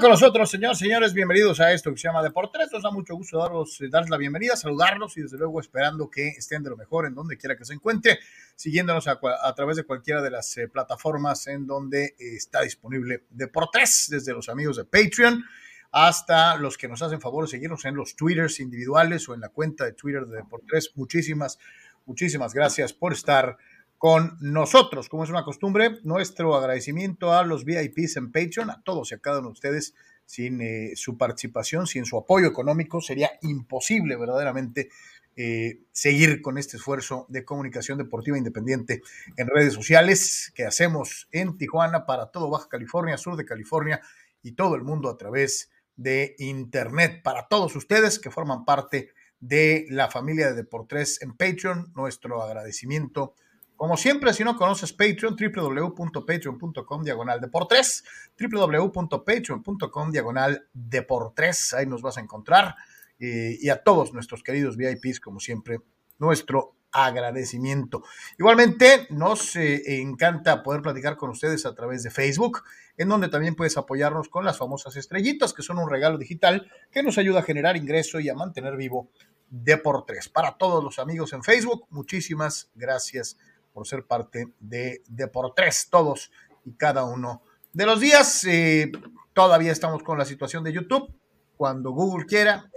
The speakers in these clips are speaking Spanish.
con nosotros, señores, señores, bienvenidos a esto que se llama Deportes. Nos da mucho gusto daros, eh, darles la bienvenida, saludarlos y desde luego esperando que estén de lo mejor en donde quiera que se encuentre, siguiéndonos a, a través de cualquiera de las eh, plataformas en donde eh, está disponible Deportes, desde los amigos de Patreon hasta los que nos hacen favor de seguirnos en los twitters individuales o en la cuenta de Twitter de Deportes. Muchísimas, muchísimas gracias por estar con nosotros. Como es una costumbre, nuestro agradecimiento a los VIPs en Patreon, a todos y a cada uno de ustedes. Sin eh, su participación, sin su apoyo económico, sería imposible verdaderamente eh, seguir con este esfuerzo de comunicación deportiva independiente en redes sociales que hacemos en Tijuana para todo Baja California, sur de California y todo el mundo a través de Internet. Para todos ustedes que forman parte de la familia de Deportes en Patreon, nuestro agradecimiento como siempre, si no conoces Patreon, www.patreon.com diagonal deportes, www.patreon.com diagonal deportes, ahí nos vas a encontrar. Y a todos nuestros queridos VIPs, como siempre, nuestro agradecimiento. Igualmente, nos eh, encanta poder platicar con ustedes a través de Facebook, en donde también puedes apoyarnos con las famosas estrellitas, que son un regalo digital que nos ayuda a generar ingreso y a mantener vivo Deportes. Para todos los amigos en Facebook, muchísimas gracias por ser parte de Deportes, todos y cada uno de los días. Eh, todavía estamos con la situación de YouTube. Cuando Google quiera,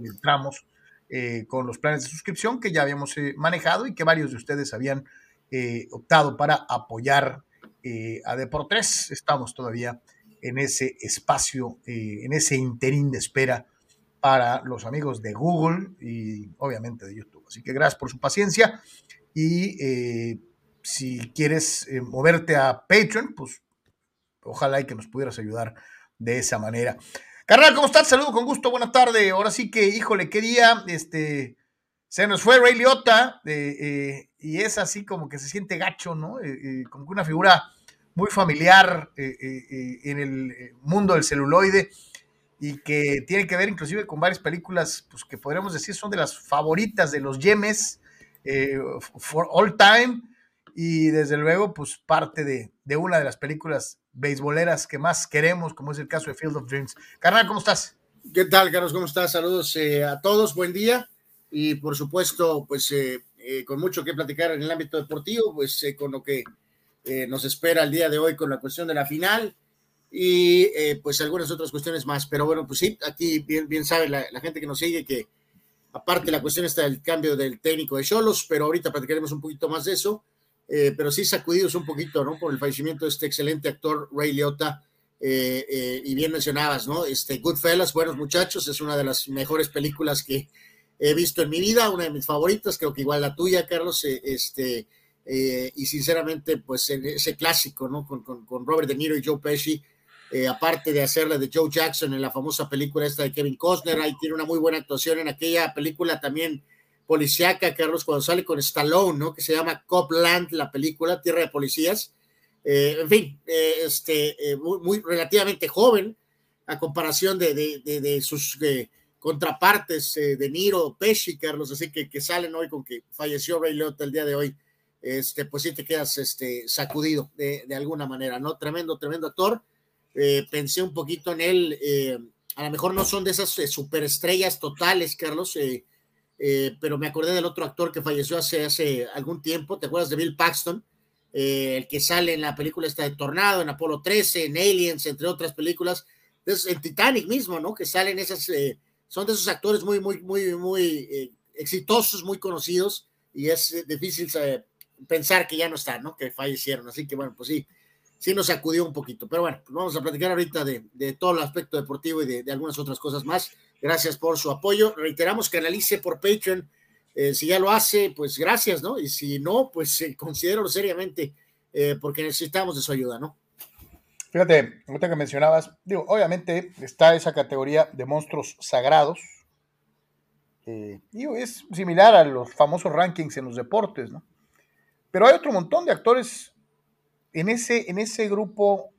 entramos eh, con los planes de suscripción que ya habíamos eh, manejado y que varios de ustedes habían optado para apoyar a Deportes. Estamos todavía en ese espacio, en ese interín de espera para los amigos de Google y obviamente de YouTube. Así que gracias por su paciencia. Y eh, si quieres eh, moverte a Patreon, pues ojalá y que nos pudieras ayudar de esa manera. Carnal, ¿cómo estás? Saludo con gusto, buena tarde. Ahora sí que, híjole, qué día, este, se nos fue Ray Liotta eh, y es así como que se siente gacho, ¿no? como que una figura muy familiar en el mundo del celuloide y que tiene que ver inclusive con varias películas, pues que podríamos decir son de las favoritas de los Yemes eh, for all time y desde luego pues parte de, de, una de las películas beisboleras que más queremos, como es el caso de Field of Dreams. Carnal, ¿cómo estás? ¿Qué tal, Carlos? ¿Cómo estás? Saludos eh, a todos, buen día y por supuesto pues eh, con mucho que platicar en el ámbito deportivo, pues con lo que nos espera el día de hoy con la cuestión de la final y pues algunas otras cuestiones más, pero bueno, pues sí, aquí bien, bien sabe la, la gente que nos sigue que Aparte, la cuestión está del cambio del técnico de Cholos, pero ahorita platicaremos un poquito más de eso. Eh, pero sí sacudidos un poquito, ¿no? Por el fallecimiento de este excelente actor Ray Liotta. Eh, eh, y bien mencionabas, ¿no? Este Goodfellas, Buenos Muchachos, es una de las mejores películas que he visto en mi vida, una de mis favoritas, creo que igual la tuya, Carlos, este, y sinceramente, pues ese clásico, ¿no? Con, Robert De Niro y Joe Pesci, eh, aparte de hacerle de Joe Jackson en la famosa película esta de Kevin Costner, ahí tiene una muy buena actuación en aquella película también policíaca, Carlos, cuando sale con Stallone, ¿no? Que se llama Copland, la película, Tierra de Policías. Eh, en fin, eh, este, muy, relativamente joven a comparación de, sus contrapartes de Niro, Pesci, Carlos, así que, que salen hoy con que falleció Ray Liotta el día de hoy, este, pues sí te quedas este, sacudido de, de alguna manera, ¿no? Tremendo, tremendo actor eh, pensé un poquito en él, eh, a lo mejor no son de esas eh, superestrellas totales, Carlos, pero me acordé del otro actor que falleció hace, hace algún tiempo, ¿te acuerdas de Bill Paxton? el que sale en la película esta de Tornado, en Apolo 13, en Aliens, entre otras películas, en Titanic mismo, ¿no? Que salen esas, son de esos actores muy, muy, muy, muy exitosos, muy conocidos, y es difícil pensar que ya no están, ¿no? Que fallecieron, así que bueno, pues sí, sí nos sacudió un poquito. Pero bueno, pues vamos a platicar ahorita de, todo el aspecto deportivo y de, algunas otras cosas más. Gracias por su apoyo. Reiteramos que analice por Patreon. Eh, si ya lo hace, pues gracias, ¿no? Y si no, pues eh, considero seriamente eh, porque necesitamos de su ayuda, ¿no? Fíjate, ahorita que mencionabas, digo, obviamente está esa categoría de monstruos sagrados. digo, es similar a los famosos rankings en los deportes, ¿no? Pero hay otro montón de actores en ese, en ese grupo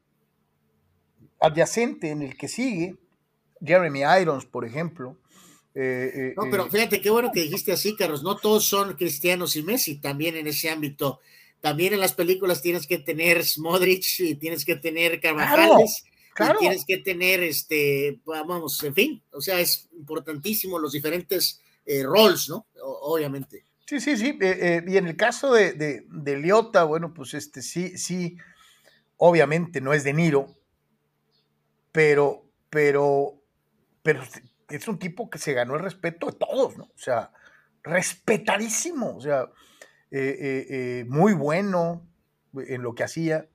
adyacente en el que sigue, Jeremy Irons, por ejemplo. Eh, eh, no, pero eh, fíjate qué bueno que dijiste así, Carlos. No todos son cristianos y Messi, también en ese ámbito. También en las películas tienes que tener Modric y tienes que tener Carvajales. claro. tienes que tener, este, vamos, en fin, o sea, es importantísimo los diferentes eh, roles, ¿no? obviamente. Sí, sí, sí. Eh, eh, y en el caso de, de, de, Liota, bueno, pues este sí, sí, obviamente no es de Niro, pero, pero, pero es un tipo que se ganó el respeto de todos, ¿no? O sea, respetadísimo, o sea, muy bueno en lo que hacía.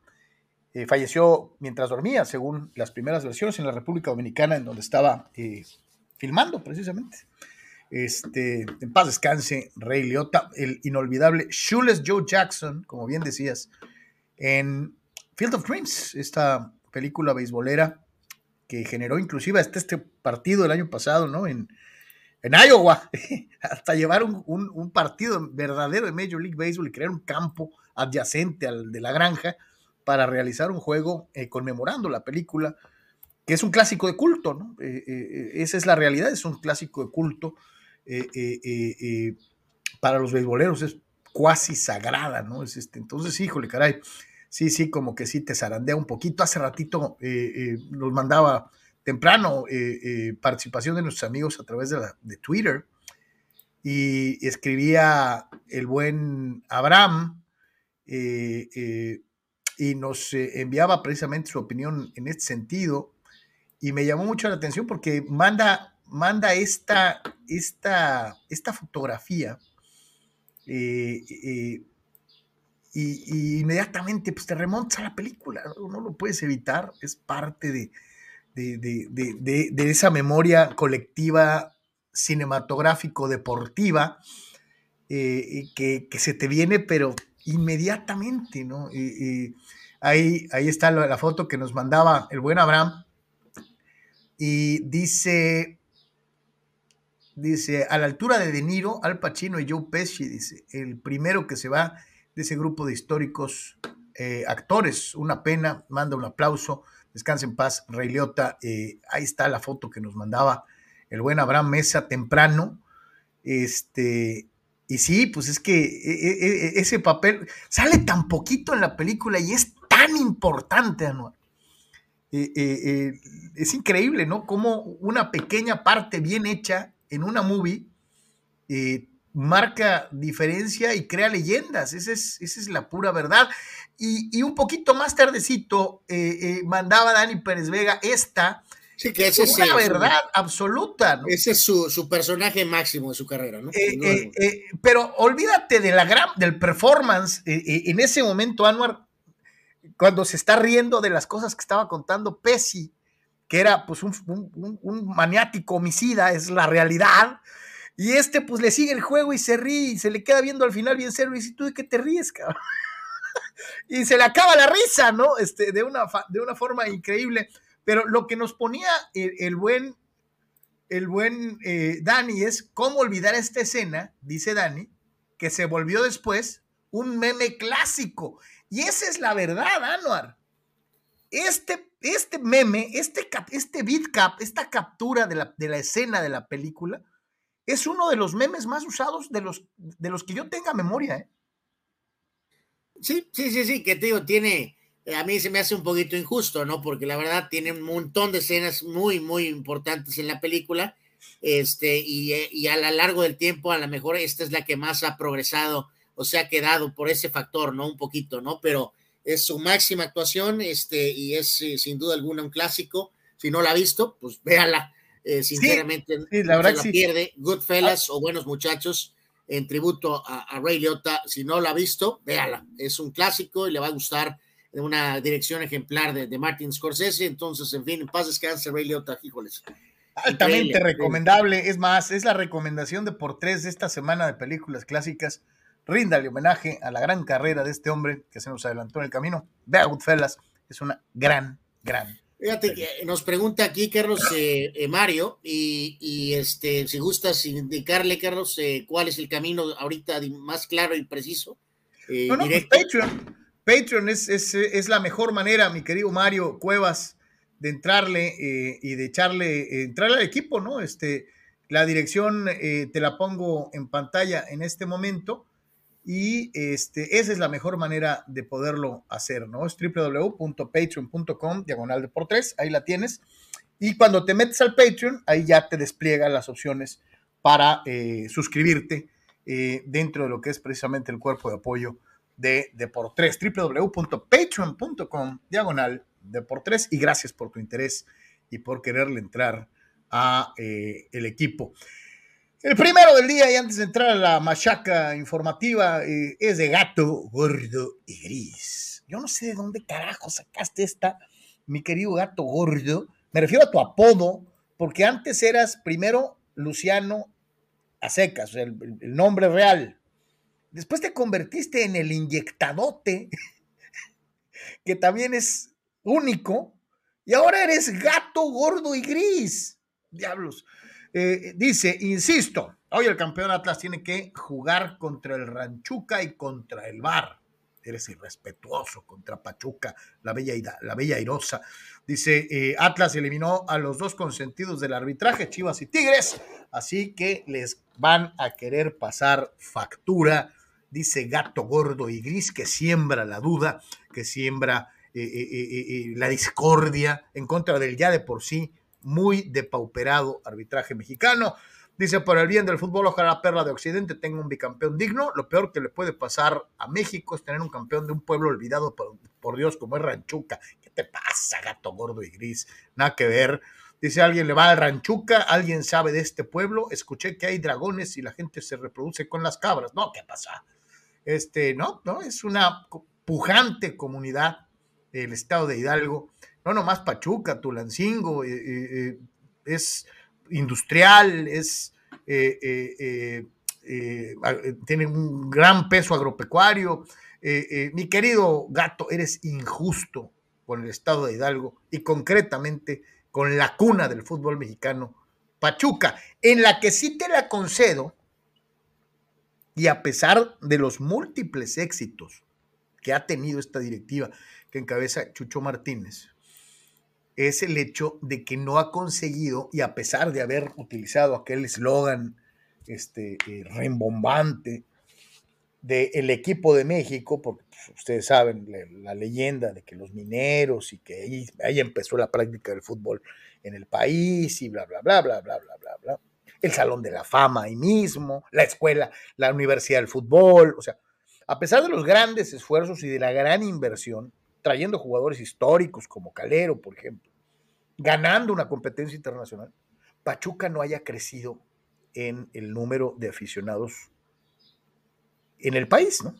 falleció mientras dormía, según las primeras versiones, en la República Dominicana, en donde estaba filmando precisamente. Este, en paz descanse, Rey Liotta, el inolvidable Shoeless Joe Jackson, como bien decías, en Field of Dreams, esta película beisbolera que generó inclusive hasta este partido el año pasado, ¿no? En, en Iowa, hasta llevar un, partido verdadero de Major League Baseball y crear un campo adyacente al de la granja para realizar un juego eh, conmemorando la película, que es un clásico de culto, ¿no? Eh, eh, esa es la realidad, es un clásico de culto eh, eh, eh, para los beisboleros es cuasi sagrada, ¿no? Es este, entonces, híjole, caray, sí, sí, como que sí te zarandea un poquito. Hace ratito nos mandaba temprano participación de nuestros amigos a través de, de Twitter y escribía el buen Abraham y nos enviaba precisamente su opinión en este sentido y me llamó mucho la atención porque manda manda esta, esta, esta fotografía eh, eh, y, inmediatamente pues, te remontas a la película, no lo puedes evitar, es parte de, de, esa memoria colectiva cinematográfico-deportiva eh, que, se te viene, pero inmediatamente, ¿no? ahí, ahí está la foto que nos mandaba el buen Abraham y dice Dice, a la altura de De Niro, Al Pacino y Joe Pesci, dice, el primero que se va de ese grupo de históricos eh, actores. Una pena, manda un aplauso, descanse en paz, Rey Liotta. Eh, ahí está la foto que nos mandaba el buen Abraham Mesa temprano. Este, y sí, pues es que e, e, e, ese papel sale tan poquito en la película y es tan importante, Anual. Eh, es increíble, ¿no? Como una pequeña parte bien hecha en una movie eh, marca diferencia y crea leyendas. Esa es, esa es la pura verdad. Y, un poquito más tardecito eh, eh, mandaba Dani Pérez Vega esta. Sí, que ese es una verdad absoluta. Ese es su, personaje máximo de su carrera, ¿no? pero olvídate de la gran, del performance. en ese momento, Anwar, cuando se está riendo de las cosas que estaba contando Pesci, que era pues un, maniático homicida, es la realidad. Y este pues le sigue el juego y se ríe y se le queda viendo al final bien serio y dice, ¿tú de qué te ríes, cabrón? y se le acaba la risa, ¿no? Este, de, una, de una forma increíble. Pero lo que nos ponía el, buen, el buen eh, Dani es cómo olvidar esta escena, dice Dani, que se volvió después un meme clásico. Y esa es la verdad, Anuar. Este este meme, este, este bitcap, esta captura de la, de la, escena de la película, es uno de los memes más usados de los, de los que yo tenga memoria. ¿eh? Sí, sí, sí, sí, que te digo, tiene, eh, a mí se me hace un poquito injusto, ¿no? Porque la verdad tiene un montón de escenas muy, muy importantes en la película, este, y, eh, y a lo largo del tiempo, a lo mejor esta es la que más ha progresado o se ha quedado por ese factor, ¿no? Un poquito, ¿no? Pero es su máxima actuación este, y es sin duda alguna un clásico. Si no la ha visto, pues véala. Eh, sinceramente, la verdad se la pierde. Goodfellas o Buenos Muchachos en tributo a, Ray Liotta. Si no la ha visto, véala. Es un clásico y le va a gustar una dirección ejemplar de, de, Martin Scorsese. Entonces, en fin, en paz descanse Ray Liotta, híjoles. Altamente recomendable. Es más, es la recomendación de por tres de esta semana de películas clásicas ríndale homenaje a la gran carrera de este hombre que se nos adelantó en el camino. Vea Goodfellas, es una gran, gran. Fíjate que nos pregunta aquí Carlos eh, eh, Mario y, este si gustas indicarle Carlos eh, cuál es el camino ahorita más claro y preciso. no, no, pues Patreon. Patreon es, es, la mejor manera, mi querido Mario Cuevas, de entrarle y de echarle, entrarle al equipo, ¿no? Este, la dirección te la pongo en pantalla en este momento y este, esa es la mejor manera de poderlo hacer, ¿no? Es www.patreon.com, diagonal de por tres, ahí la tienes. Y cuando te metes al Patreon, ahí ya te despliega las opciones para eh, suscribirte eh, dentro de lo que es precisamente el cuerpo de apoyo de Deportes, www.patreon.com, diagonal Deportes, y gracias por tu interés y por quererle entrar a eh, el equipo. El primero del día y antes de entrar a la machaca informativa eh, es de gato gordo y gris. Yo no sé de dónde carajo sacaste esta, mi querido gato gordo. Me refiero a tu apodo, porque antes eras primero Luciano a el nombre real. Después te convertiste en el inyectadote, que también es único, y ahora eres gato gordo y gris. Diablos. Eh, dice, insisto, hoy el campeón Atlas tiene que jugar contra el Ranchuca y contra el Bar. Eres irrespetuoso contra Pachuca, la bella, la bella airosa. Dice, eh, Atlas eliminó a los dos consentidos del arbitraje, Chivas y Tigres, así que les van a querer pasar factura. Dice gato gordo y gris que siembra la duda, que siembra eh, la discordia en contra del ya de por sí muy depauperado arbitraje mexicano. Dice, por el bien del fútbol, ojalá la perla de Occidente tenga un bicampeón digno. Lo peor que le puede pasar a México es tener un campeón de un pueblo olvidado por, Dios como es Ranchuca. ¿Qué te pasa, gato gordo y gris? Nada que ver. Dice, alguien le va al Ranchuca, alguien sabe de este pueblo. Escuché que hay dragones y la gente se reproduce con las cabras. No, ¿qué pasa? Este, no, no, es una pujante comunidad el estado de Hidalgo no nomás Pachuca, Tulancingo, eh, eh, eh, es industrial, es, tiene un gran peso agropecuario. mi querido gato, eres injusto con el estado de Hidalgo y concretamente con la cuna del fútbol mexicano, Pachuca, en la que sí te la concedo, y a pesar de los múltiples éxitos que ha tenido esta directiva que encabeza Chucho Martínez, es el hecho de que no ha conseguido, y a pesar de haber utilizado aquel eslogan este, eh, rembombante del equipo de México, porque pues, ustedes saben la, leyenda de que los mineros y que ahí, ahí, empezó la práctica del fútbol en el país y bla, bla, bla, bla, bla, bla, bla, bla. El Salón de la Fama ahí mismo, la escuela, la Universidad del Fútbol, o sea, a pesar de los grandes esfuerzos y de la gran inversión, trayendo jugadores históricos como Calero, por ejemplo, ganando una competencia internacional, Pachuca no haya crecido en el número de aficionados en el país, ¿no?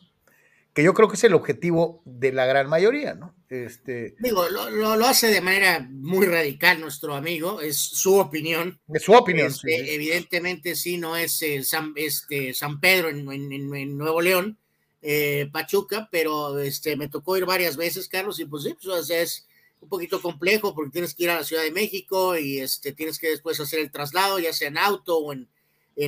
Que yo creo que es el objetivo de la gran mayoría, ¿no? Este... Digo, lo, hace de manera muy radical nuestro amigo, es su opinión. Es su opinión. Este, evidentemente sí, no es eh, San, este, San Pedro en, Nuevo León, eh, Pachuca, pero este, me tocó ir varias veces, Carlos, y pues sí, pues es un poquito complejo porque tienes que ir a la Ciudad de México y este, tienes que después hacer el traslado, ya sea en auto o en,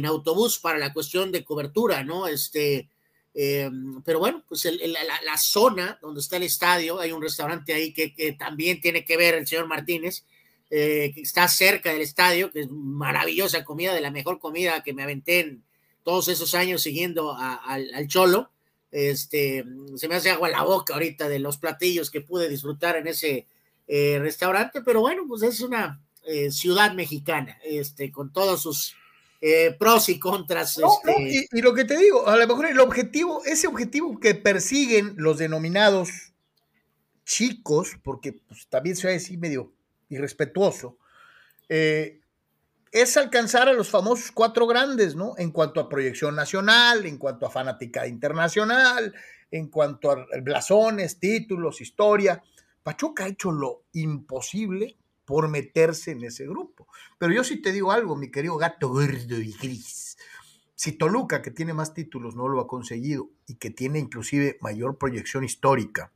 autobús para la cuestión de cobertura, ¿no? Este, eh, pero bueno, pues la, zona donde está el estadio, hay un restaurante ahí que, también tiene que ver el señor Martínez, eh, que está cerca del estadio, que es maravillosa comida, de la mejor comida que me aventé en todos esos años siguiendo al Cholo. Este, se me hace agua la boca ahorita de los platillos que pude disfrutar en ese eh, restaurante, pero bueno, pues es una eh, ciudad mexicana, este, con todos sus eh, pros y contras. Este y, lo que te digo, a lo mejor el objetivo, ese objetivo que persiguen los denominados chicos, porque pues, también se va a decir medio irrespetuoso, es alcanzar a los famosos cuatro grandes, ¿no? En cuanto a proyección nacional, en cuanto a fanática internacional, en cuanto a blasones, títulos, historia. Pachuca ha hecho lo imposible por meterse en ese grupo. Pero yo sí te digo algo, mi querido gato gordo y gris. Si Toluca, que tiene más títulos, no lo ha conseguido y que tiene inclusive mayor proyección histórica,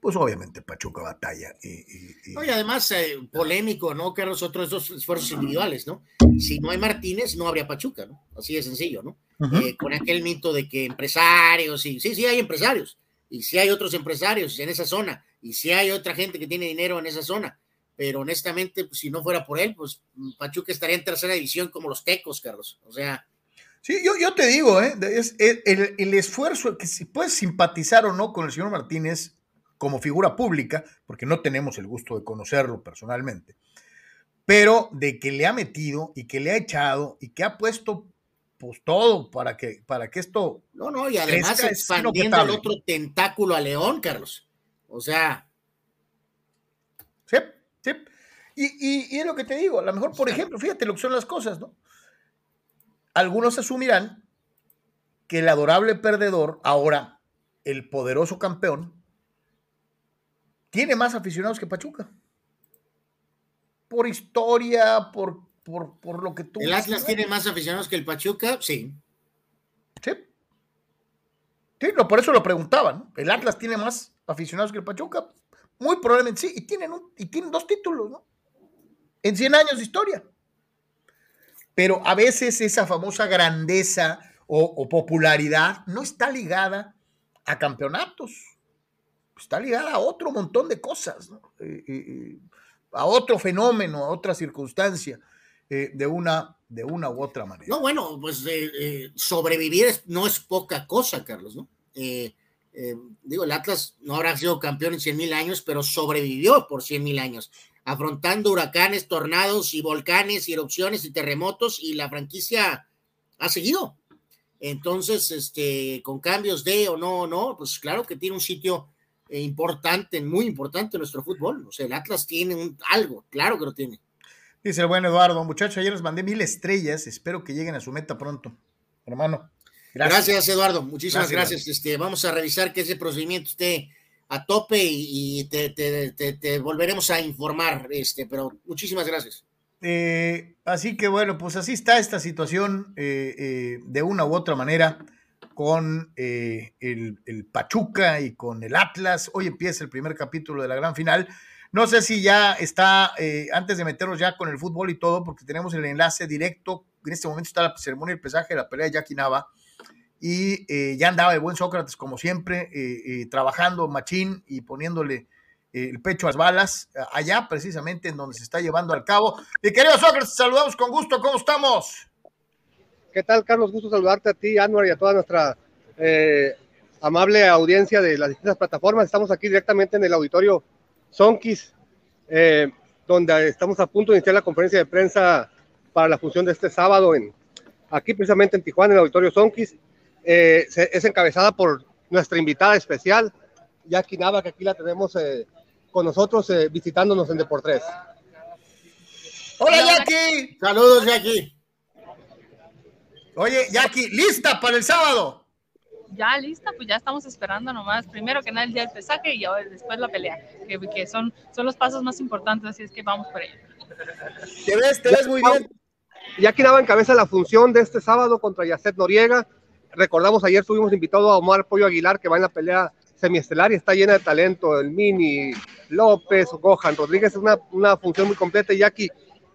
pues obviamente Pachuca batalla. Y, además, eh, polémico, ¿no? Que los otros dos esfuerzos individuales, ¿no? Si no hay Martínez, no habría Pachuca, ¿no? Así de sencillo, ¿no? Eh, con aquel mito de que empresarios, y sí, sí hay empresarios, y si hay otros empresarios en esa zona, y si hay otra gente que tiene dinero en esa zona, pero honestamente, pues, si no fuera por él, pues Pachuca estaría en tercera división como los Tecos, Carlos. O sea. Sí, yo, yo te digo, ¿eh? es, el, el, esfuerzo, que si puedes simpatizar o no con el señor Martínez como figura pública, porque no tenemos el gusto de conocerlo personalmente, pero de que le ha metido y que le ha echado y que ha puesto pues todo para que, para que esto. No, no, y además expandiendo el otro tentáculo a León, Carlos. O sea. Sí, sí. Y, y, y es lo que te digo, a lo mejor, por ejemplo, fíjate lo que son las cosas, ¿no? algunos asumirán que el adorable perdedor, ahora el poderoso campeón, tiene más aficionados que Pachuca. Por historia, por, por, lo que tú... ¿El Atlas tiene más aficionados que el Pachuca? Sí. Sí. Sí, por eso lo preguntaban. ¿El Atlas tiene más aficionados que el Pachuca? Muy probablemente sí. Y tienen, y tienen dos títulos, ¿no? En 100 años de historia pero a veces esa famosa grandeza o, popularidad no está ligada a campeonatos, está ligada a otro montón de cosas, eh, eh, eh, a otro fenómeno, a otra circunstancia, de, una, de una u otra manera. No, bueno, pues sobrevivir no es poca cosa, Carlos, ¿no? digo, el Atlas no habrá sido campeón en 100 mil años, pero sobrevivió por 100 mil años afrontando huracanes, tornados y volcanes y erupciones y terremotos y la franquicia ha seguido. Entonces, este, con cambios de o no, no, pues claro que tiene un sitio eh, importante, muy importante en nuestro fútbol. O sea, el Atlas tiene un, algo, claro que lo tiene. Dice el buen Eduardo, muchachos, ayer les mandé mil estrellas, espero que lleguen a su meta pronto, hermano. Gracias, Eduardo, muchísimas gracias. Este, vamos a revisar que ese procedimiento esté a tope y, te, volveremos a informar, este, pero muchísimas gracias. Eh, así que bueno, pues así está esta situación eh, eh, de una u otra manera con el, el, Pachuca y con el Atlas. Hoy empieza el primer capítulo de la gran final. No sé si ya está, antes de meternos ya con el fútbol y todo, porque tenemos el enlace directo. En este momento está la ceremonia y el pesaje de la pelea de Jackie Nava y eh, ya andaba el buen Sócrates como siempre, eh, eh, trabajando machín y poniéndole el pecho a las balas, allá precisamente en donde se está llevando al cabo. Mi querido Sócrates, saludamos con gusto, ¿cómo estamos? ¿Qué tal, Carlos? Gusto saludarte a ti, Anwar, y a toda nuestra amable audiencia de las distintas plataformas. Estamos aquí directamente en el auditorio Sonkis, donde estamos a punto de iniciar la conferencia de prensa para la función de este sábado en, aquí precisamente en Tijuana, en el auditorio Sonkis. Eh, es encabezada por nuestra invitada especial, Jackie Nava, que aquí la tenemos eh, con nosotros eh, visitándonos en Deportes. Hola Jackie, saludos Jackie. Oye Jackie, ¿lista para el sábado? Ya lista, pues ya estamos esperando nomás. Primero que nada el día del pesaje y después la pelea, que, son, son los pasos más importantes, así es que vamos por ello. Te ves, te ves muy bien. Jackie Nava encabeza la función de este sábado contra Yacet Noriega Recordamos ayer tuvimos invitado a Omar Pollo Aguilar, que va en la pelea semiestelar y está llena de talento. El Mini, López, Gohan, Rodríguez, es una, una función muy completa. Y aquí,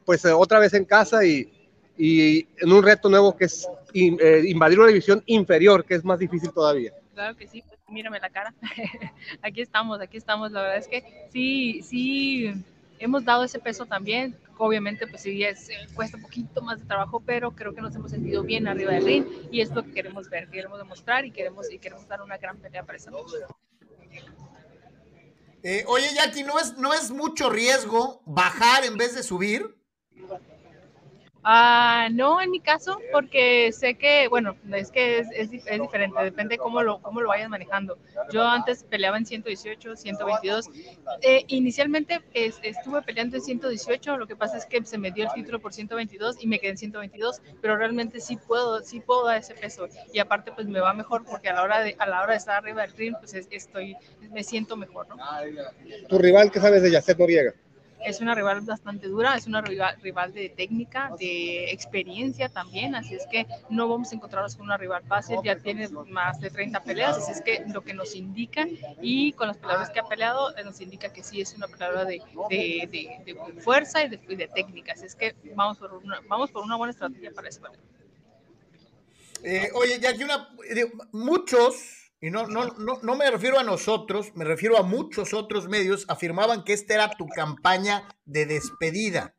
pues eh, otra vez en casa y, y, en un reto nuevo que es eh, invadir una división inferior, que es más difícil todavía. Claro que sí, pues mírame la cara. aquí estamos, aquí estamos. La verdad es que sí, sí, hemos dado ese peso también obviamente pues sí es, cuesta un poquito más de trabajo, pero creo que nos hemos sentido bien arriba del ring y es lo que queremos ver, queremos demostrar y queremos, y queremos dar una gran pelea para esa noche. Eh, oye, Jackie, ¿no es, ¿no es mucho riesgo bajar en vez de subir? Ah, no, en mi caso, porque sé que, bueno, es que es, es, diferente, depende cómo lo, cómo lo vayas manejando. Yo antes peleaba en 118, 122. Eh, inicialmente estuve peleando en 118, lo que pasa es que se me dio el título por 122 y me quedé en 122, pero realmente sí puedo, sí puedo dar ese peso. Y aparte, pues me va mejor porque a la hora de, a la hora de estar arriba del ring, pues estoy, me siento mejor, ¿no? ¿Tu rival qué sabes de Yacet Noriega? Es una rival bastante dura, es una rival, rival, de técnica, de experiencia también, así es que no vamos a encontrarnos con una rival fácil, ya tiene más de 30 peleas, así es que lo que nos indica y con las peleadores que ha peleado nos indica que sí es una peleadora de, de, de, fuerza y de, técnica, así es que vamos por una, vamos por una buena estrategia para eso. Eh, oye, ya que una, muchos y no, no, no, no me refiero a nosotros, me refiero a muchos otros medios, afirmaban que esta era tu campaña de despedida.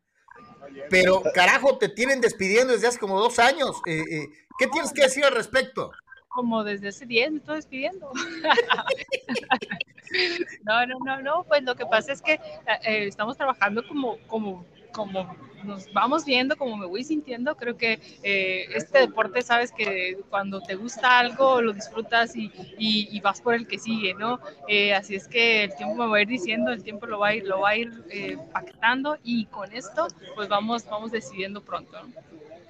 pero carajo, te tienen despidiendo desde hace como dos años. Eh, eh, ¿Qué tienes que decir al respecto? Como desde hace 10 me estoy despidiendo. no, no, no, no, pues lo que pasa es que eh, estamos trabajando como, como, como nos vamos viendo, como me voy sintiendo, creo que eh, este deporte, sabes que cuando te gusta algo, lo disfrutas y, y, vas por el que sigue, ¿no? Eh, así es que el tiempo me va a ir diciendo, el tiempo lo va a ir, lo va a ir eh, pactando y con esto, pues vamos, vamos decidiendo pronto, ¿no?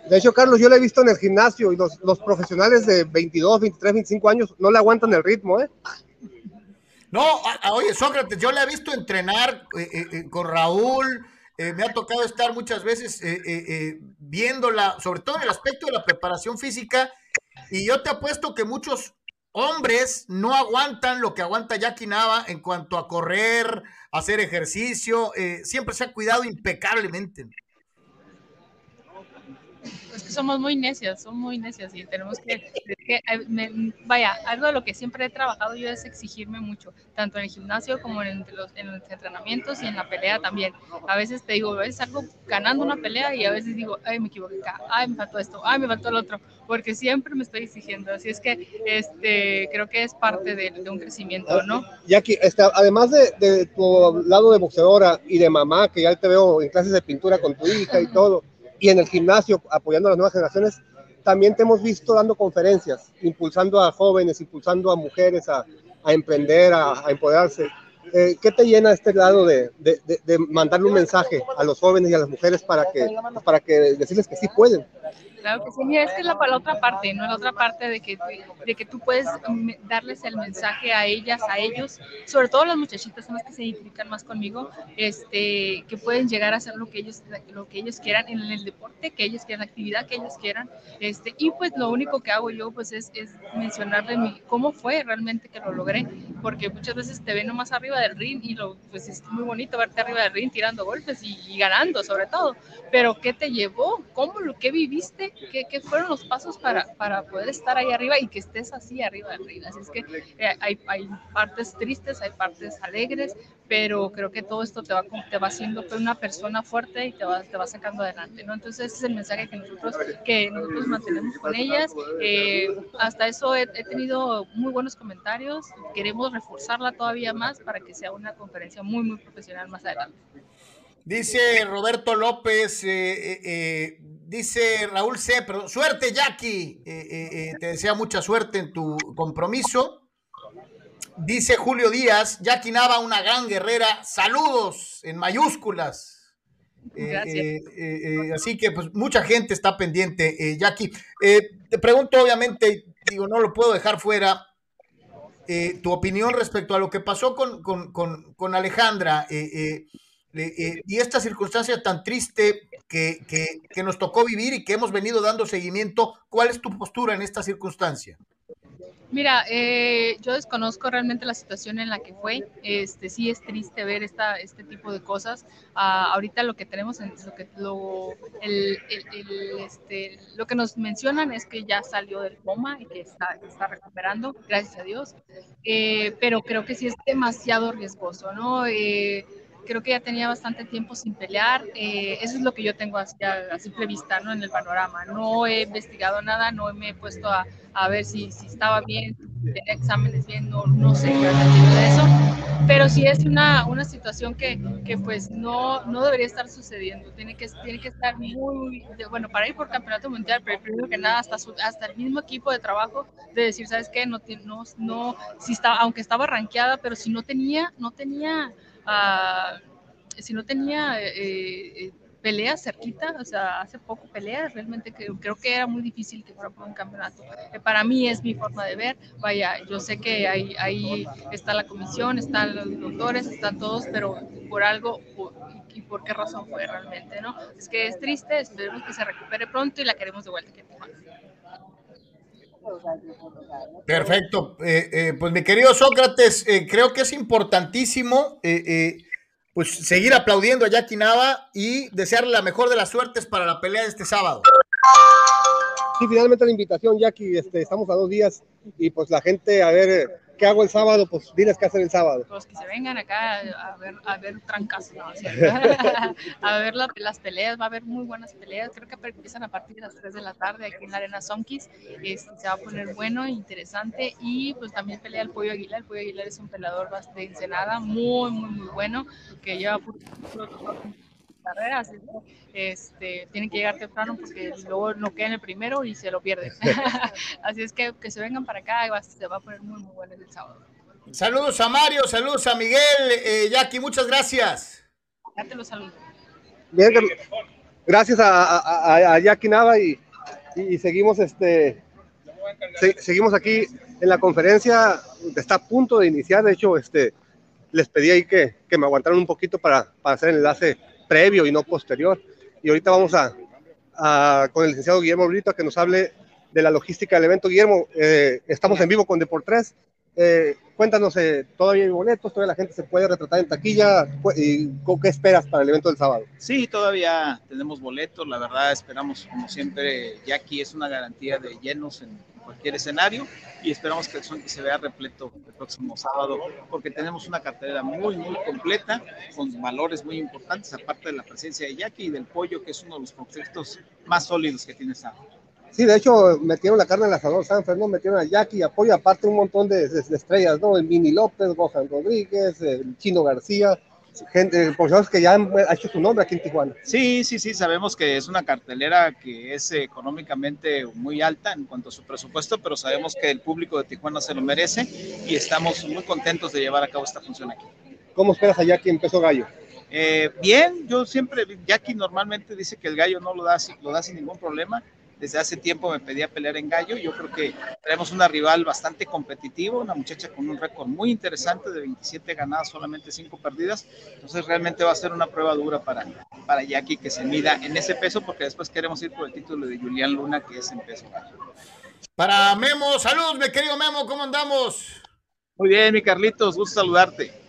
De hecho, Carlos, yo lo he visto en el gimnasio y los, los profesionales de 22, 23, 25 años no le aguantan el ritmo, ¿eh? No, oye, Sócrates, yo le he visto entrenar con Raúl, eh, me ha tocado estar muchas veces eh, eh, viéndola, sobre todo en el aspecto de la preparación física, y yo te apuesto que muchos hombres no aguantan lo que aguanta Jackie Nava en cuanto a correr, hacer ejercicio, siempre se ha cuidado impecablemente es que somos muy necias, somos muy necias y tenemos que, vaya, algo de lo que siempre he trabajado yo es exigirme mucho, tanto en el gimnasio como en los, en los entrenamientos y en la pelea también. A veces te digo, a veces salgo ganando una pelea y a veces digo, ay, me equivoqué acá, ay, me faltó esto, ay, me faltó el otro, porque siempre me estoy exigiendo. Así es que este, creo que es parte de, un crecimiento, ¿no? Jackie, este, además de, de tu lado de boxeadora y de mamá, que ya te veo en clases de pintura con tu hija y todo, y en el gimnasio apoyando a las nuevas generaciones, también te hemos visto dando conferencias, impulsando a jóvenes, impulsando a mujeres a, emprender, a, empoderarse. Eh, ¿Qué te llena este lado de, de, de, mandarle un mensaje a los jóvenes y a las mujeres para que, para que decirles que sí pueden? Claro que sí, mira, es que es la, la, otra parte, ¿no? La otra parte de que, de que tú puedes mm, darles el mensaje a ellas, a ellos, sobre todo las muchachitas son las que se identifican más conmigo, este, que pueden llegar a hacer lo que ellos, lo que ellos quieran en el deporte, que ellos quieran, la actividad que ellos quieran, este, y pues lo único que hago yo pues es, es mencionarle mi, cómo fue realmente que lo logré, porque muchas veces te ven nomás arriba del ring y lo, pues es muy bonito verte arriba del ring tirando golpes y, y ganando sobre todo, pero ¿qué te llevó? ¿Cómo lo que viviste? ¿Qué, fueron los pasos para, para, poder estar ahí arriba y que estés así arriba del ring? Así es que eh, hay, hay, partes tristes, hay partes alegres, pero creo que todo esto te va, te va haciendo una persona fuerte y te va, te va sacando adelante, ¿no? Entonces ese es el mensaje que nosotros, que nosotros mantenemos con ellas. Eh, hasta eso he, he tenido muy buenos comentarios, queremos reforzarla todavía más para que sea una conferencia muy, muy profesional más adelante. Dice Roberto López, eh, eh, dice Raúl C. Pero suerte, Jackie. Eh, te desea mucha suerte en tu compromiso. Dice Julio Díaz, Jackie Nava, una gran guerrera. Saludos en mayúsculas. así que pues mucha gente está pendiente, Jackie. te pregunto, obviamente, digo, no lo puedo dejar fuera. tu opinión respecto a lo que pasó con, con, con, con Alejandra. Eh, y esta circunstancia tan triste que, que, nos tocó vivir y que hemos venido dando seguimiento, ¿cuál es tu postura en esta circunstancia? Mira, eh, yo desconozco realmente la situación en la que fue. Este, sí es triste ver esta, este tipo de cosas. Ah, ahorita lo que tenemos, en, lo, que, lo, el, el, este, lo que nos mencionan es que ya salió del coma y que está, está recuperando, gracias a Dios. Eh, pero creo que sí es demasiado riesgoso, ¿no? Eh, creo que ya tenía bastante tiempo sin pelear. Eh, eso es lo que yo tengo a, simple vista, ¿no? En el panorama. No he investigado nada, no me he puesto a, a ver si, si, estaba bien, tenía exámenes bien, no, no sé de eso. Pero sí es una, una situación que, que, pues no, no debería estar sucediendo. Tiene que, tiene que estar muy, bueno, para ir por campeonato mundial, pero primero que nada hasta, hasta el mismo equipo de trabajo de decir, ¿sabes qué? No, no, no si estaba, aunque estaba rankeada, pero si no tenía, no tenía si no tenía eh, eh, peleas cerquita, o sea, hace poco peleas, realmente creo, creo que era muy difícil que fuera por un campeonato. Eh, para mí es mi forma de ver, vaya, yo sé que ahí, ahí está la comisión, están los doctores, están todos, pero por algo y, por qué razón fue realmente, ¿no? Es que es triste, esperemos que se recupere pronto y la queremos de vuelta aquí en Tijuana. Perfecto. Eh, eh, pues mi querido Sócrates, eh, creo que es importantísimo pues seguir aplaudiendo a Jackie Nava y desearle la mejor de las suertes para la pelea de este sábado. Sí, finalmente la invitación, Jackie, este, estamos a dos días y pues la gente, a ver, ¿qué hago el sábado? Pues diles qué hacer el sábado. Pues que se vengan acá a ver, a ver trancas, ¿no? a ver las peleas, va a haber muy buenas peleas. Creo que empiezan a partir de las 3 de la tarde aquí en la Arena Sonkis. Este, se va a poner bueno, interesante. Y pues también pelea el Pollo Aguilar. El Pollo Aguilar es un peleador de Ensenada, muy, muy, muy bueno, que lleva carreras, este, tienen que llegar temprano porque luego no queda en el primero y se lo pierden. Así es que que se vengan para acá y se va a poner muy, muy bueno el sábado. Saludos a Mario, saludos a Miguel, eh, Jackie, muchas gracias. Ya te lo saludo. Bien, gracias a, a, Jackie Nava y, y, seguimos este seguimos aquí en la conferencia, está a punto de iniciar, de hecho, este les pedí ahí que, que me aguantaran un poquito para, para hacer el enlace previo y no posterior. Y ahorita vamos a, con el licenciado Guillermo Brito a que nos hable de la logística del evento. Guillermo, eh, estamos en vivo con Deportes. Eh, cuéntanos, eh, ¿todavía hay boletos? ¿Todavía la gente se puede retratar en taquilla? ¿Y qué esperas para el evento del sábado? Sí, todavía tenemos boletos. La verdad, esperamos, como siempre, aquí es una garantía de llenos en cualquier escenario y esperamos que el se vea repleto el próximo sábado porque tenemos una cartera muy, muy completa con valores muy importantes, aparte de la presencia de Jackie y del pollo, que es uno de los conceptos más sólidos que tiene esta. Sí, de hecho, metieron la carne el asador San Fernando, metieron a Jackie apoyo, aparte un montón de, estrellas, ¿no? El Mini López, Gohan Rodríguez, el Chino García, gente, por que ya han hecho su nombre aquí en Tijuana. Sí, sí, sí, sabemos que es una cartelera que es económicamente muy alta en cuanto a su presupuesto, pero sabemos que el público de Tijuana se lo merece y estamos muy contentos de llevar a cabo esta función aquí. ¿Cómo esperas a Jackie en peso gallo? Eh, bien, yo siempre, Jackie normalmente dice que el gallo no lo da, lo da sin ningún problema desde hace tiempo me pedía pelear en gallo. Yo creo que tenemos una rival bastante competitiva, una muchacha con un récord muy interesante de 27 ganadas, solamente 5 perdidas. Entonces realmente va a ser una prueba dura para, para Jackie que se mida en ese peso porque después queremos ir por el título de Julián Luna que es en peso Para Memo, saludos mi querido Memo, ¿cómo andamos? Muy bien, mi Carlitos, gusto saludarte.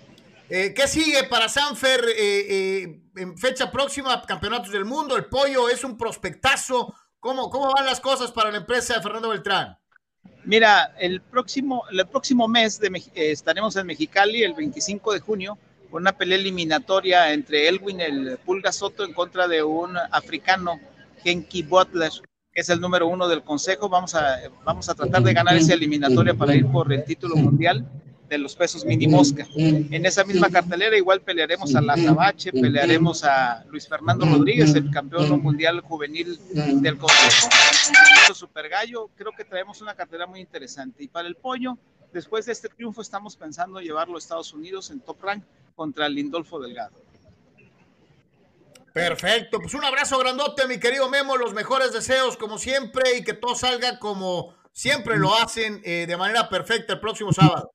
Eh, ¿Qué sigue para Sanfer eh, eh, en fecha próxima? Campeonatos del Mundo, el pollo es un prospectazo ¿Cómo, ¿Cómo van las cosas para la empresa de Fernando Beltrán? Mira, el próximo, el próximo mes de, eh, estaremos en Mexicali, el 25 de junio, con una pelea eliminatoria entre Elwin, el Pulga Soto, en contra de un africano, Genki Butler, que es el número uno del consejo. Vamos a, vamos a tratar de ganar esa eliminatoria para ir por el título mundial de los pesos mini mosca. En esa misma cartelera igual pelearemos a La Tabache, pelearemos a Luis Fernando Rodríguez, el campeón mundial juvenil del Consejo. Super Gallo, creo que traemos una cartelera muy interesante. Y para el pollo, después de este triunfo estamos pensando llevarlo a Estados Unidos en top rank contra Lindolfo Delgado. Perfecto, pues un abrazo grandote, mi querido Memo, los mejores deseos como siempre y que todo salga como siempre lo hacen eh, de manera perfecta el próximo sábado.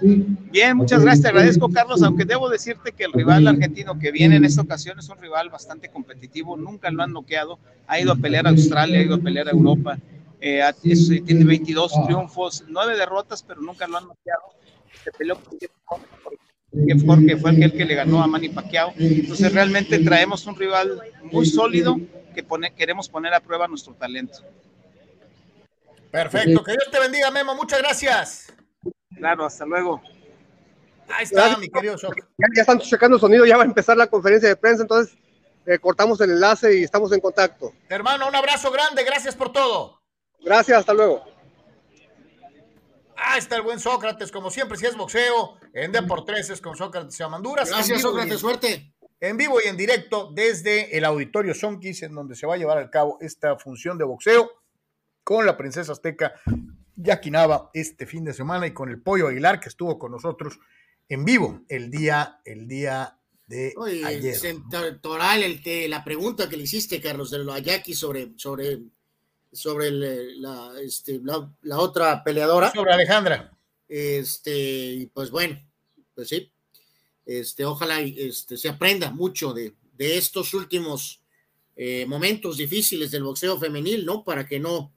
Bien, muchas gracias, te agradezco Carlos, aunque debo decirte que el rival argentino que viene en esta ocasión es un rival bastante competitivo, nunca lo han noqueado, ha ido a pelear a Australia, ha ido a pelear a Europa, eh, tiene 22 triunfos, 9 derrotas, pero nunca lo han noqueado. Se peleó con que fue aquel que le ganó a Manny Pacquiao. Entonces realmente traemos un rival muy sólido que pone, queremos poner a prueba nuestro talento. Perfecto, que Dios te bendiga, Memo, muchas gracias. Claro, hasta luego. Ahí está, mi querido Shock. Ya, están checando sonido, ya va a empezar la conferencia de prensa, entonces eh, cortamos el enlace y estamos en contacto. Hermano, un abrazo grande, gracias por todo. Gracias, hasta luego. Ah, está el buen Sócrates, como siempre, si es boxeo, en Deportes es con Sócrates y Amanduras. Gracias, Sócrates, suerte. En vivo y en directo desde el auditorio Sonkis, en donde se va a llevar a cabo esta función de boxeo con la princesa azteca Jackie Nava este fin de semana y con el Pollo Aguilar que estuvo con nosotros en vivo el día, el día de ayer. El, la pregunta que le hiciste, Carlos, de lo a Jackie sobre, sobre, sobre la, este, la, otra peleadora. Sobre Alejandra. Este, pues bueno, pues sí. Este, ojalá este, se aprenda mucho de, de estos últimos eh, momentos difíciles del boxeo femenil, ¿no? Para que no,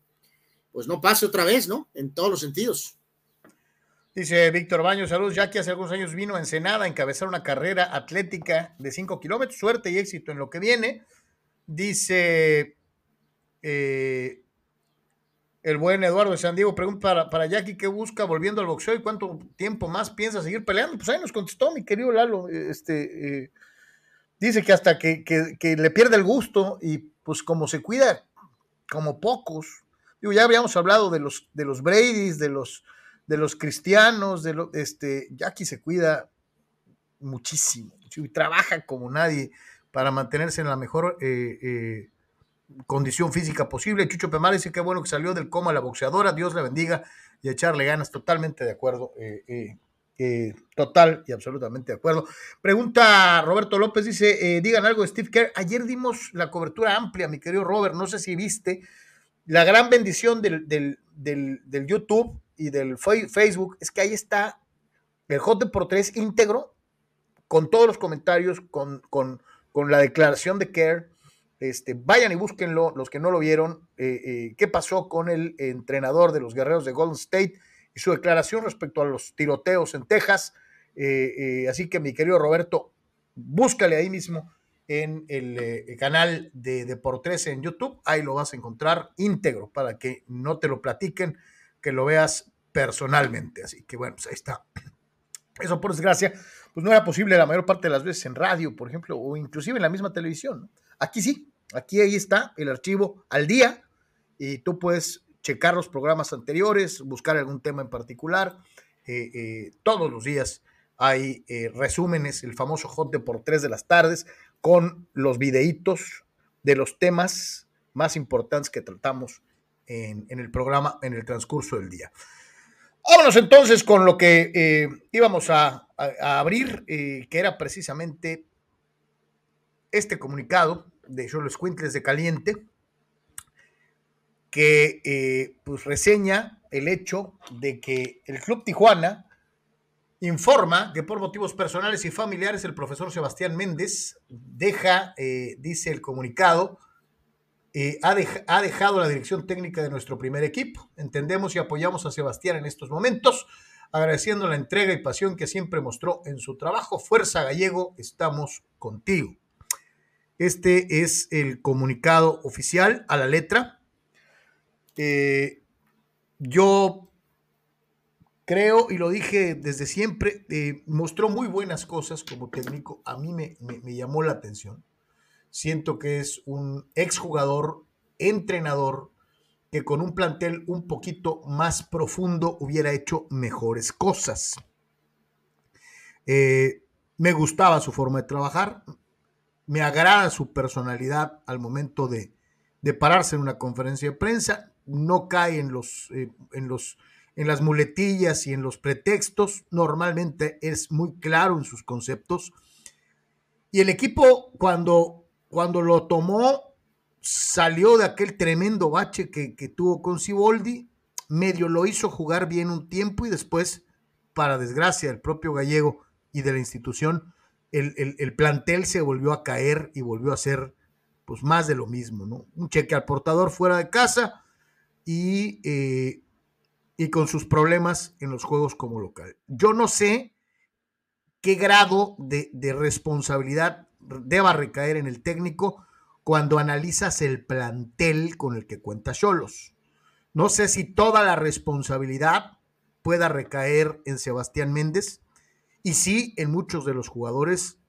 pues no pase otra vez, ¿no? En todos los sentidos. Dice Víctor Baños, saludos, ya que hace algunos años vino a Ensenada a encabezar una carrera atlética de 5 kilómetros, suerte y éxito en lo que viene. Dice, eh, El buen Eduardo de San Diego pregunta para, para Jackie qué busca volviendo al boxeo y cuánto tiempo más piensa seguir peleando. Pues ahí nos contestó mi querido Lalo. Este, eh, dice que hasta que, que, le pierde el gusto y pues como se cuida como pocos. Digo, ya habíamos hablado de los, de los Brady's, de los, de los cristianos, de lo, este, Jackie se cuida muchísimo y trabaja como nadie para mantenerse en la mejor eh, eh, condición física posible. Chucho Pemar dice que bueno que salió del coma la boxeadora, Dios le bendiga y echarle ganas, totalmente de acuerdo, eh, total y absolutamente de acuerdo. Pregunta Roberto López, dice, digan algo de Steve Kerr, ayer dimos la cobertura amplia, mi querido Robert, no sé si viste, la gran bendición del, del, del YouTube y del Facebook es que ahí está el Hot por tres íntegro, con todos los comentarios, con, con, con la declaración de Kerr. Este, vayan y búsquenlo, los que no lo vieron, eh, eh, qué pasó con el entrenador de los guerreros de Golden State y su declaración respecto a los tiroteos en Texas. Eh, así que mi querido Roberto, búscale ahí mismo en el canal de Deportes en YouTube, ahí lo vas a encontrar íntegro para que no te lo platiquen, que lo veas personalmente. Así que bueno, pues ahí está. Eso por desgracia, pues no era posible la mayor parte de las veces en radio, por ejemplo, o inclusive en la misma televisión. Aquí sí, aquí ahí está el archivo al día y tú puedes checar los programas anteriores, buscar algún tema en particular. Eh, eh, todos los días hay eh, resúmenes, el famoso Hot de por tres de las tardes, con los videitos de los temas más importantes que tratamos en, el programa en el transcurso del día. Vámonos entonces con lo que eh, íbamos a, abrir, eh, que era precisamente este comunicado de Cholos Quintles de Caliente, que eh, pues reseña el hecho de que el Club Tijuana informa que por motivos personales y familiares el profesor Sebastián Méndez deja, dice el comunicado, eh, ha, dejado la dirección técnica de nuestro primer equipo. Entendemos y apoyamos a Sebastián en estos momentos, agradeciendo la entrega y pasión que siempre mostró en su trabajo. Fuerza Gallego, estamos contigo. Este es el comunicado oficial a la letra. Eh, yo creo, y lo dije desde siempre, eh, mostró muy buenas cosas como técnico. A mí me llamó la atención siento que es un exjugador, entrenador, que con un plantel un poquito más profundo hubiera hecho mejores cosas. Eh, me gustaba su forma de trabajar, me agrada su personalidad al momento de, pararse en una conferencia de prensa, no cae en, los, eh, en, los, en las muletillas y en los pretextos, normalmente es muy claro en sus conceptos. Y el equipo, cuando cuando lo tomó, salió de aquel tremendo bache que, tuvo con Siboldi, medio lo hizo jugar bien un tiempo y después, para desgracia del propio gallego y de la institución, el, plantel se volvió a caer y volvió a ser pues más de lo mismo, ¿no? Un cheque al portador fuera de casa y, eh, y con sus problemas en los juegos como local. Yo no sé qué grado de, responsabilidad deba recaer en el técnico cuando analizas el plantel con el que cuenta Cholos. No sé si toda la responsabilidad pueda recaer en Sebastián Méndez y sí en muchos de los jugadores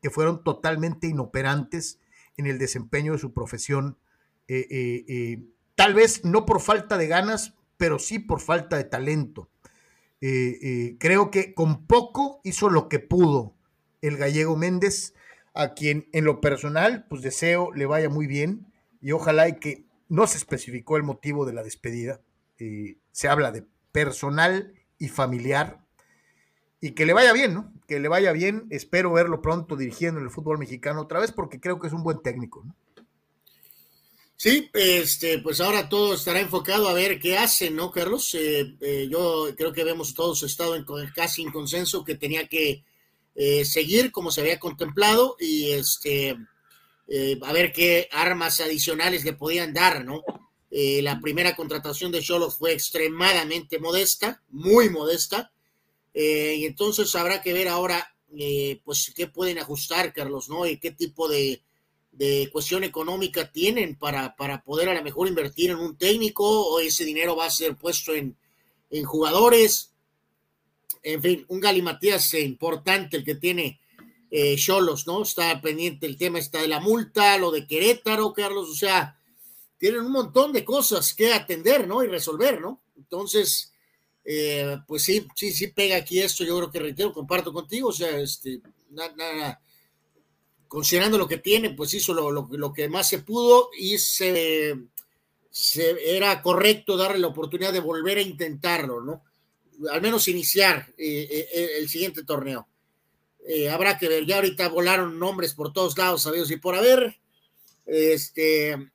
que fueron totalmente inoperantes en el desempeño de su profesión, eh, eh, eh, tal vez no por falta de ganas, pero sí por falta de talento. creo que con poco hizo lo que pudo el gallego Méndez a quien en lo personal, pues deseo le vaya muy bien y ojalá y que no se especificó el motivo de la despedida. Eh, se habla de personal y familiar y que le vaya bien, ¿no? Que le vaya bien. Espero verlo pronto dirigiendo en el fútbol mexicano otra vez porque creo que es un buen técnico, ¿no? Sí, este, pues ahora todo estará enfocado a ver qué hace, ¿no, Carlos? Eh, eh, yo creo que hemos todos estado en, casi en consenso que tenía que eh, seguir como se había contemplado y este, a ver qué armas adicionales le podían dar, ¿no? La primera contratación de Cholo fue extremadamente modesta, muy modesta, y entonces habrá que ver ahora, pues, qué pueden ajustar, Carlos, ¿no? Y qué tipo de, de cuestión económica tienen para, para poder a lo mejor invertir en un técnico o ese dinero va a ser puesto en, en jugadores. En fin, un galimatías importante el que tiene Cholos, ¿no? Está pendiente el tema está de la multa, lo de Querétaro, Carlos, o sea, tienen un montón de cosas que atender, ¿no? Y resolver, ¿no? Entonces, eh, pues sí, sí, sí pega aquí esto, yo creo que reitero, comparto contigo, o sea, este, nada, considerando lo que tiene, pues hizo lo, lo, que más se pudo y se, se, era correcto darle la oportunidad de volver a intentarlo, ¿no? Al menos iniciar eh, eh, el siguiente torneo. habrá que ver, ya ahorita volaron nombres por todos lados, sabidos y por haber. Este.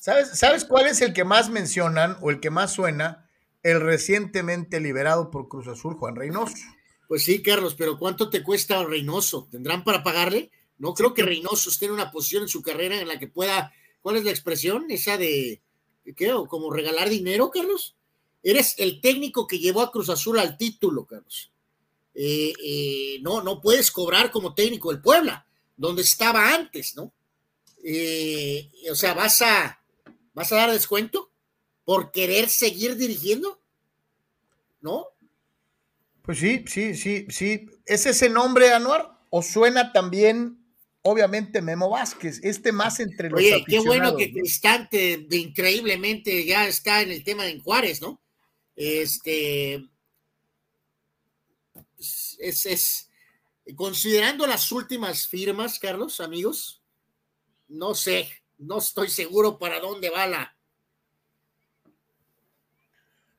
¿Sabes, ¿Sabes cuál es el que más mencionan o el que más suena? el recientemente liberado por Cruz Azul, Juan Reynoso. Pues sí, Carlos, pero ¿cuánto te cuesta Reynoso? ¿Tendrán para pagarle? No creo que Reynoso esté en una posición en su carrera en la que pueda, ¿cuál es la expresión? Esa de, ¿qué? ¿O como regalar dinero, Carlos? Eres el técnico que llevó a Cruz Azul al título, Carlos. Eh, eh, no, no puedes cobrar como técnico del Puebla, donde estaba antes, ¿no? Eh, o sea, vas a, vas a dar descuento por querer seguir dirigiendo? ¿No? Pues sí, sí, sí, sí. ¿Es ese nombre, Anuar? ¿O suena también, obviamente, Memo Vázquez? Este más entre los Oye, qué bueno que Cristante de increíblemente ya está en el tema de Juárez, ¿no? Este. Es, es, considerando las últimas firmas, Carlos, amigos, no sé, no estoy seguro para dónde va la,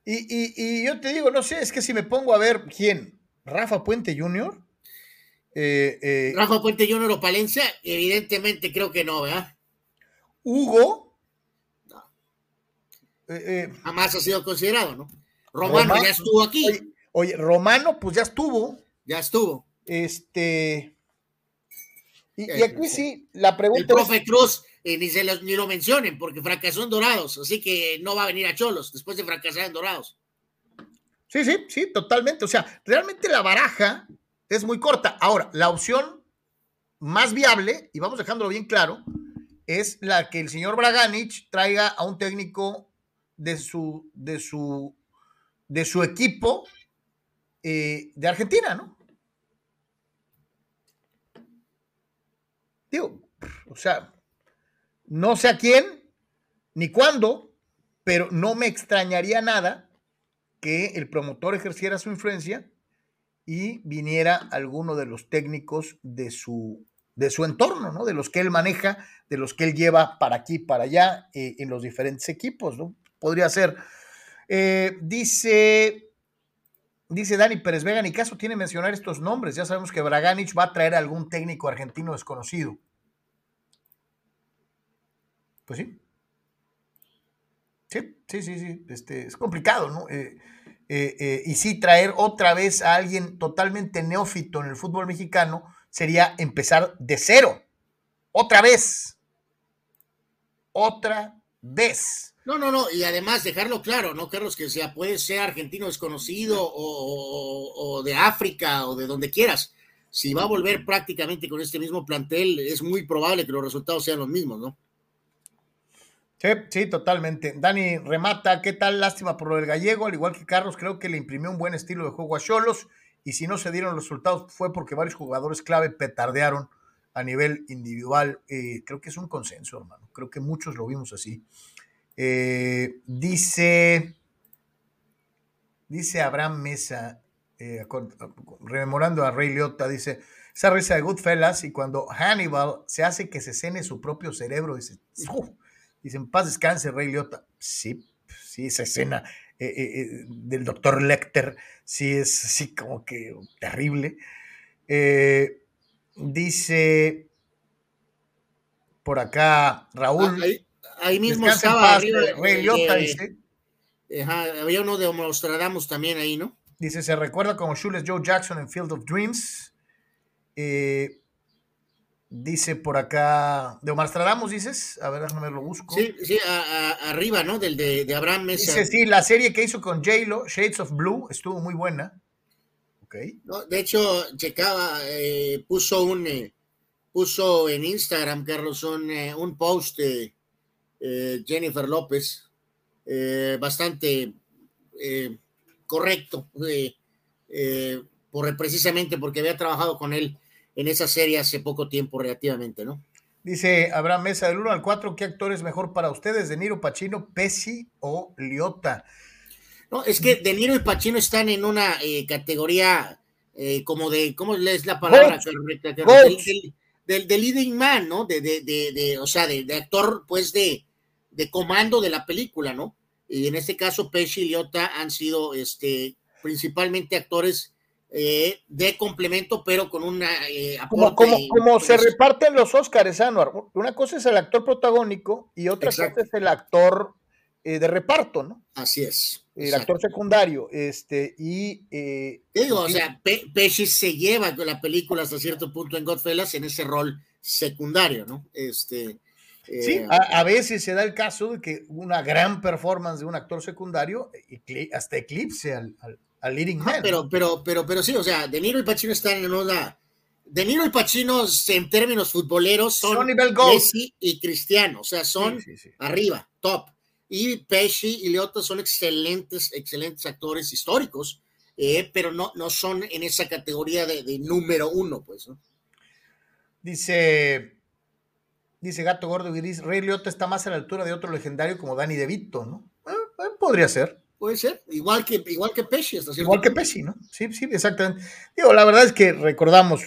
y, yo te digo, no sé, es que si me pongo a ver quién, Rafa Puente Jr. Eh, eh, Rafa Puente Jr. o Palencia, evidentemente creo que no, ¿verdad? Hugo. No. Eh, Jamás ha sido considerado, ¿no? Romano, ya estuvo aquí. Oye, Romano, pues ya estuvo. Ya estuvo. Este. Y, aquí sí, la pregunta. El profe Cruz ni, se los, ni lo mencionen porque fracasó en Dorados, así que no va a venir a Cholos después de fracasar en Dorados. Sí, sí, sí, totalmente. O sea, realmente la baraja es muy corta. Ahora, la opción más viable, y vamos dejándolo bien claro, es la que el señor Braganich traiga a un técnico de su, de su, de su equipo eh, de Argentina, ¿no? Digo, o sea, no sé a quién ni cuándo, pero no me extrañaría nada que el promotor ejerciera su influencia y viniera alguno de los técnicos de su, de su entorno, ¿no? De los que él maneja, de los que él lleva para aquí, para allá, eh, en los diferentes equipos, ¿no? Podría ser. Eh, dice, dice Dani Pérez Vega, ni caso tiene mencionar estos nombres. Ya sabemos que Braganich va a traer a algún técnico argentino desconocido. Pues sí. Sí, sí, sí, sí. Este, es complicado, ¿no? Eh, eh, eh, y sí, traer otra vez a alguien totalmente neófito en el fútbol mexicano sería empezar de cero. Otra vez. Otra vez. No, no, no, y además dejarlo claro, ¿no, Carlos? Que sea, puede ser argentino desconocido o, o, de África o de donde quieras. Si va a volver prácticamente con este mismo plantel, es muy probable que los resultados sean los mismos, ¿no? Sí, totalmente. Dani remata, ¿qué tal? Lástima por lo del gallego, al igual que Carlos, creo que le imprimió un buen estilo de juego a Cholos y si no se dieron los resultados fue porque varios jugadores clave petardearon a nivel individual. Eh, creo que es un consenso, hermano. Creo que muchos lo vimos así. Eh, dice, dice Abraham Mesa, eh, rememorando a Rey Liotta, dice, esa risa de Goodfellas y cuando Hannibal se hace que se cene su propio cerebro, dice, Dicen, paz descanse, Rey Liotta. Sí, sí, esa escena eh, eh, eh, del doctor Lecter, sí es así como que terrible. dice por acá Raúl. Ah, ahí, mismo estaba arriba, Rey Liotta, dice. había uno de Nostradamus también ahí, ¿no? Dice, se recuerda como Shoeless Joe Jackson en Field of Dreams. Eh, Dice por acá, de Omar Stradamos, dices, a ver, déjame lo busco. Sí, sí, arriba, ¿no? Del de, Abraham Mesa. Dice, sí, la serie que hizo con J-Lo, Shades of Blue, estuvo muy buena. Ok. No, de hecho, checaba, eh, puso un, eh, puso en Instagram, Carlos, un, eh, un post de Jennifer López, bastante correcto, por, precisamente porque había trabajado con él en esa serie hace poco tiempo relativamente, ¿no? Dice Abraham Mesa, del 1 al 4, ¿qué actor es mejor para ustedes? ¿De Niro, Pacino, Pesci o Liotta? No, es que De Niro y Pacino están en una categoría como de, ¿cómo es la palabra correcta? del, leading man, ¿no? De, de, de, o sea, de, actor, pues, de, de comando de la película, ¿no? Y en este caso, Pesci y Liotta han sido, este, principalmente actores eh, de complemento, pero con una eh, Como, como, se reparten los Oscars, Anuar. Una cosa es el actor protagónico y otra cosa es el actor eh, de reparto, ¿no? Así es. El actor secundario, este, y... Digo, o sea, Pesci se lleva la película hasta cierto punto en Godfellas en ese rol secundario, ¿no? Este... sí, a, veces se da el caso de que una gran performance de un actor secundario hasta eclipse al, al, leading man. Pero, pero, pero, pero sí, o sea, De Niro y Pacino están en una... De Niro y Pacino en términos futboleros son Messi y Cristiano, o sea, son arriba, top y Pesci y Liotta son excelentes, excelentes actores históricos, eh, pero no, no son en esa categoría de, número uno, pues. Dice, dice Gato Gordo Gris, Rey Liotta está más a la altura de otro legendario como Danny DeVito, ¿no? Eh, eh, podría ser. Puede ser, igual que, igual que Pesci. igual que Pesci, ¿no? Sí, sí, exactamente. Digo, la verdad es que recordamos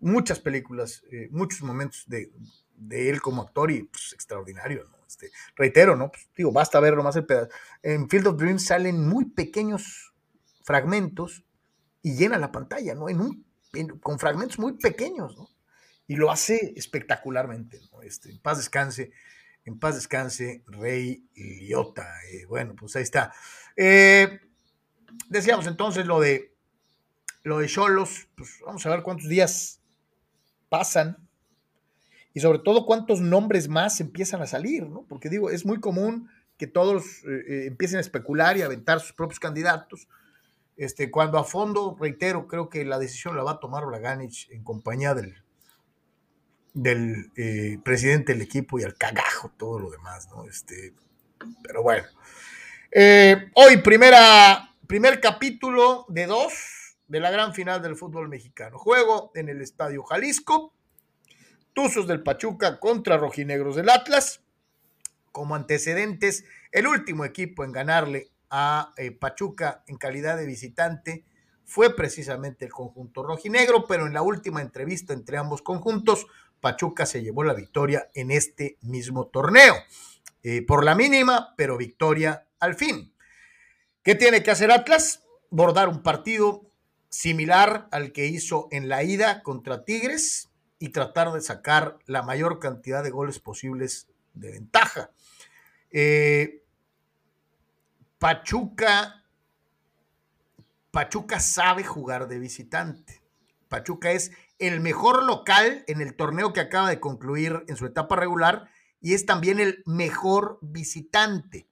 muchas películas, muchos momentos de, de, él como actor y pues, extraordinario, ¿no? Este, reitero, ¿no? Pues, digo, basta ver nomás el pedazo. En Field of Dreams salen muy pequeños fragmentos y llena la pantalla, ¿no? En un, con fragmentos muy pequeños, ¿no? Y lo hace espectacularmente, ¿no? Este, en paz descanse, en paz descanse, Rey Liotta. Eh, bueno, pues ahí está. Eh, decíamos entonces lo de lo de Cholos, pues vamos a ver cuántos días pasan y sobre todo cuántos nombres más empiezan a salir, ¿no? Porque digo, es muy común que todos eh, empiecen a especular y a aventar sus propios candidatos. Este, cuando a fondo, reitero, creo que la decisión la va a tomar Blaganich en compañía del, del eh, presidente del equipo y al cagajo todo lo demás, ¿no? Este, pero bueno. hoy, primera, primer capítulo de dos de la gran final del fútbol mexicano. Juego en el Estadio Jalisco. Tuzos del Pachuca contra Rojinegros del Atlas. Como antecedentes, el último equipo en ganarle a eh, Pachuca en calidad de visitante fue precisamente el conjunto rojinegro, pero en la última entrevista entre ambos conjuntos, Pachuca se llevó la victoria en este mismo torneo. Eh, por la mínima, pero victoria al fin. ¿Qué tiene que hacer Atlas? Bordar un partido similar al que hizo en la ida contra Tigres, y tratar de sacar la mayor cantidad de goles posibles de ventaja. Eh, Pachuca, Pachuca sabe jugar de visitante. Pachuca es el mejor local en el torneo que acaba de concluir en su etapa regular y es también el mejor visitante.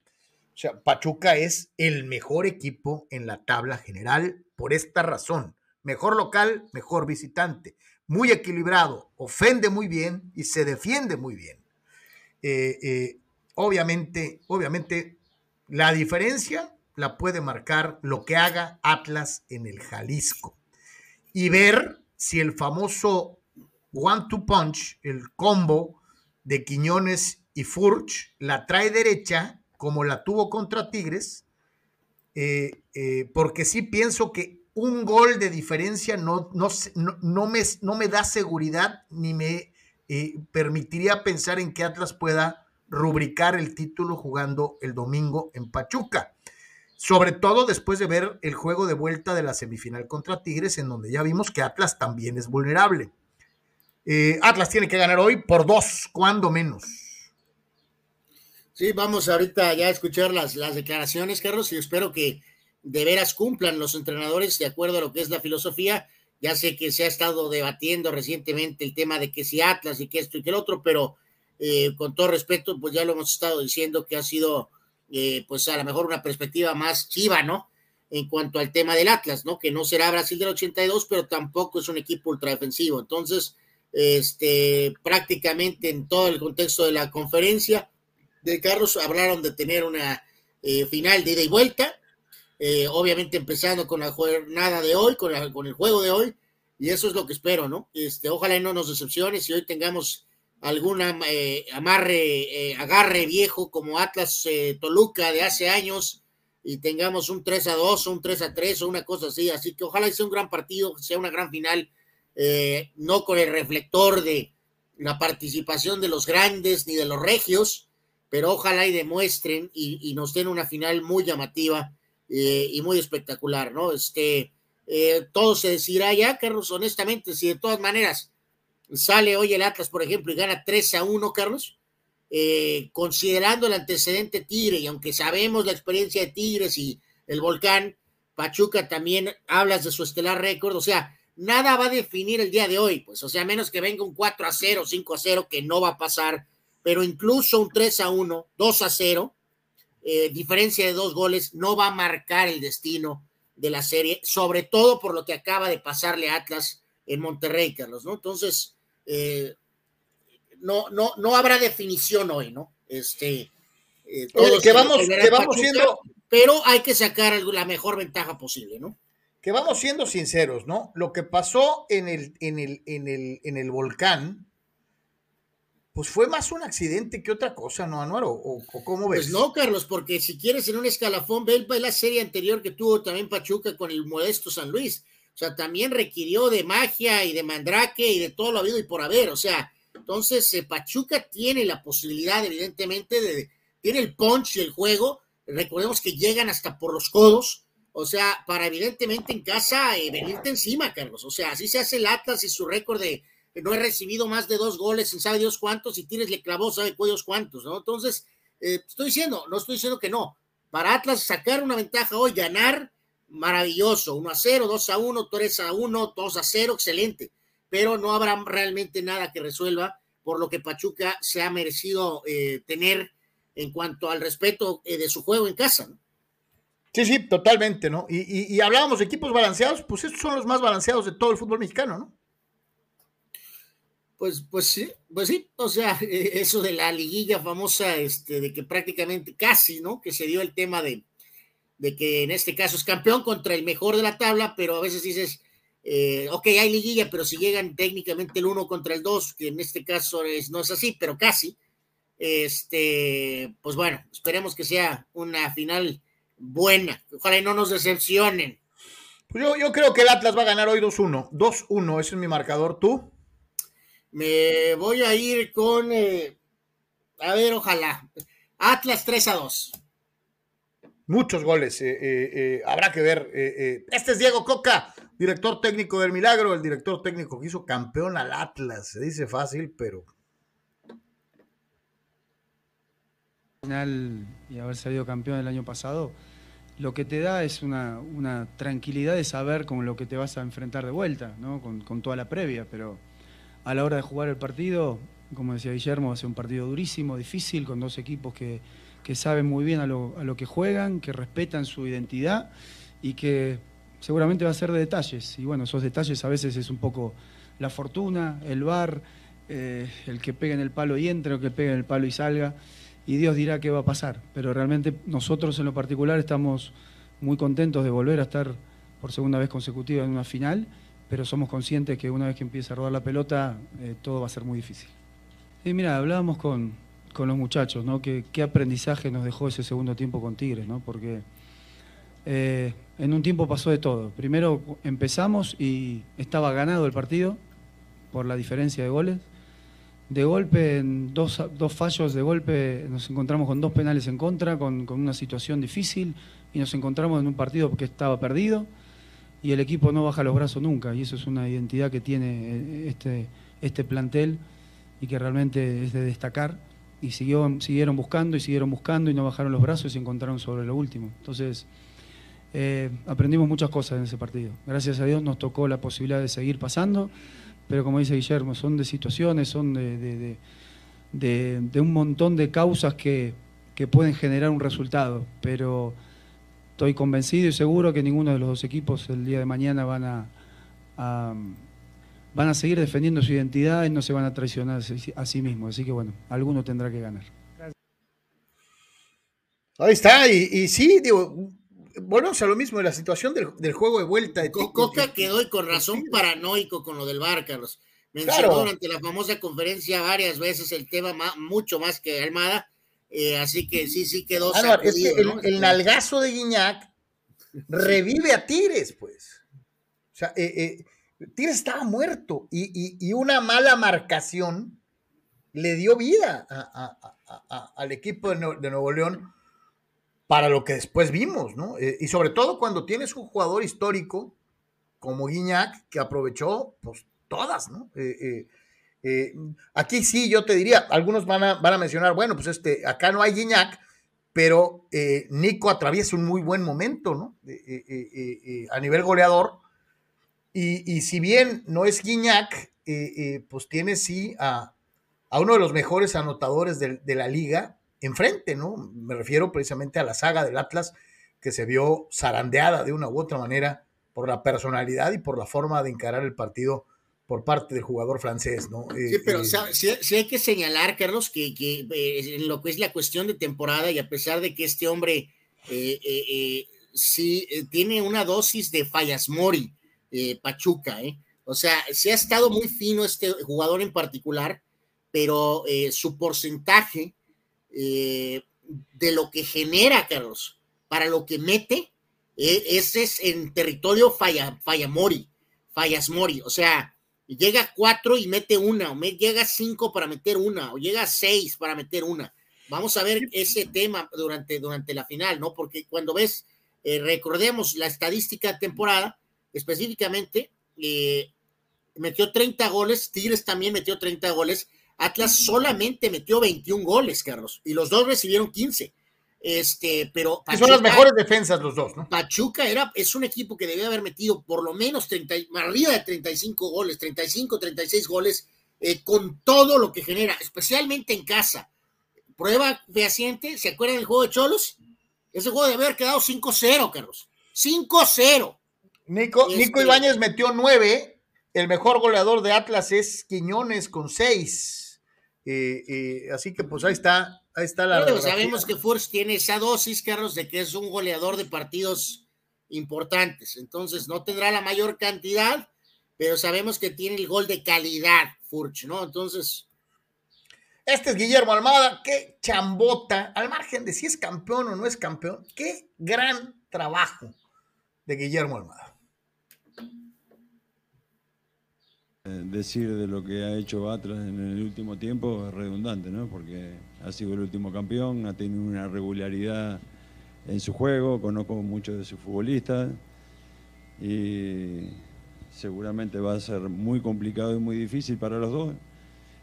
O sea, Pachuca es el mejor equipo en la tabla general por esta razón. Mejor local, mejor visitante muy equilibrado, ofende muy bien y se defiende muy bien. Eh, eh, obviamente, obviamente, la diferencia la puede marcar lo que haga Atlas en el Jalisco y ver si el famoso one-two punch, el combo de Quiñones y Furch, la trae derecha como la tuvo contra Tigres, eh, porque sí pienso que un gol de diferencia no, no, no, me, no me, da seguridad ni me eh, permitiría pensar en que Atlas pueda rubricar el título jugando el domingo en Pachuca. Sobre todo después de ver el juego de vuelta de la semifinal contra Tigres, en donde ya vimos que Atlas también es vulnerable. Eh, Atlas tiene que ganar hoy por dos, cuando menos. Sí, vamos ahorita ya a escuchar las, las declaraciones, Carlos, y espero que de veras cumplan los entrenadores de acuerdo a lo que es la filosofía. Ya sé que se ha estado debatiendo recientemente el tema de que si Atlas y que esto y que el otro, pero eh, con todo respeto, pues ya lo hemos estado diciendo que ha sido, eh, pues a lo mejor una perspectiva más chiva, ¿no? En cuanto al tema del Atlas, ¿no? Que no será Brasil del 82, pero tampoco es un equipo ultra defensivo. Entonces, este, prácticamente en todo el contexto de la conferencia de Carlos, hablaron de tener una eh, final de ida y vuelta, eh, obviamente empezando con la jornada de hoy, con, con, el juego de hoy, y eso es lo que espero, ¿no? Este, ojalá no nos decepcione si hoy tengamos alguna eh, amarre, agarre viejo como Atlas Toluca de hace años y tengamos un 3 a 2 o un 3 a 3 o una cosa así, así que ojalá sea un gran partido, sea una gran final, no con el reflector de la participación de los grandes ni de los regios, pero ojalá y demuestren y, nos den una final muy llamativa eh, y muy espectacular, ¿no? Este, eh, todo se decidirá ya, Carlos, honestamente, si de todas maneras sale hoy el Atlas, por ejemplo, y gana 3 a 1, Carlos, eh, considerando el antecedente Tigre, y aunque sabemos la experiencia de Tigres y el volcán, Pachuca también hablas de su estelar récord, o sea, nada va a definir el día de hoy, pues, o sea, menos que venga un 4 a 0, 5 a 0, que no va a pasar pero incluso un 3 a 1, 2 a 0, eh, diferencia de dos goles, no va a marcar el destino de la serie, sobre todo por lo que acaba de pasarle a Atlas en Monterrey, Carlos, ¿no? Entonces, eh, no, no, no habrá definición hoy, ¿no? Este, eh, que vamos, que vamos siendo, pero hay que sacar la mejor ventaja posible, ¿no? Que vamos siendo sinceros, ¿no? Lo que pasó en el, en el, en el, en el volcán, pues fue más un accidente que otra cosa, ¿no, Anuaro? ¿O, cómo ves? Pues no, Carlos, porque si quieres en un escalafón, ve la serie anterior que tuvo también Pachuca con el modesto San Luis. O sea, también requirió de magia y de mandrake y de todo lo habido y por haber. O sea, entonces eh, Pachuca tiene la posibilidad, evidentemente, de, tiene el punch y el juego. Recordemos que llegan hasta por los codos. O sea, para evidentemente en casa eh, venirte encima, Carlos. O sea, así se hace el Atlas y su récord de no he recibido más de dos goles en sabe Dios cuántos, y Tires le clavó sabe Dios cuántos, ¿no? Entonces, eh, estoy diciendo, no estoy diciendo que no. Para Atlas sacar una ventaja hoy, ganar, maravilloso, 1 a 0, 2 a 1, 3 a 1, 2 a 0, excelente, pero no habrá realmente nada que resuelva por lo que Pachuca se ha merecido eh, tener en cuanto al respeto eh, de su juego en casa, ¿no? Sí, sí, totalmente, ¿no? Y, y, y hablábamos de equipos balanceados, pues estos son los más balanceados de todo el fútbol mexicano, ¿no? Pues, pues sí, pues sí, o sea, eso de la liguilla famosa, este, de que prácticamente casi, ¿no? Que se dio el tema de, de que en este caso es campeón contra el mejor de la tabla, pero a veces dices, eh, ok, hay liguilla, pero si llegan técnicamente el uno contra el dos, que en este caso es, no es así, pero casi, este, pues bueno, esperemos que sea una final buena, ojalá y no nos decepcionen. Pues yo, yo creo que el Atlas va a ganar hoy 2-1, 2-1, ese es mi marcador, ¿tú? Me voy a ir con, eh, a ver, ojalá, Atlas 3 a 2. Muchos goles, eh, eh, habrá que ver. este es Diego Coca, director técnico del Milagro, el director técnico que hizo campeón al Atlas. Se dice fácil, pero final y haber salido campeón el año pasado, lo que te da es una, tranquilidad de saber con lo que te vas a enfrentar de vuelta, ¿no? con, con toda la previa, pero a la hora de jugar el partido, como decía Guillermo, va a ser un partido durísimo, difícil, con dos equipos que, saben muy bien a lo, que juegan, que respetan su identidad y que seguramente va a ser de detalles. Y bueno, esos detalles a veces es un poco la fortuna, el bar, eh, el que pegue en el palo y entre o que pegue en el palo y salga. Y Dios dirá qué va a pasar. Pero realmente nosotros en lo particular estamos muy contentos de volver a estar por segunda vez consecutiva en una final pero somos conscientes que una vez que empiece a rodar la pelota, eh, todo va a ser muy difícil. Y mira, hablábamos con, los muchachos, ¿no? ¿Qué, aprendizaje nos dejó ese segundo tiempo con Tigres, ¿no? Porque eh, en un tiempo pasó de todo. Primero empezamos y estaba ganado el partido por la diferencia de goles. De golpe, en dos, fallos de golpe, nos encontramos con dos penales en contra, con, con una situación difícil y nos encontramos en un partido que estaba perdido y el equipo no baja los brazos nunca, y eso es una identidad que tiene eh, este, este plantel y que realmente es de destacar. Y siguió, siguieron buscando y siguieron buscando y no bajaron los brazos y se encontraron sobre lo último. Entonces, eh, aprendimos muchas cosas en ese partido. Gracias a Dios nos tocó la posibilidad de seguir pasando, pero como dice Guillermo, son de situaciones, son de, de, un montón de causas que, que pueden generar un resultado, pero estoy convencido y seguro que ninguno de los dos equipos el día de mañana van a, van a seguir defendiendo su identidad y no se van a traicionar a sí mismos. Así que bueno, alguno tendrá que ganar. Ahí está, y, sí, digo, volvemos a lo mismo de la situación del, juego de vuelta. De Coca quedó y con razón paranoico con lo del bar, Carlos. Mencionó durante la famosa conferencia varias veces el tema mucho más que Almada, eh, así que sí, sí quedó. el, nalgazo de Guiñac revive a Tigres, pues. O sea, eh, eh, Tigres estaba muerto y, una mala marcación le dio vida al equipo de, Nuevo León para lo que después vimos, ¿no? y sobre todo cuando tienes un jugador histórico como Guiñac que aprovechó pues, todas, ¿no? Eh, eh, eh, aquí sí, yo te diría, algunos van a, van a mencionar, bueno, pues este, acá no hay Guiñac, pero Nico atraviesa un muy buen momento, ¿no? a nivel goleador. Y, si bien no es Guiñac, pues tiene sí a, uno de los mejores anotadores de, de, la liga enfrente, ¿no? Me refiero precisamente a la saga del Atlas, que se vio zarandeada de una u otra manera por la personalidad y por la forma de encarar el partido por parte del jugador francés, ¿no? Sí, pero eh, sí, hay que señalar, Carlos, que, eh, en lo que es la cuestión de temporada y a pesar de que este hombre eh, sí tiene una dosis de fallas Mori, Pachuca, ¿eh? O sea, sí ha estado muy fino este jugador en particular, pero su porcentaje de lo que genera, Carlos, para lo que mete, ese es en territorio falla, falla Mori, fallas Mori, o sea, llega cuatro y mete una, o llega cinco para meter una, o llega seis para meter una. Vamos a ver ese tema durante, durante la final, ¿no? Porque cuando ves, eh, recordemos la estadística de temporada, específicamente, eh, metió 30 goles, Tigres también metió 30 goles, Atlas solamente metió 21 goles, Carlos, y los dos recibieron 15. Este, pero son las mejores defensas los dos, ¿no? Pachuca era, es un equipo que debía haber metido por lo menos 30, arriba de 35 goles, 35, 36 goles, eh, con todo lo que genera, especialmente en casa. Prueba fehaciente, ¿se acuerdan del juego de Cholos? Ese juego debe haber quedado 5-0, Carlos. 5-0. Nico, Nico este Ibáñez metió 9. El mejor goleador de Atlas es Quiñones con 6. Eh, eh, así que pues ahí está Ahí está la Pero sabemos que Furch tiene esa dosis, Carlos, de que es un goleador de partidos importantes. Entonces no tendrá la mayor cantidad, pero sabemos que tiene el gol de calidad, Furch, ¿no? Entonces. Este es Guillermo Almada, qué chambota, al margen de si es campeón o no es campeón, qué gran trabajo de Guillermo Almada. Eh, decir de lo que ha hecho Atlas en el último tiempo es redundante, ¿no? Porque ha sido el último campeón, ha tenido una regularidad en su juego, conozco muchos de sus futbolistas y seguramente va a ser muy complicado y muy difícil para los dos.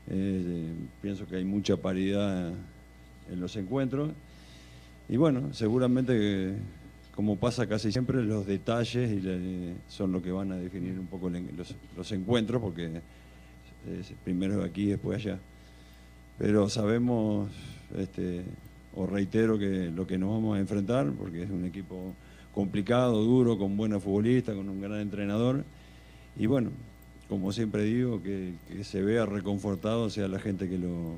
Eh, pienso que hay mucha paridad en los encuentros y bueno, seguramente como pasa casi siempre, los detalles son lo que van a definir un poco los, encuentros, porque es primero aquí y después allá. Pero sabemos, este, os reitero, que lo que nos vamos a enfrentar, porque es un equipo complicado, duro, con buenos futbolistas, con un gran entrenador. Y bueno, como siempre digo, que, se vea reconfortado sea la gente que lo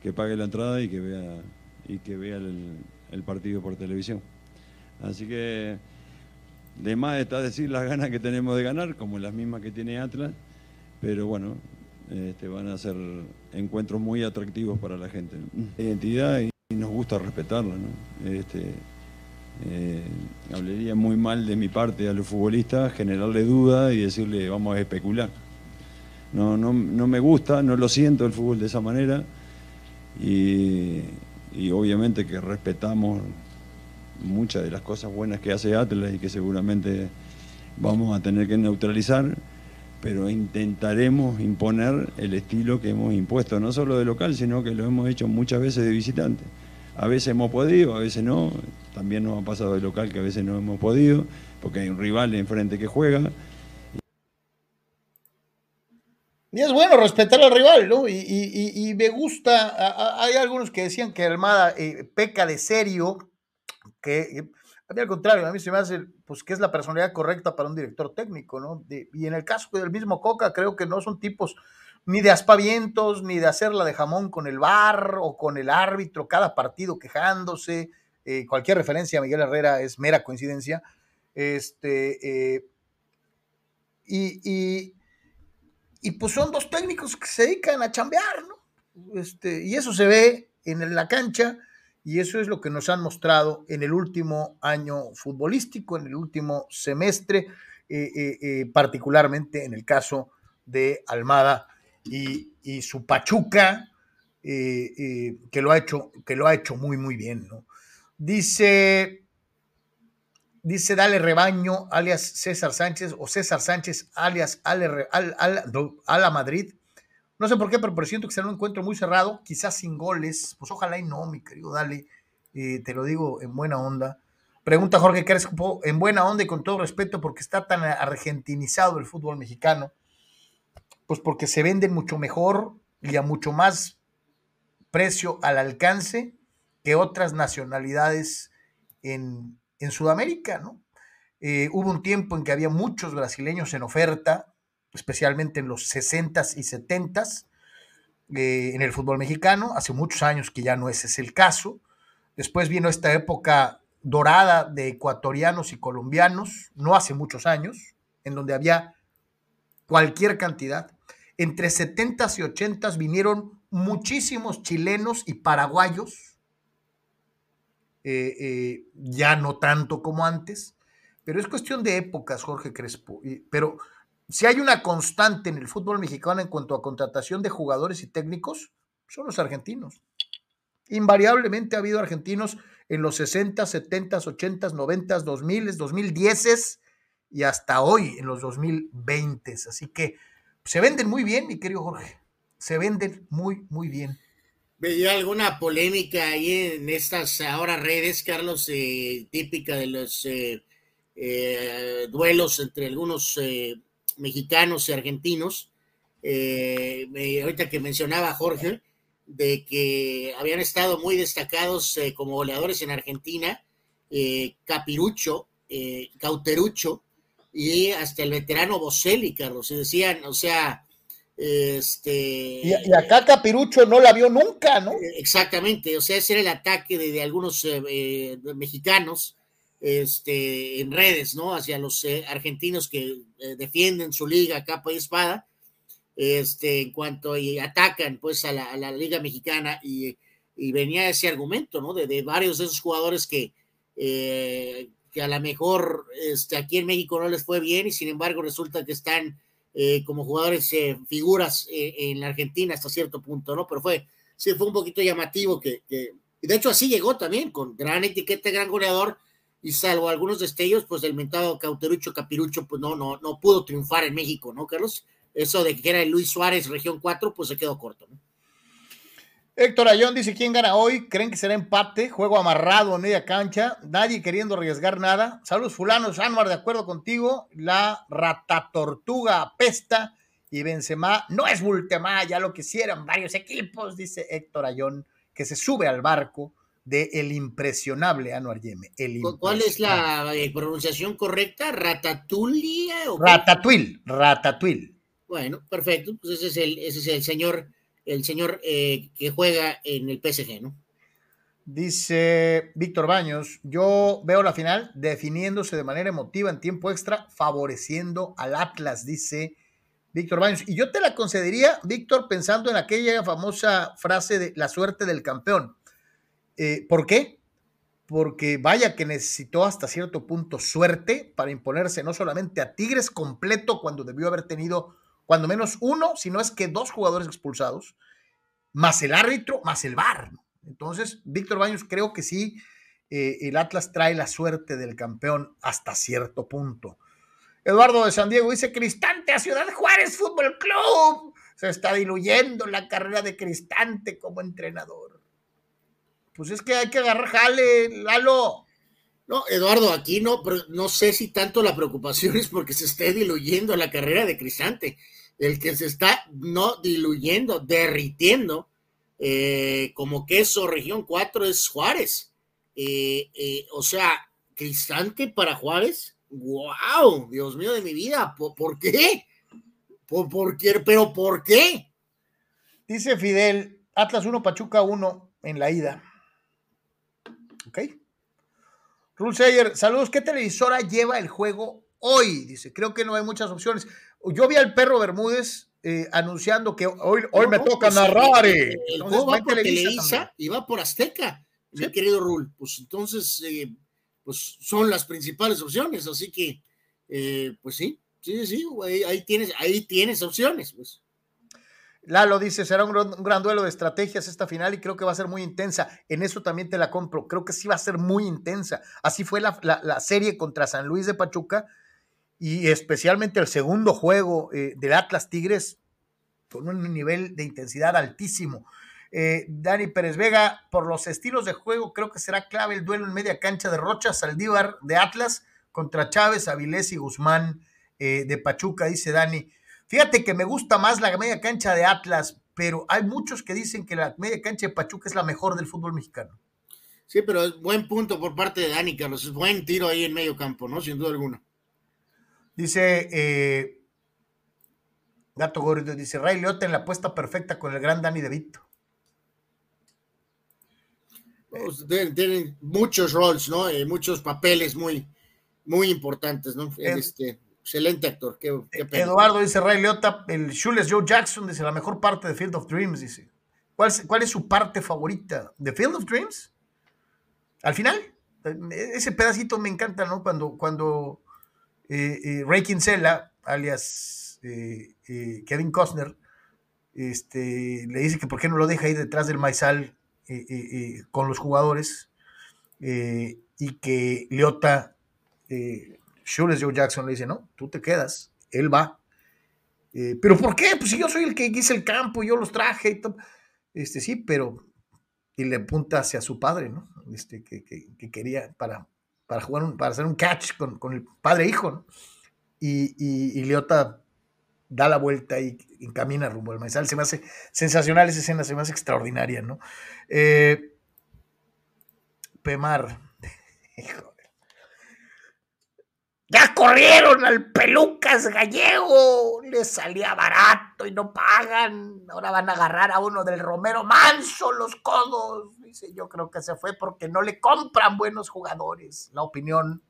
que pague la entrada y que vea y que vea el partido por televisión. Así que de más está decir las ganas que tenemos de ganar, como las mismas que tiene Atlas, pero bueno, este, van a ser encuentros muy atractivos para la gente. Identidad y nos gusta respetarla. ¿no? Este, eh, hablaría muy mal de mi parte a los futbolistas, generarle duda y decirle vamos a especular. No, no, no me gusta, no lo siento el fútbol de esa manera y, y obviamente que respetamos muchas de las cosas buenas que hace Atlas y que seguramente vamos a tener que neutralizar, pero intentaremos imponer el estilo que hemos impuesto, no solo de local, sino que lo hemos hecho muchas veces de visitante. A veces hemos podido, a veces no, también nos ha pasado de local que a veces no hemos podido, porque hay un rival enfrente que juega. Y es bueno respetar al rival, ¿no? Y, me gusta, hay algunos que decían que Armada eh, peca de serio, que A mí al contrario, a mí se me hace pues que es la personalidad correcta para un director técnico, ¿no? y en el caso del mismo Coca, creo que no son tipos ni de aspavientos, ni de hacerla de jamón con el bar o con el árbitro, cada partido quejándose. Eh, cualquier referencia a Miguel Herrera es mera coincidencia. Este, eh, y, y, pues son dos técnicos que se dedican a chambear, ¿no? Este, y eso se ve en la cancha y eso es lo que nos han mostrado en el último año futbolístico, en el último semestre, eh, particularmente en el caso de Almada y, su Pachuca, eh, eh, que, lo ha hecho, que lo ha hecho muy, muy bien. ¿no? Dice, dice Dale Rebaño, alias César Sánchez, o César Sánchez, alias Ale, al, al, Madrid. No sé por qué, pero siento que será un encuentro muy cerrado, quizás sin goles. Pues ojalá y no, mi querido Dale, eh, te lo digo en buena onda. Pregunta Jorge Crespo, en buena onda y con todo respeto, porque está tan argentinizado el fútbol mexicano. Pues porque se venden mucho mejor y a mucho más precio al alcance que otras nacionalidades en, Sudamérica, ¿no? Eh, hubo un tiempo en que había muchos brasileños en oferta, especialmente en los 60s y 70s, eh, en el fútbol mexicano. Hace muchos años que ya no ese es el caso. Después vino esta época dorada de ecuatorianos y colombianos, no hace muchos años, en donde había cualquier cantidad. Entre 70s y 80s vinieron muchísimos chilenos y paraguayos, eh, eh, ya no tanto como antes, pero es cuestión de épocas, Jorge Crespo. pero si hay una constante en el fútbol mexicano en cuanto a contratación de jugadores y técnicos, son los argentinos. Invariablemente ha habido argentinos en los 60, 70, 80, 90, 2000, 2010 y hasta hoy en los 2020. Así que se venden muy bien, mi querido Jorge. Se venden muy, muy bien. ¿Veía alguna polémica ahí en estas ahora redes, Carlos, eh, típica de los eh, eh, duelos entre algunos mexicanos y argentinos? ahorita que mencionaba Jorge, de que habían estado muy destacados como goleadores en Argentina, Capirucho, Cauterucho, y hasta el veterano Boselli, Carlos, se decían, o sea, este... Y, acá Capirucho no la vio nunca, ¿no? Eh, exactamente, o sea, ese era el ataque de, algunos eh, eh, mexicanos este, en redes, ¿no? Hacia los argentinos que defienden su liga capa y espada, este, en cuanto y atacan pues a la, liga mexicana y, venía ese argumento, ¿no? De, varios de esos jugadores que que a lo mejor este, aquí en México no les fue bien y sin embargo resulta que están eh, como jugadores eh, figuras eh, en la Argentina hasta cierto punto, ¿no? Pero fue, sí, fue un poquito llamativo que, que, de hecho así llegó también, con gran etiqueta, gran goleador, y salvo algunos destellos, pues el mentado Cauterucho Capirucho, pues no, no, no pudo triunfar en México, ¿no, Carlos? Eso de que era Luis Suárez, región 4, pues se quedó corto, ¿no? Héctor Ayón dice, ¿quién gana hoy? ¿Creen que será empate? Juego amarrado en media cancha, nadie queriendo arriesgar nada. Saludos fulanos, Anuar, de acuerdo contigo. La ratatortuga apesta y Benzema no es Bultemá, ya lo quisieran varios equipos, dice Héctor Ayón, que se sube al barco de el impresionable Anuar Yeme. ¿Cuál es la eh, pronunciación correcta? ¿Ratatulia? O Ratatouille, Ratatouille. Bueno, perfecto, pues ese es el, ese es el señor el señor eh, que juega en el PSG, ¿no? Dice Víctor Baños, yo veo la final definiéndose de manera emotiva en tiempo extra, favoreciendo al Atlas, dice Víctor Baños. Y yo te la concedería, Víctor, pensando en aquella famosa frase de la suerte del campeón. Eh, ¿Por qué? Porque vaya que necesitó hasta cierto punto suerte para imponerse no solamente a Tigres completo cuando debió haber tenido cuando menos uno, si no es que dos jugadores expulsados, más el árbitro, más el VAR. Entonces, Víctor Baños, creo que sí, eh, el Atlas trae la suerte del campeón hasta cierto punto. Eduardo de San Diego dice, Cristante a Ciudad Juárez Fútbol Club. Se está diluyendo la carrera de Cristante como entrenador. Pues es que hay que agarrar jale, Lalo. No, Eduardo, aquí no, pero no sé si tanto la preocupación es porque se esté diluyendo la carrera de Cristante. El que se está no diluyendo, derritiendo, eh, como queso región 4 es Juárez. Eh, eh, o sea, Cristante para Juárez. ¡Wow! Dios mío de mi vida. ¿Por, qué? ¿Por, por qué? ¿Pero por qué? Dice Fidel, Atlas 1, Pachuca 1 en la ida. Ok. Rulseyer, saludos. ¿Qué televisora lleva el juego hoy? Dice, creo que no hay muchas opciones. Yo vi al perro Bermúdez eh, anunciando que hoy, hoy me toca pues, narrar. El, juego va por Televisa y va por Azteca, mi querido Rul. Pues entonces, eh, pues son las principales opciones, así que, eh, pues sí, sí, sí, ahí, tienes, ahí tienes opciones, pues. Lalo dice, será un gran, duelo de estrategias esta final y creo que va a ser muy intensa. En eso también te la compro. Creo que sí va a ser muy intensa. Así fue la, serie contra San Luis de Pachuca y especialmente el segundo juego eh, del Atlas Tigres con un nivel de intensidad altísimo. Eh, Dani Pérez Vega, por los estilos de juego, creo que será clave el duelo en media cancha de Rocha, Saldívar de Atlas contra Chávez, Avilés y Guzmán eh, de Pachuca, dice Dani. Fíjate que me gusta más la media cancha de Atlas, pero hay muchos que dicen que la media cancha de Pachuca es la mejor del fútbol mexicano. Sí, pero es buen punto por parte de Dani, Carlos. Es buen tiro ahí en medio campo, ¿no? Sin duda alguna. Dice eh, Gato Gordo, dice Ray Leota en la apuesta perfecta con el gran Dani De Vito. Pues, tienen, muchos roles, ¿no? Eh, muchos papeles muy, muy importantes, ¿no? Este, excelente actor. Qué, Eduardo dice Ray Leota, el Shules Joe Jackson dice la mejor parte de Field of Dreams, dice. ¿Cuál es, ¿Cuál es su parte favorita? ¿De Field of Dreams? Al final, ese pedacito me encanta, ¿no? Cuando, cuando eh, eh, Ray Kinsella, alias Kevin Costner, este, le dice que por qué no lo deja ahí detrás del maizal eh, eh, eh, con los jugadores y que Leota, eh, Joe Jackson le dice, no, tú te quedas, él va. pero ¿por qué? Pues si yo soy el que hice el campo, yo los traje y todo. Este, sí, pero y le apunta hacia su padre, ¿no? Este, que, quería para, para jugar, un, para hacer un catch con, el padre e hijo, ¿no? Y, y, Leota da la vuelta y, camina rumbo al maizal. Se me hace sensacional esa escena, se me hace extraordinaria, ¿no? Eh, Pemar. Ya corrieron al Pelucas Gallego, les salía barato y no pagan. Ahora van a agarrar a uno del Romero Manso los codos. Dice, yo creo que se fue porque no le compran buenos jugadores. La opinión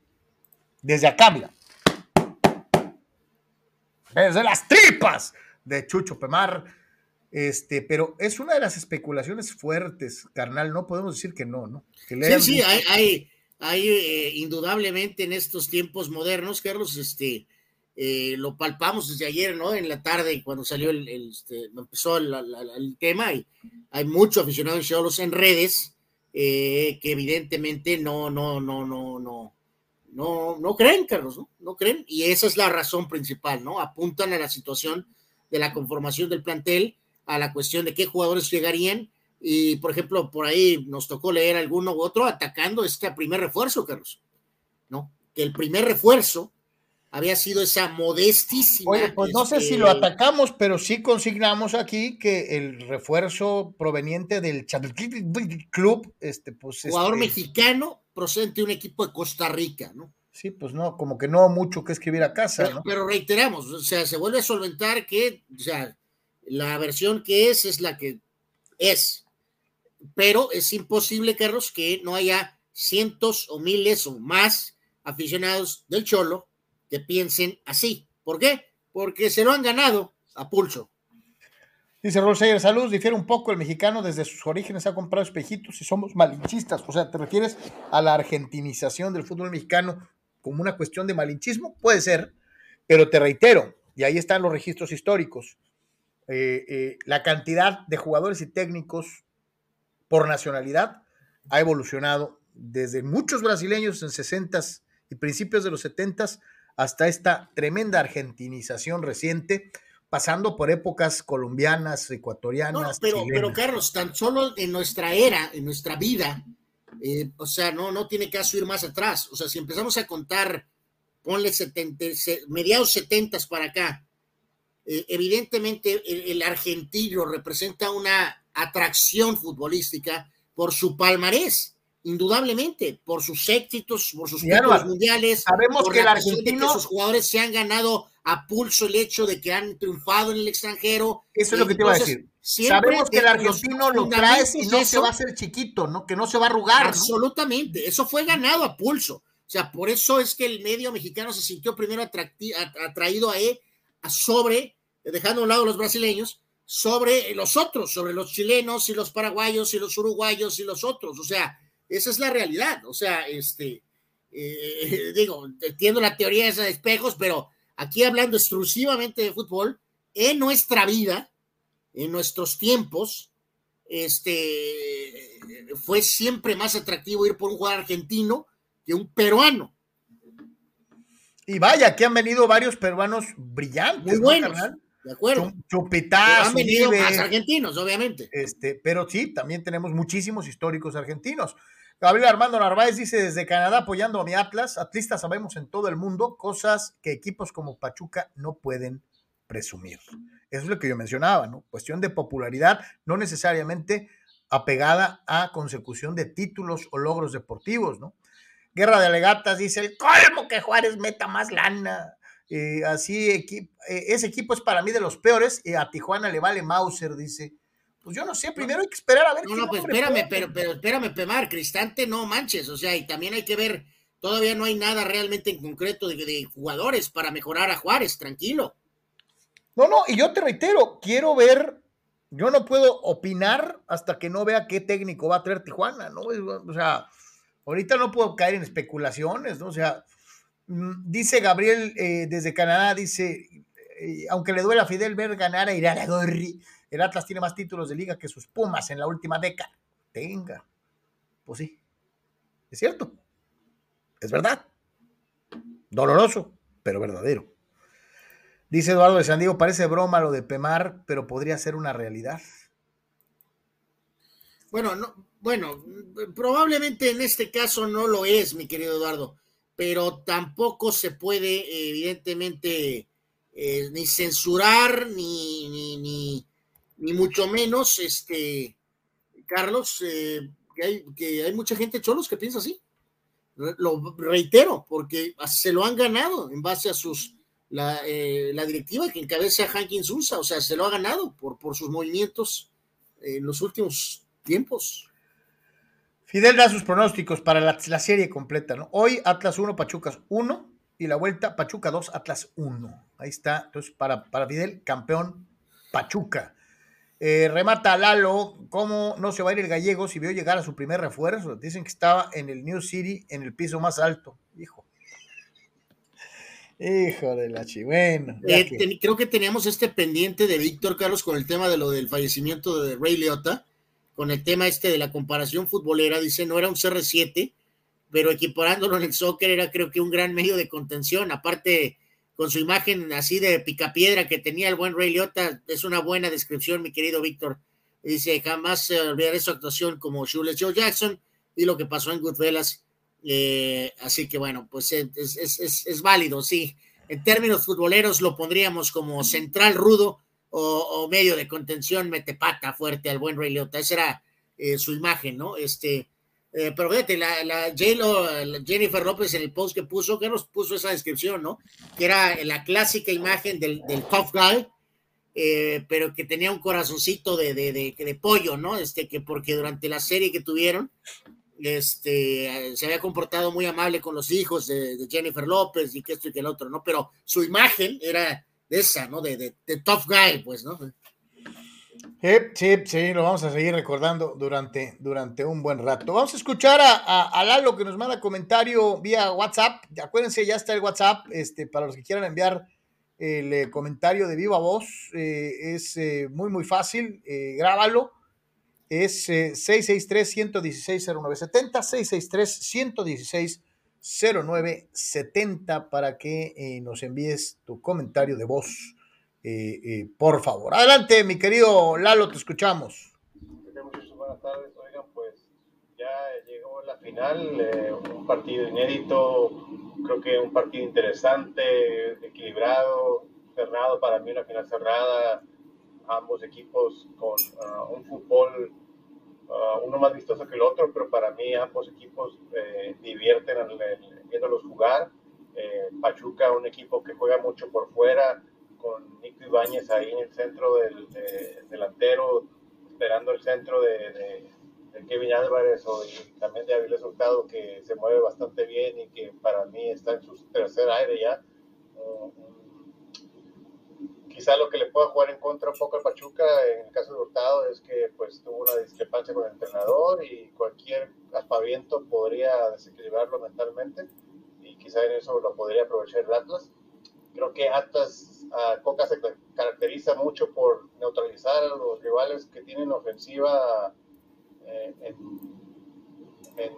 desde acá, mira desde las tripas de Chucho Pemar. Este, pero es una de las especulaciones fuertes, carnal, no podemos decir que no, ¿no? sí, sí, hay, hay, eh, indudablemente en estos tiempos modernos, Carlos, este, eh, lo palpamos desde ayer, ¿no? En la tarde, cuando salió el, este, empezó el, tema, y hay muchos aficionados en redes eh, que evidentemente no, no, no, no, no, no, no creen, Carlos, ¿no? No creen. Y esa es la razón principal, ¿no? Apuntan a la situación de la conformación del plantel, a la cuestión de qué jugadores llegarían. Y, por ejemplo, por ahí nos tocó leer alguno u otro atacando este primer refuerzo, Carlos, ¿no? Que el primer refuerzo había sido esa modestísima. Oye, pues no sé si lo este, atacamos, pero sí consignamos aquí que el refuerzo proveniente del Club, este, pues. Jugador este mexicano procedente de un equipo de Costa Rica, ¿no? Sí, pues no, como que no mucho que escribir a casa, pero, ¿no? Pero reiteramos, o sea, se vuelve a solventar que, o sea, la versión que es es la que es. Pero es imposible, Carlos, que no haya cientos o miles o más aficionados del Cholo que piensen así. ¿Por qué? Porque se lo han ganado a pulso. Dice Roseyer, salud, difiere un poco el mexicano desde sus orígenes ha comprado espejitos y somos malinchistas. O sea, ¿te refieres a la argentinización del fútbol mexicano como una cuestión de malinchismo? Puede ser, pero te reitero, y ahí están los registros históricos, eh, eh, la cantidad de jugadores y técnicos por nacionalidad ha evolucionado desde muchos brasileños en 60 y principios de los 70 hasta esta tremenda argentinización reciente pasando por épocas colombianas, ecuatorianas. pero, pero Carlos, tan solo en nuestra era, en nuestra vida, eh, o sea, no, no tiene caso ir más atrás. O sea, si empezamos a contar, ponle 70, mediados 70 para acá, eh, evidentemente el, argentino representa una atracción futbolística por su palmarés. indudablemente, por sus éxitos, por sus títulos mundiales. Sabemos que el argentino. sus jugadores se han ganado a pulso el hecho de que han triunfado en el extranjero. Eso es lo que te iba a decir. Sabemos que el argentino lo trae y no se va a hacer chiquito, ¿no? Que no se va a arrugar. Absolutamente. Eso fue ganado a pulso. O sea, por eso es que el medio mexicano se sintió primero atraído a él, a sobre, dejando a un lado los brasileños, sobre los otros, sobre los chilenos y los paraguayos y los uruguayos y los otros. O sea, esa es la realidad. O sea, este, eh, digo, entiendo la teoría de espejos, pero aquí hablando exclusivamente de fútbol, en nuestra vida, en nuestros tiempos, este, fue siempre más atractivo ir por un jugador argentino que un peruano. Y vaya, que han venido varios peruanos brillantes. Muy buenos. De acuerdo. Chupitas. Han venido más argentinos, obviamente. Este, pero sí, también tenemos muchísimos históricos argentinos. Gabriel Armando Narváez dice desde Canadá apoyando a mi Atlas, atlistas sabemos en todo el mundo cosas que equipos como Pachuca no pueden presumir. Eso es lo que yo mencionaba, ¿no? Cuestión de popularidad, no necesariamente apegada a consecución de títulos o logros deportivos, ¿no? Guerra de Alegatas dice el colmo que Juárez meta más lana. Así, eh, ese equipo es para mí de los peores y a Tijuana le vale Mauser, dice. Pues yo no sé, primero hay que esperar a ver. No, no, pues espérame, pero, pero espérame, Pemar, Cristante no manches, o sea, y también hay que ver, todavía no hay nada realmente en concreto de, jugadores para mejorar a Juárez, tranquilo. No, no, y yo te reitero, quiero ver, yo no puedo opinar hasta que no vea qué técnico va a traer Tijuana, ¿no? O sea, ahorita no puedo caer en especulaciones, ¿no? O sea, dice Gabriel eh, desde Canadá, dice, eh, aunque le duela a Fidel ver ganar a Irán Gorri, el Atlas tiene más títulos de liga que sus Pumas en la última década. Tenga. Pues sí. Es cierto. Es verdad. Doloroso, pero verdadero. Dice Eduardo de San Diego, parece broma lo de Pemar, pero podría ser una realidad. Bueno, no, bueno, probablemente en este caso no lo es, mi querido Eduardo, pero tampoco se puede, evidentemente, eh, ni censurar, ni, ni, ni mucho menos, este, Carlos, eh, que, hay, que hay mucha gente cholos que piensa así. Lo reitero, porque se lo han ganado en base a sus la, eh, la directiva que encabeza Hankins Unsa, o sea, se lo ha ganado por, por sus movimientos en los últimos tiempos. Fidel da sus pronósticos para la, serie completa, ¿no? Hoy Atlas 1, Pachucas 1 y la vuelta Pachuca 2, Atlas 1. Ahí está. Entonces, para, para Fidel, campeón Pachuca. Eh, remata Lalo, ¿cómo no se va a ir el gallego si vio llegar a su primer refuerzo? Dicen que estaba en el New City, en el piso más alto. Hijo. Hijo de la chivena. Eh, creo que teníamos este pendiente de Víctor Carlos con el tema de lo del fallecimiento de Ray Liotta, con el tema este de la comparación futbolera. Dice, no era un CR7, pero equiparándolo en el soccer era creo que un gran medio de contención. Aparte, con su imagen así de picapiedra que tenía el buen Ray Liotta, es una buena descripción, mi querido Víctor. Dice, jamás se olvidaré su actuación como Jules Joe Jackson y lo que pasó en Goodfellas. Eh, así que bueno, pues es, válido, sí. En términos futboleros lo pondríamos como central rudo o, medio de contención, mete pata fuerte al buen Ray Liotta. Esa era eh, su imagen, ¿no? Este, eh, pero fíjate, la, la, Jennifer López en el post que puso, que nos puso esa descripción, ¿no? Que era la clásica imagen del, tough guy, eh, pero que tenía un corazoncito de, de, de, pollo, ¿no? Este, que porque durante la serie que tuvieron, este, se había comportado muy amable con los hijos de, Jennifer López y que esto y que el otro, ¿no? Pero su imagen era de esa, ¿no? De, de, tough guy, pues, ¿no? Sí, sí, lo vamos a seguir recordando durante, durante un buen rato. Vamos a escuchar a, Lalo que nos manda comentario vía WhatsApp. Acuérdense, ya está el WhatsApp este, para los que quieran enviar el eh, comentario de viva voz. Eh, es eh, muy, muy fácil. grábalo. Es 663-116-0970. 663-116-0970 para que nos envíes tu comentario de voz eh, eh, por favor. Adelante, mi querido Lalo, te escuchamos. Buenas tardes, oigan, pues ya llegó la final, eh, un partido inédito, creo que un partido interesante, equilibrado, cerrado, para mí una final cerrada, ambos equipos con uh, un fútbol uh, uno más vistoso que el otro, pero para mí ambos equipos eh, divierten al, viéndolos jugar. Eh, Pachuca, un equipo que juega mucho por fuera, con Nico Ibáñez ahí en el centro del delantero, esperando el centro de, Kevin Álvarez o también de Avilés Hurtado, que se mueve bastante bien y que para mí está en su tercer aire ya. Quizá lo que le pueda jugar en contra un poco a Pachuca en el caso de Hurtado es que pues tuvo una discrepancia con el entrenador y cualquier aspaviento podría desequilibrarlo mentalmente y quizá en eso lo podría aprovechar el Atlas. Creo que Atlas, uh, Coca se caracteriza mucho por neutralizar a los rivales que tienen ofensiva eh, en,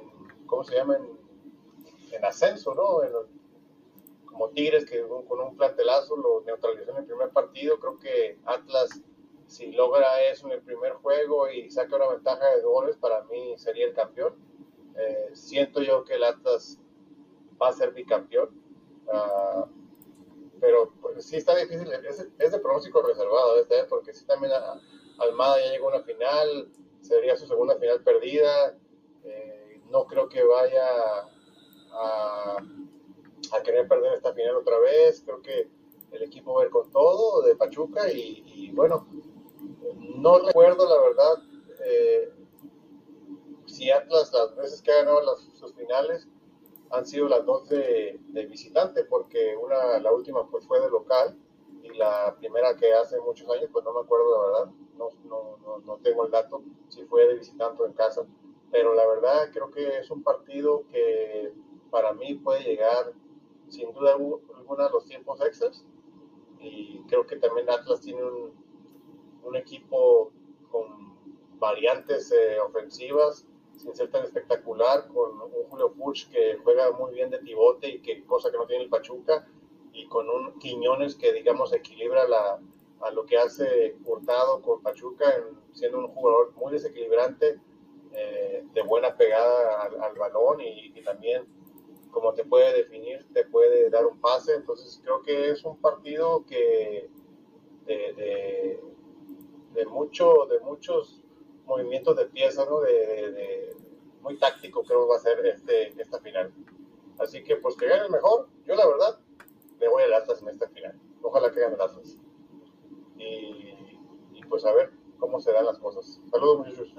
¿cómo se llama? En, ascenso, ¿no? Como Tigres que con un plantelazo lo neutralizó en el primer partido. Creo que Atlas, si logra eso en el primer juego y saca una ventaja de goles, para mí sería el campeón. Eh, siento yo que el Atlas va a ser bicampeón. Uh, pero pues, sí está difícil, es, de pronóstico reservado este, porque sí también Almada ya llegó a una final, sería su segunda final perdida, eh, no creo que vaya a, a, querer perder esta final otra vez, creo que el equipo va a ir con todo de Pachuca y, bueno, no recuerdo la verdad eh, si Atlas las veces que ha ganado las, sus finales han sido las dos de, visitante, porque una, la última pues fue de local y la primera que hace muchos años, pues no me acuerdo la verdad, no, no, no, tengo el dato si fue de visitante o en casa, pero la verdad creo que es un partido que para mí puede llegar sin duda alguna los tiempos extras. Y creo que también Atlas tiene un, un equipo con variantes eh, ofensivas sin ser tan espectacular, con un Julio Puch que juega muy bien de pivote y que cosa que no tiene el Pachuca, y con un Quiñones que digamos equilibra la, a lo que hace Hurtado con Pachuca, siendo un jugador muy desequilibrante, eh, de buena pegada al, balón y, también como te puede definir, te puede dar un pase, entonces creo que es un partido que de, de mucho, de muchos movimientos de pieza, ¿no? De, muy táctico creo que va a ser este, esta final. Así que pues que gane el mejor. Yo la verdad le voy al Atlas en esta final. Ojalá que gane el Atlas. Y, pues a ver cómo se dan las cosas. Saludos muchachos.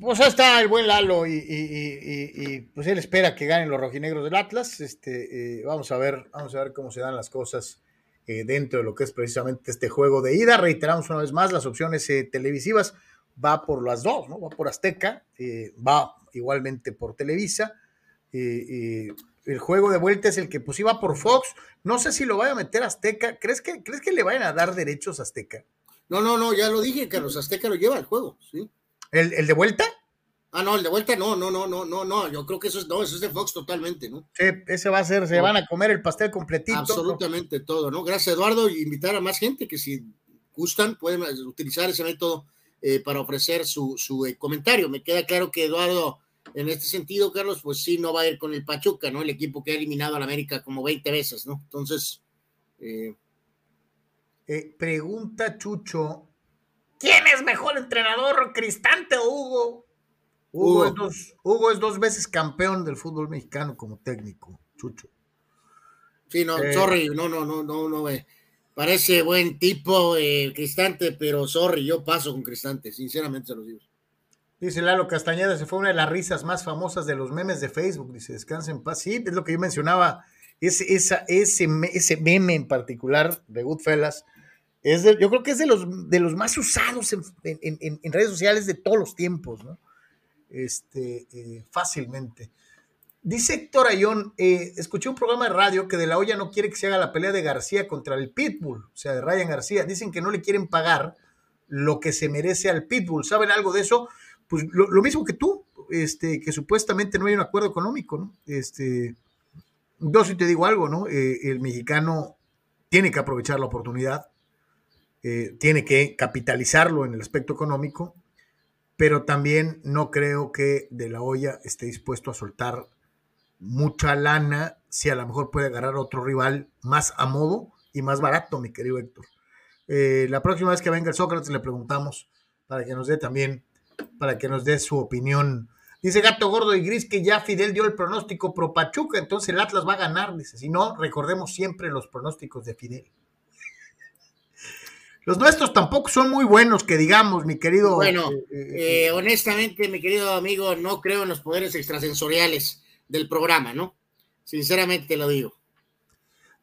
Pues ahí está el buen Lalo y, pues él espera que ganen los rojinegros del Atlas. Este, eh, vamos a ver, vamos a ver cómo se dan las cosas eh, dentro de lo que es precisamente este juego de ida. Reiteramos una vez más, las opciones eh, televisivas va por las dos, ¿no? Va por Azteca, va igualmente por Televisa. el juego de vuelta es el que pues iba por Fox. No sé si lo vaya a meter Azteca. ¿Crees que, ¿Crees que le vayan a dar derechos a Azteca? No, no, no, ya lo dije, Carlos. Azteca lo lleva el juego, ¿sí? ¿El, el de vuelta? Ah, no, el de vuelta no, no, no, no, no, no, yo creo que eso es, no, eso es de Fox totalmente, ¿no? Sí, ese va a ser, se van a comer el pastel completito. Absolutamente todo, ¿no? Gracias, Eduardo, y invitar a más gente que si gustan pueden utilizar ese método eh, para ofrecer su, su eh, comentario. Me queda claro que Eduardo, en este sentido, Carlos, pues sí, no va a ir con el Pachuca, ¿no? El equipo que ha eliminado al América como 20 veces, ¿no? Entonces... Eh... pregunta Chucho, ¿quién es mejor entrenador, Cristante o Hugo? Hugo, Es dos, veces campeón del fútbol mexicano como técnico, Chucho. Sí, no, eh, sorry, no, no, no, no, no, eh. parece buen tipo eh, Cristante, pero sorry, yo paso con Cristante, sinceramente se los digo. Dice Lalo Castañeda, se fue una de las risas más famosas de los memes de Facebook, dice, descansa en paz. Sí, es lo que yo mencionaba, ese, esa, ese, ese meme en particular de Goodfellas, es yo creo que es de los, de los más usados en, en redes sociales de todos los tiempos, ¿no? este, eh, fácilmente. Dice Héctor Ayón, eh, escuché un programa de radio que de la olla no quiere que se haga la pelea de García contra el Pitbull, o sea, de Ryan García. Dicen que no le quieren pagar lo que se merece al Pitbull. ¿Saben algo de eso? Pues lo, mismo que tú, este, que supuestamente no hay un acuerdo económico, ¿no? Este, yo sí te digo algo, ¿no? Eh, el mexicano tiene que aprovechar la oportunidad, tiene que capitalizarlo en el aspecto económico pero también no creo que De La Hoya esté dispuesto a soltar mucha lana si a lo mejor puede agarrar otro rival más a modo y más barato, mi querido Héctor. Eh, la próxima vez que venga el Sócrates le preguntamos para que nos dé también, para que nos dé su opinión. Dice Gato Gordo y Gris que ya Fidel dio el pronóstico pro Pachuca, entonces el Atlas va a ganar, dice. Si no, recordemos siempre los pronósticos de Fidel. Los nuestros tampoco son muy buenos, que digamos, mi querido. Bueno, eh, honestamente, mi querido amigo, no creo en los poderes extrasensoriales del programa, ¿no? Sinceramente lo digo.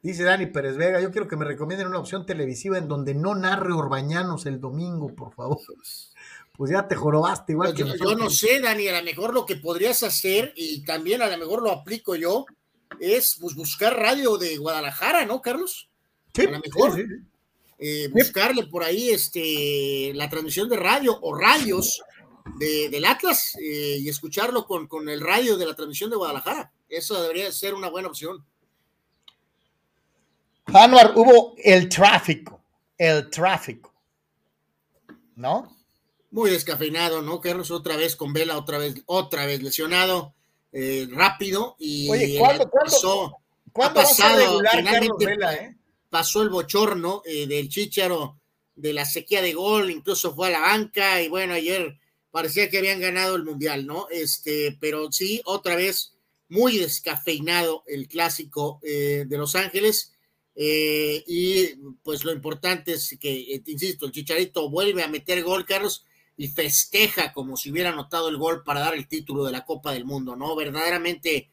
Dice Dani Pérez Vega, yo quiero que me recomienden una opción televisiva en donde no narre Orbañanos el domingo, por favor. Pues ya te jorobaste igual que yo, yo no sé, Dani, a lo mejor lo que podrías hacer, y también a lo mejor lo aplico yo, es pues, buscar radio de Guadalajara, ¿no, Carlos? Sí, a lo mejor. Eh, buscarle por ahí este, la transmisión de radio o radios de, del Atlas eh, y escucharlo con, con, el radio de la transmisión de Guadalajara. Eso debería ser una buena opción. Anuar, hubo el tráfico, el tráfico, ¿no? Muy descafeinado, ¿no? Carlos otra vez con Vela, otra vez, otra vez lesionado, eh, rápido y Oye, ¿cuándo, pasó, ¿cuándo, ha pasado, finalmente, Vela, eh? Pasó el bochorno eh, del Chicharo de la sequía de gol, incluso fue a la banca y bueno, ayer parecía que habían ganado el mundial, ¿no? Este, pero sí, otra vez muy descafeinado el clásico eh, de Los Ángeles. Eh, y pues lo importante es que, eh, insisto, el Chicharito vuelve a meter gol, Carlos, y festeja como si hubiera anotado el gol para dar el título de la Copa del Mundo, ¿no? Verdaderamente,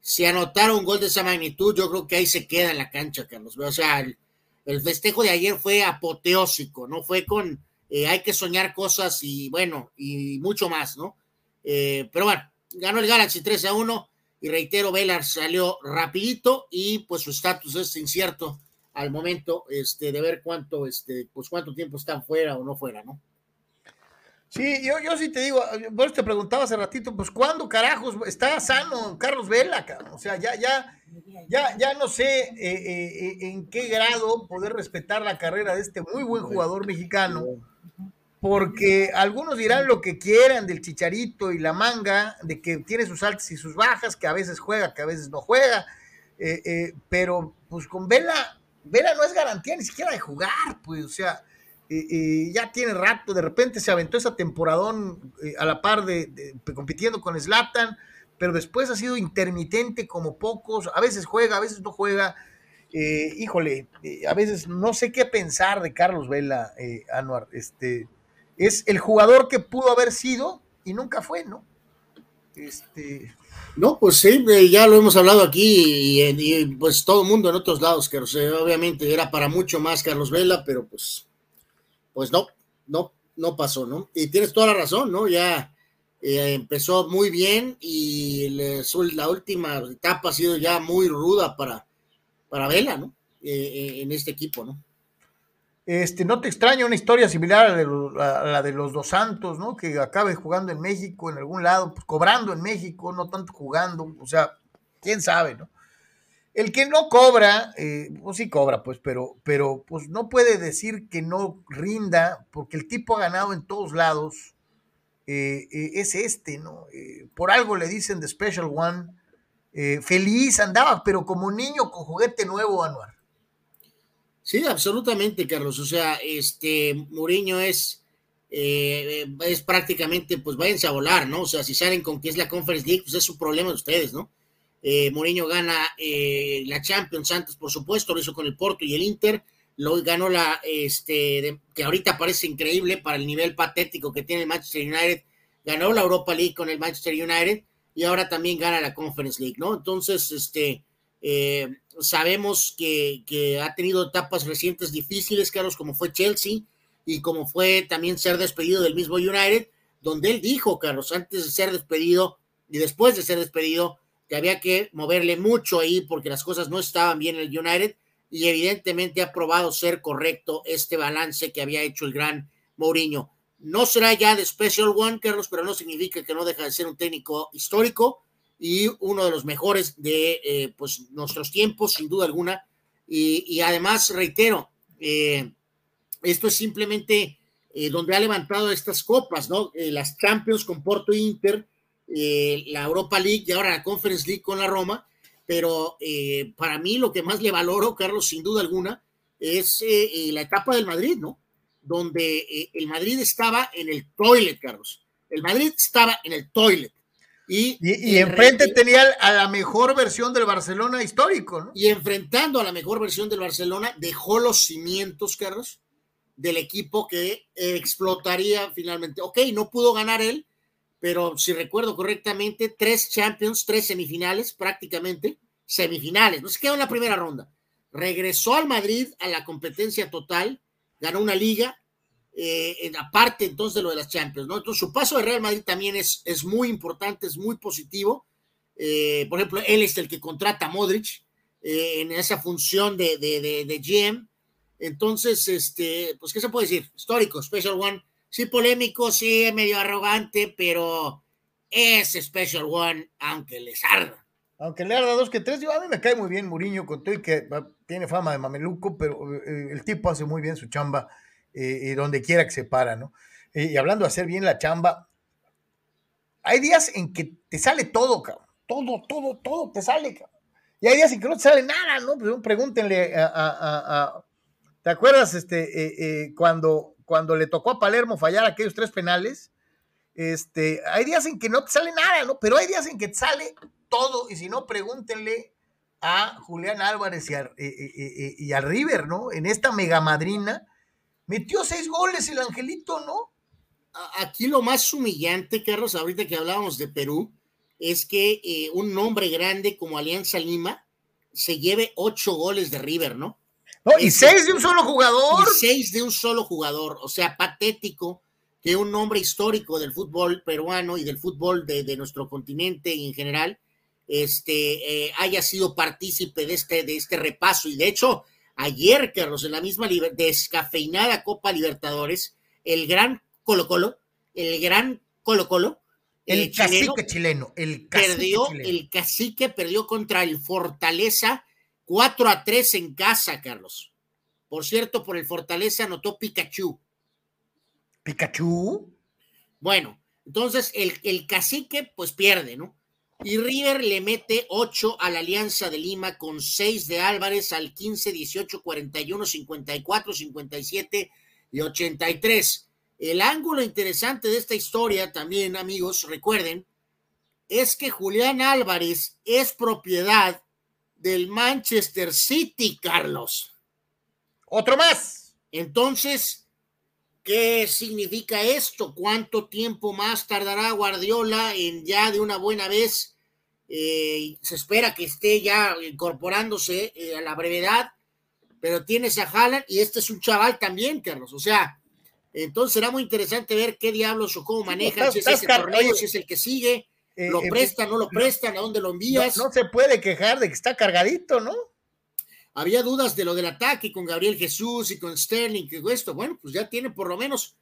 si anotara un gol de esa magnitud, yo creo que ahí se queda en la cancha, Carlos. O sea, el, festejo de ayer fue apoteósico, ¿no? Fue con, eh, hay que soñar cosas y bueno, y mucho más, ¿no? Eh, pero bueno, ganó el Galaxy 3 a 1 y reitero, Velar salió rapidito y pues su estatus es incierto al momento este, de ver cuánto, este, pues cuánto tiempo está fuera o no fuera, ¿no? Sí, yo, yo sí te digo, vos te preguntaba hace ratito, pues ¿cuándo carajos está sano Carlos Vela? O sea, ya, ya, ya, ya no sé eh, eh, en qué grado poder respetar la carrera de este muy buen jugador mexicano, porque algunos dirán lo que quieran del chicharito y la manga, de que tiene sus altas y sus bajas, que a veces juega, que a veces no juega, eh, pero pues con Vela, Vela no es garantía ni siquiera de jugar, pues, o sea eh, ya tiene rato, de repente se aventó esa temporadón eh, a la par de, compitiendo con Slatan, pero después ha sido intermitente como pocos, a veces juega, a veces no juega. Eh, híjole, a veces no sé qué pensar de Carlos Vela, Anuar. Este, es el jugador que pudo haber sido y nunca fue, ¿no? Este. No, pues sí, ya lo hemos hablado aquí y, y pues todo el mundo en otros lados, que obviamente era para mucho más Carlos Vela, pero pues pues no, no, no pasó, ¿no? Y tienes toda la razón, ¿no? Ya eh, empezó muy bien y la última etapa ha sido ya muy ruda para, para Vela, ¿no? Eh, eh, en este equipo, ¿no? Este, no te extraña una historia similar a, de, la de los dos Santos, ¿no? Que acabe jugando en México, en algún lado, pues cobrando en México, no tanto jugando, o sea, quién sabe, ¿no? El que no cobra, eh, pues sí cobra, pues, pero, pero pues no puede decir que no rinda, porque el tipo ha ganado en todos lados. Eh, eh, es este, ¿no? Eh, por algo le dicen The Special One. Feliz andaba, pero como niño con juguete nuevo, Anuar. Sí, absolutamente, Carlos. O sea, este Mourinho es, es prácticamente, pues váyanse a volar, ¿no? O sea, si salen con que es la Conference League, pues es su problema de ustedes, ¿no? Eh, Mourinho gana eh, la Champions antes, por supuesto, lo hizo con el Porto y el Inter, lo ganó la, este, de, que ahorita parece increíble para el nivel patético que tiene el Manchester United, ganó la Europa League con el Manchester United y ahora también gana la Conference League, ¿no? Entonces, este, eh, sabemos que, que, ha tenido etapas recientes difíciles, Carlos, como fue Chelsea y como fue también ser despedido del mismo United, donde él dijo, Carlos, antes de ser despedido y después de ser despedido, que había que moverle mucho ahí porque las cosas no estaban bien en el United y evidentemente ha probado ser correcto este balance que había hecho el gran Mourinho. No será ya de Special One, Carlos, pero no significa que no deja de ser un técnico histórico y uno de los mejores de eh, pues, nuestros tiempos, sin duda alguna. Y, además, reitero, eh, esto es simplemente eh, donde ha levantado estas copas, ¿no? Las Champions con Porto Inter, eh, la Europa League y ahora la Conference League con la Roma, pero eh, para mí lo que más le valoro, Carlos, sin duda alguna, es eh, la etapa del Madrid, ¿no? Donde el Madrid estaba en el toilet, Carlos. El Madrid estaba en el toilet. Y, y, enfrente tenía a la mejor versión del Barcelona histórico, ¿no? Y enfrentando a la mejor versión del Barcelona, dejó los cimientos, Carlos, del equipo que explotaría finalmente. Ok, no pudo ganar él, pero si recuerdo correctamente, tres Champions, tres semifinales prácticamente, semifinales, no se quedó en la primera ronda. Regresó al Madrid a la competencia total, ganó una liga, eh, aparte entonces de lo de las Champions, ¿no? Entonces su paso de Real Madrid también es, es muy importante, es muy positivo. Eh, por ejemplo, él es el que contrata a Modric eh, en esa función de, de, de, de, GM. Entonces, este, pues, ¿qué se puede decir? Histórico, Special One sí polémico, sí medio arrogante, pero es Special One, aunque les arda. Aunque le arda dos que tres, yo a mí me cae muy bien Muriño con todo que tiene fama de mameluco, pero eh, el tipo hace muy bien su chamba eh, donde quiera que se para, ¿no? y hablando de hacer bien la chamba, hay días en que te sale todo, cabrón. Todo, todo, todo te sale, cabrón. Y hay días en que no te sale nada, ¿no? Pues pregúntenle a, ¿Te acuerdas este, eh, cuando cuando le tocó a Palermo fallar aquellos tres penales, este, hay días en que no te sale nada, ¿no? Pero hay días en que te sale todo, y si no, pregúntenle a Julián Álvarez y a, eh, eh, eh, River, ¿no? En esta mega madrina, metió seis goles el Angelito, ¿no? Aquí lo más humillante, Carlos, ahorita que hablábamos de Perú, es que un nombre grande como Alianza Lima se lleve ocho goles de River, ¿no? Y seis de un solo jugador. Y seis de un solo jugador. O sea, patético que un nombre histórico del fútbol peruano y del fútbol de, nuestro continente y en general este, eh, haya sido partícipe de este, de este repaso. Y de hecho, ayer, Carlos, en la misma descafeinada Copa Libertadores, el gran Colo Colo, el gran Colo Colo, el, cacique chileno, el perdió, el cacique perdió contra el Fortaleza 4 a 3 en casa, Carlos. Por cierto, por el Fortaleza anotó Pikachu. ¿Pikachu? Bueno, entonces el, el cacique pues pierde, ¿no? Y River le mete 8 a la Alianza de Lima con 6 de Álvarez al 15, 18, 41, 54, 57 y 83. El ángulo interesante de esta historia también, amigos, recuerden, es que Julián Álvarez es propiedad del Manchester City, Carlos. Otro más. Entonces, ¿qué significa esto? ¿Cuánto tiempo más tardará Guardiola en ya de una buena vez? Eh, se espera que esté ya incorporándose eh, a la brevedad, pero tienes a Haaland y este es un chaval también, Carlos. O sea, entonces será muy interesante ver qué diablos o cómo manejan, si es ese torneo, si es el que sigue eh, ¿Lo prestan, no lo prestan? ¿A dónde lo envías? No, se puede quejar de que está cargadito, ¿no? Había dudas de lo del ataque con Gabriel Jesús y con Sterling, que esto, bueno, pues ya tiene por lo menos,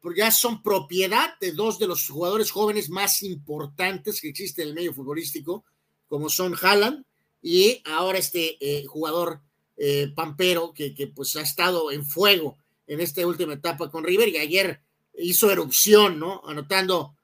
pues ya son propiedad de dos de los jugadores jóvenes más importantes que existen en el medio futbolístico, como son Haaland y ahora este eh, jugador eh, Pampero, que, que pues ha estado en fuego en esta última etapa con River y ayer hizo erupción, ¿no? Anotando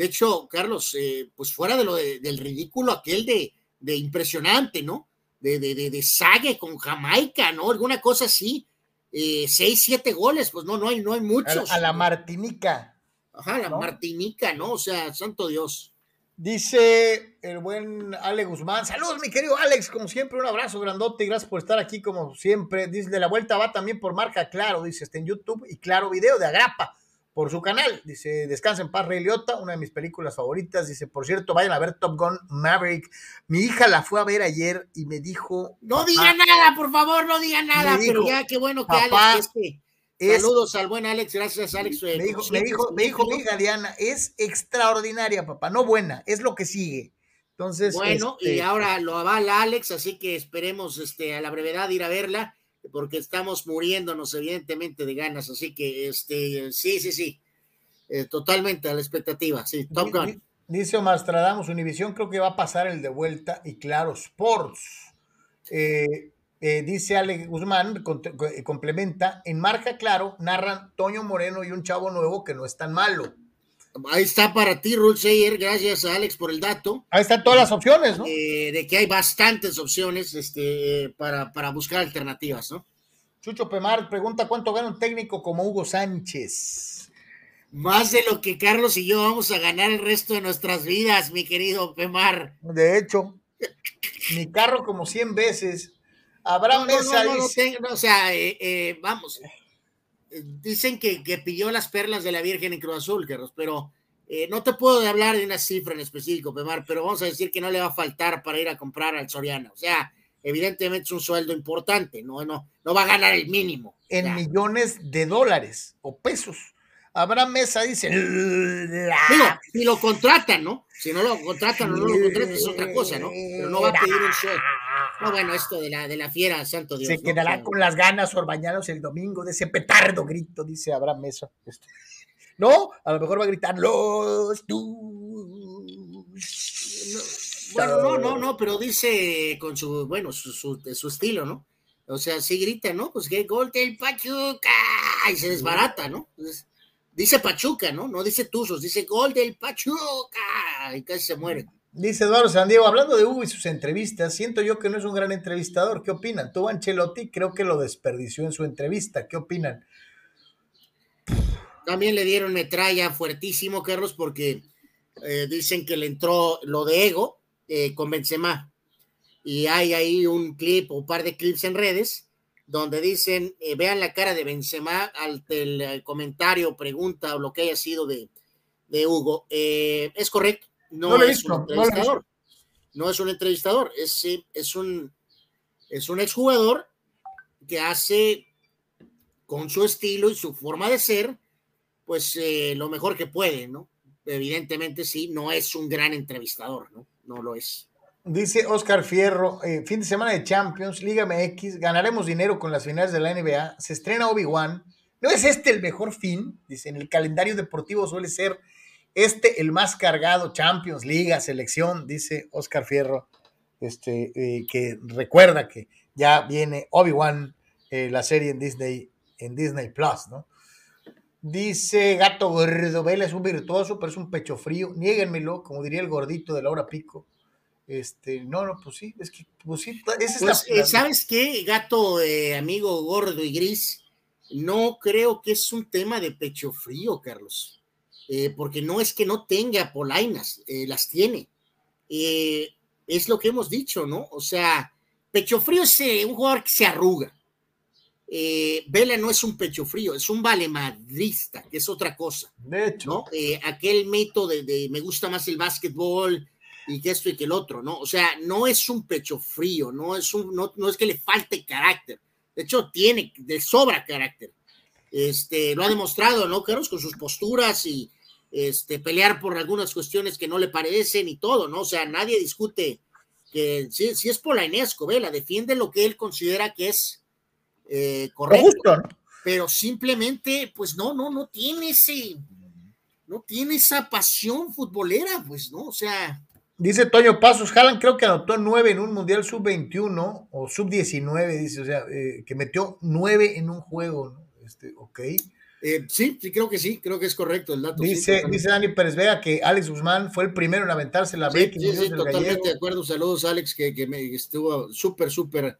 de hecho, Carlos, eh, pues fuera de lo del ridículo aquel de, de impresionante, ¿no? De, de, de, Sague con Jamaica, ¿no? Alguna cosa así. Eh, seis, siete goles, pues no, no hay, no hay muchos. A, la Martinica. Ajá, la Martinica, ¿no? O sea, santo Dios. Dice el buen Alex Guzmán. Saludos, mi querido Alex. Como siempre, un abrazo grandote y gracias por estar aquí, como siempre. Dice, de la vuelta va también por marca Claro, dice, está en YouTube y Claro Video de Agrapa por su canal. Dice, descansa en paz, Rey Liotta, una de mis películas favoritas. Dice, por cierto, vayan a ver Top Gun Maverick. Mi hija la fue a ver ayer y me dijo... No diga nada, por favor, no diga nada, pero ya qué bueno que Alex... Saludos al buen Alex, gracias Alex. Me dijo, me dijo, me dijo mi hija Diana, es extraordinaria, papá, no buena, es lo que sigue. Entonces, bueno, y este, ahora lo avala Alex, así que esperemos este, a la brevedad ir a verla porque estamos muriéndonos evidentemente de ganas, así que este, sí, sí, sí, eh, totalmente a la expectativa, sí, Top Gun. Dice Omar Univisión creo que va a pasar el de vuelta y claro, Sports. Eh, eh, dice Ale Guzmán, complementa, en marca claro, narran Toño Moreno y un chavo nuevo que no es tan malo. Ahí está para ti, Rulseyer. Gracias a Alex por el dato. Ahí están todas las opciones, ¿no? Eh, de que hay bastantes opciones este, para, buscar alternativas, ¿no? Chucho Pemar pregunta cuánto gana un técnico como Hugo Sánchez. Más de lo que Carlos y yo vamos a ganar el resto de nuestras vidas, mi querido Pemar. De hecho, mi carro como 100 veces. Abraham No, Mesa no, no, dice- tengo- o sea, eh, eh, vamos. Dicen que, que pilló las perlas de la Virgen en Cruz Azul, Carlos, pero eh, no te puedo hablar de una cifra en específico, Pemar, pero vamos a decir que no le va a faltar para ir a comprar al Soriano. O sea, evidentemente es un sueldo importante, no, no, no va a ganar el mínimo. en Ya. millones de dólares o pesos. Abraham Mesa dice, Digo, "La- si lo contratan, ¿no? Si no lo contratan o no lo contratan es otra cosa, ¿no? Pero no va a pedir un sueldo. No, bueno, esto de la, de la fiera, santo Dios. se ¿no? quedará O sea, con las ganas Orbañanos el domingo de ese petardo grito, dice Abraham Mesa. Este, No, a lo mejor va a gritar los tus. Bueno, no, no, no, pero dice con su, bueno, su, su, su estilo, ¿no? O sea, sí grita, ¿no? Pues que gol del Pachuca y se desbarata, ¿no? Entonces, dice Pachuca, ¿no? No dice Tuzos, dice gol del Pachuca y casi se muere. Dice Eduardo Sandiego, hablando de Hugo y sus entrevistas, siento yo que no es un gran entrevistador. ¿Qué opinan? Tuvo Ancelotti, creo que lo desperdició en su entrevista. ¿Qué opinan? También le dieron metralla fuertísimo, Carlos, porque eh, dicen que le entró lo de ego eh, con Benzema. Y hay ahí un clip o un par de clips en redes donde dicen, eh, vean la cara de Benzema al el, comentario, pregunta o lo que haya sido de, de Hugo. Es correcto, no, No es un entrevistador. No, es un entrevistador, es, sí, es un es un exjugador que hace con su estilo y su forma de ser, pues eh, lo mejor que puede, ¿no? Evidentemente sí, no es un gran entrevistador, ¿no? No lo es. Dice Oscar Fierro, eh, fin de semana de Champions, Liga MX, ganaremos dinero con las finales de la NBA, se estrena Obi-Wan. ¿No es este el mejor fin? Dice, en el calendario deportivo suele ser este el más cargado, Champions, Liga, selección, dice Oscar Fierro, este, eh, que recuerda que ya viene Obi-Wan, eh, la serie en Disney, en Disney Plus, ¿no? Dice Gato Gordo, Vela es un virtuoso, pero es un pecho frío, niéguenmelo, como diría el gordito de Laura Pico. Este, no, no, pues sí, es que, pues sí, esa es Pues, la- eh, ¿sabes qué, gato, eh, amigo gordo y gris? No creo que es un tema de pecho frío, Carlos, Eh, porque no es que no tenga polainas, eh, las tiene. Eh, es lo que hemos dicho, ¿no? O sea, pecho frío es un jugador que se arruga. Vela no es un pecho frío, es un valemadrista, que es otra cosa. de hecho, ¿no? Aquel mito de, de me gusta más el básquetbol y que esto y que el otro, ¿no? O sea, no es un pecho frío, no es, un, no, no es que le falte carácter. De hecho, tiene de sobra carácter. Este, lo ha demostrado, ¿no, Carlos? Con sus posturas y este, pelear por algunas cuestiones que no le parecen y todo, ¿no? O sea, nadie discute que si, si es polainesco, Vela, defiende lo que él considera que es eh, correcto justo, ¿no? pero simplemente, pues no, no, no tiene ese, no tiene esa pasión futbolera, pues no, o sea, Dice Toño Pasos, Haaland creo que anotó nueve en un Mundial Sub-21 o Sub-19, dice, o sea, eh, que metió nueve en un juego, ¿no? Este, ok. Eh, sí, sí, creo que sí, creo que es correcto el dato. Dice, dice Dani Pérez Vega que Alex Guzmán fue el primero en aventarse la Sí, breaking sí, sí, totalmente gallego. de acuerdo. Saludos, Alex, que, que me estuvo súper, súper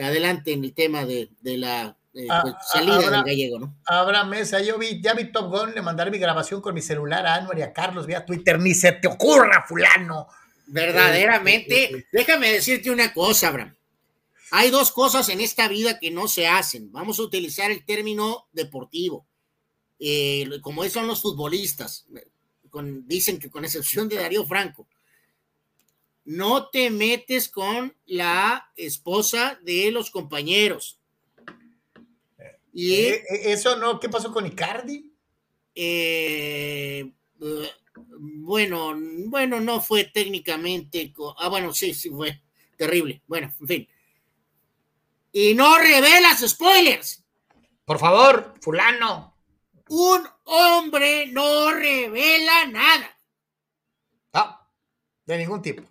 adelante en el tema de, de la eh, Ah, pues, ah, salida ahora- del gallego, ¿no? Abraham Mesa, yo vi, ya vi Top Gun, le mandaré mi grabación con mi celular a Anuar y a Carlos vía Twitter, ni se te ocurra, fulano. Verdaderamente, déjame decirte una cosa, Abraham. Hay dos cosas en esta vida que no se hacen. Vamos a utilizar el término deportivo. Eh, como son los futbolistas, con- dicen que con excepción de Darío Franco, no te metes con la esposa de los compañeros. Y Eh, eh, eso no, ¿qué pasó con Icardi? eh, eh, bueno, bueno, no fue técnicamente. Ah, bueno, sí, sí fue terrible. Bueno, en fin. Y no revelas spoilers. Por favor, fulano. Un hombre no revela nada. Ah, de ningún tipo.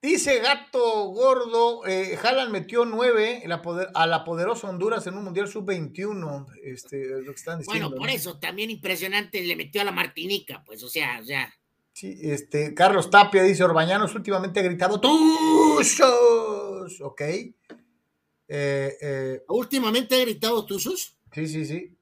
Dice Gato Gordo, eh, Haaland metió nueve en la poder- a la poderosa Honduras en un Mundial Sub-21. Este, es lo que están diciendo. Bueno, por ¿no? eso también impresionante le metió a la Martinica, pues, o sea, o sea. Sí, este, Carlos Tapia dice, Orbañanos últimamente ha gritado, ¡Tuzos! Ok. Eh, eh, Últimamente he gritado Tuzos. Sí, sí, sí.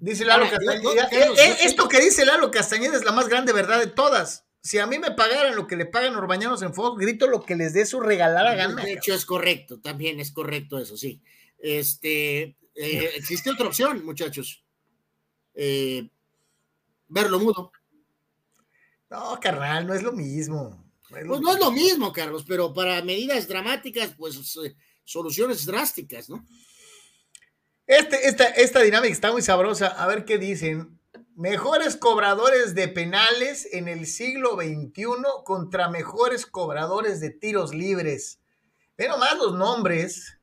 Dice Lalo Ahora, Castañeda. yo- yo- eh, eh, yo- esto que dice Lalo Castañeda es la más grande verdad de todas. Si a mí me pagaran lo que le pagan los bañanos en Fox, grito lo que les dé su regalada gana. De hecho, es correcto, también es correcto eso, sí. Este, eh, existe otra opción, muchachos. Eh, verlo mudo. No, carnal, no es lo mismo. No es lo Pues no es lo mismo, Carlos, pero para medidas dramáticas, pues eh, soluciones drásticas, ¿no? Este, esta, esta dinámica está muy sabrosa. A ver qué dicen. Mejores cobradores de penales en el siglo XXI contra mejores cobradores de tiros libres. Ve nomás los nombres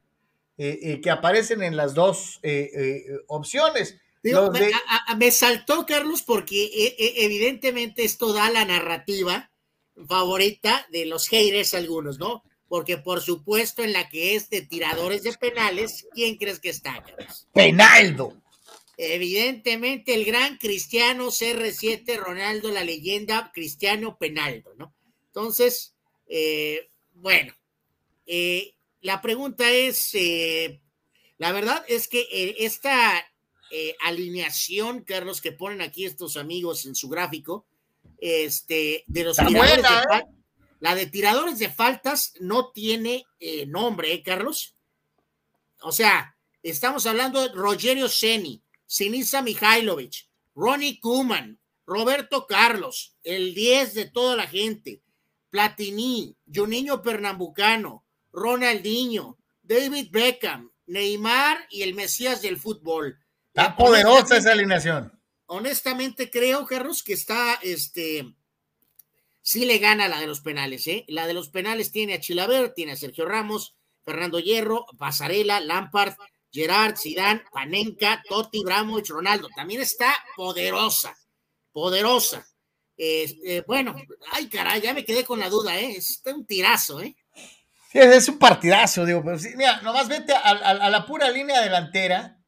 eh, eh, que aparecen en las dos eh, opciones. Digo, me, de- a- a- me saltó, Carlos, porque eh, eh, evidentemente esto da la narrativa favorita de los haters algunos, ¿no? Porque por supuesto en la que es de tiradores de penales, ¿quién crees que está, Carlos? Penaldo. Evidentemente el gran Cristiano CR7 Ronaldo, la leyenda Cristiano Penaldo, ¿no? Entonces, eh, bueno, eh, la pregunta es, eh, la verdad es que eh, esta eh, alineación, Carlos, que ponen aquí estos amigos en su gráfico, este, de los Está tiradores buena, de ¿eh? La de tiradores de faltas no tiene eh, nombre, ¿eh, Carlos? O sea, estamos hablando de Rogerio Ceni, Sinisa Mihailovic, Ronnie Kuman, Roberto Carlos, el 10 de toda la gente, Platini, Juninho Pernambucano, Ronaldinho, David Beckham, Neymar y el Mesías del fútbol. Está Eh, poderosa esa alineación. honestamente creo, Carlos, que está, este, sí le gana la de los penales, ¿eh? La de los penales tiene a Chilaver, tiene a Sergio Ramos, Fernando Hierro, Pasarela, Lampard, Gerard, Zidane, Panenka, Totti, Bramovich, Ronaldo. También está poderosa, poderosa. Eh, bueno, ay caray, ya me quedé con la duda, ¿eh? Está un tirazo, ¿eh? Es un partidazo, digo, pero sí, mira, nomás vete a, la pura línea delantera.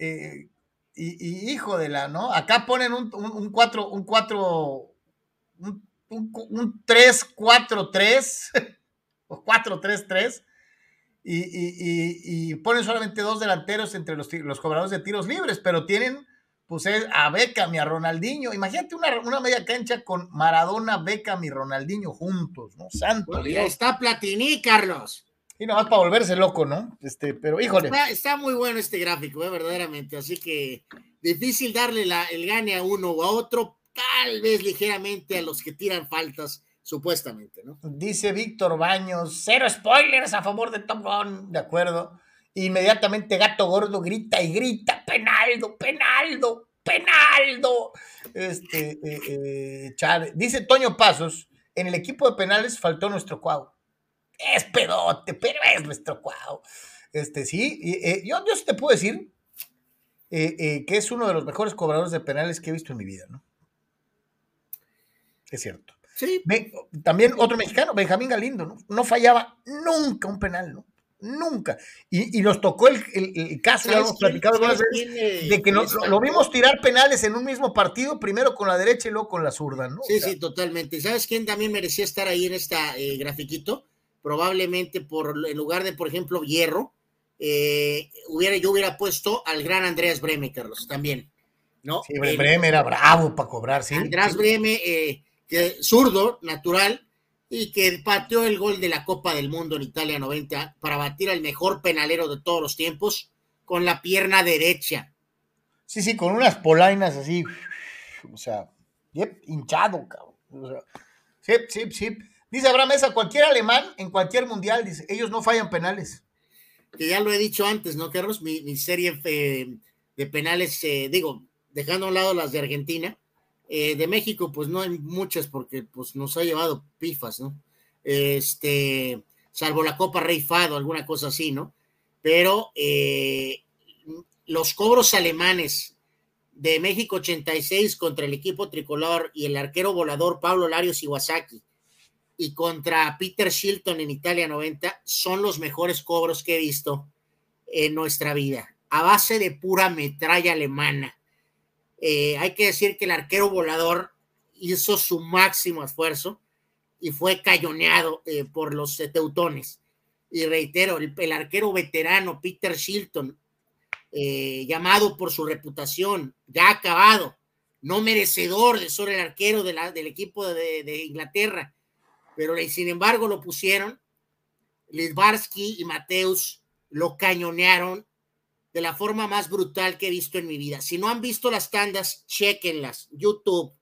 eh, y, hijo de la, ¿no? Acá ponen un, un, un 4, un 4, un, un, un 3-4-3, o 4-3-3, y, y, y, y ponen solamente dos delanteros entre los, los cobradores de tiros libres, pero tienen, pues, es a Beckham y a Ronaldinho. Imagínate una, una media cancha con Maradona, Beckham y Ronaldinho juntos, ¿no? Santo Dios. está Platini, Carlos. Y nomás para volverse loco, ¿no? Este, pero híjole. Está, está muy bueno este gráfico, ¿eh? verdaderamente. Así que difícil darle la- el gane a uno o a otro, tal vez ligeramente a los que tiran faltas, supuestamente, ¿no? Dice Víctor Baños, cero spoilers a favor de Top Gun, de acuerdo. Inmediatamente Gato Gordo grita y grita, Penaldo, Penaldo, Penaldo. Este, eh, eh. Dice Toño Pasos, en el equipo de penales faltó nuestro cuau. Es pedote, pero es nuestro cuau. Este, sí, eh, yo, yo te puedo decir eh, eh, que es uno de los mejores cobradores de penales que he visto en mi vida, ¿no? Es cierto. Sí, también otro mexicano, Benjamín Galindo, ¿no? No fallaba nunca un penal, ¿no? Nunca. Y, y nos tocó el, el- el caso, ya ¿Sabes hemos platicado veces, de que no- les lo, vimos tirar penales en un mismo partido, primero con la derecha y luego con la zurda, ¿no? Sí, O sea, sí, totalmente. ¿Sabes quién también merecía estar ahí en esta eh, grafiquito? Probablemente por en lugar de, por ejemplo, Hierro, eh, hubiera, yo hubiera puesto al gran Andreas Breme, Carlos, también. ¿no? sí, El- Bremer era bravo para cobrar, sí. András sí. Breme, eh, que zurdo, natural, y que pateó el gol de la Copa del Mundo en Italia 90 para batir al mejor penalero de todos los tiempos con la pierna derecha. Sí, sí, con unas polainas así, o sea, yep, hinchado, cabrón. O sea, sí, sí, sí. Dice Abraham Mesa, cualquier alemán en cualquier mundial, dice, ellos no fallan penales. Que ya lo he dicho antes, ¿no, Carlos? Mi, mi serie eh, de penales, eh, digo, dejando a un lado las de Argentina, eh, de México, pues no hay muchas porque pues, nos ha llevado pifas, ¿no? Este, salvo la Copa Rey Fado, alguna cosa así, ¿no? Pero eh, los cobros alemanes de México 86 contra el equipo tricolor y el arquero volador Pablo Larios Iwasaki y contra Peter Shilton en Italia 90 son los mejores cobros que he visto en nuestra vida, a base de pura metralla alemana. Eh, hay que decir que el arquero volador hizo su máximo esfuerzo y fue cañoneado eh, por los teutones. y reitero, el, arquero veterano Peter Shilton, eh, llamado por su reputación, ya acabado, no merecedor de ser el arquero de del equipo de, Inglaterra, pero sin embargo lo pusieron. Lidvarsky y Mateus lo cañonearon de la forma más brutal que he visto en mi vida. Si no han visto las tandas, chequenlas. YouTube.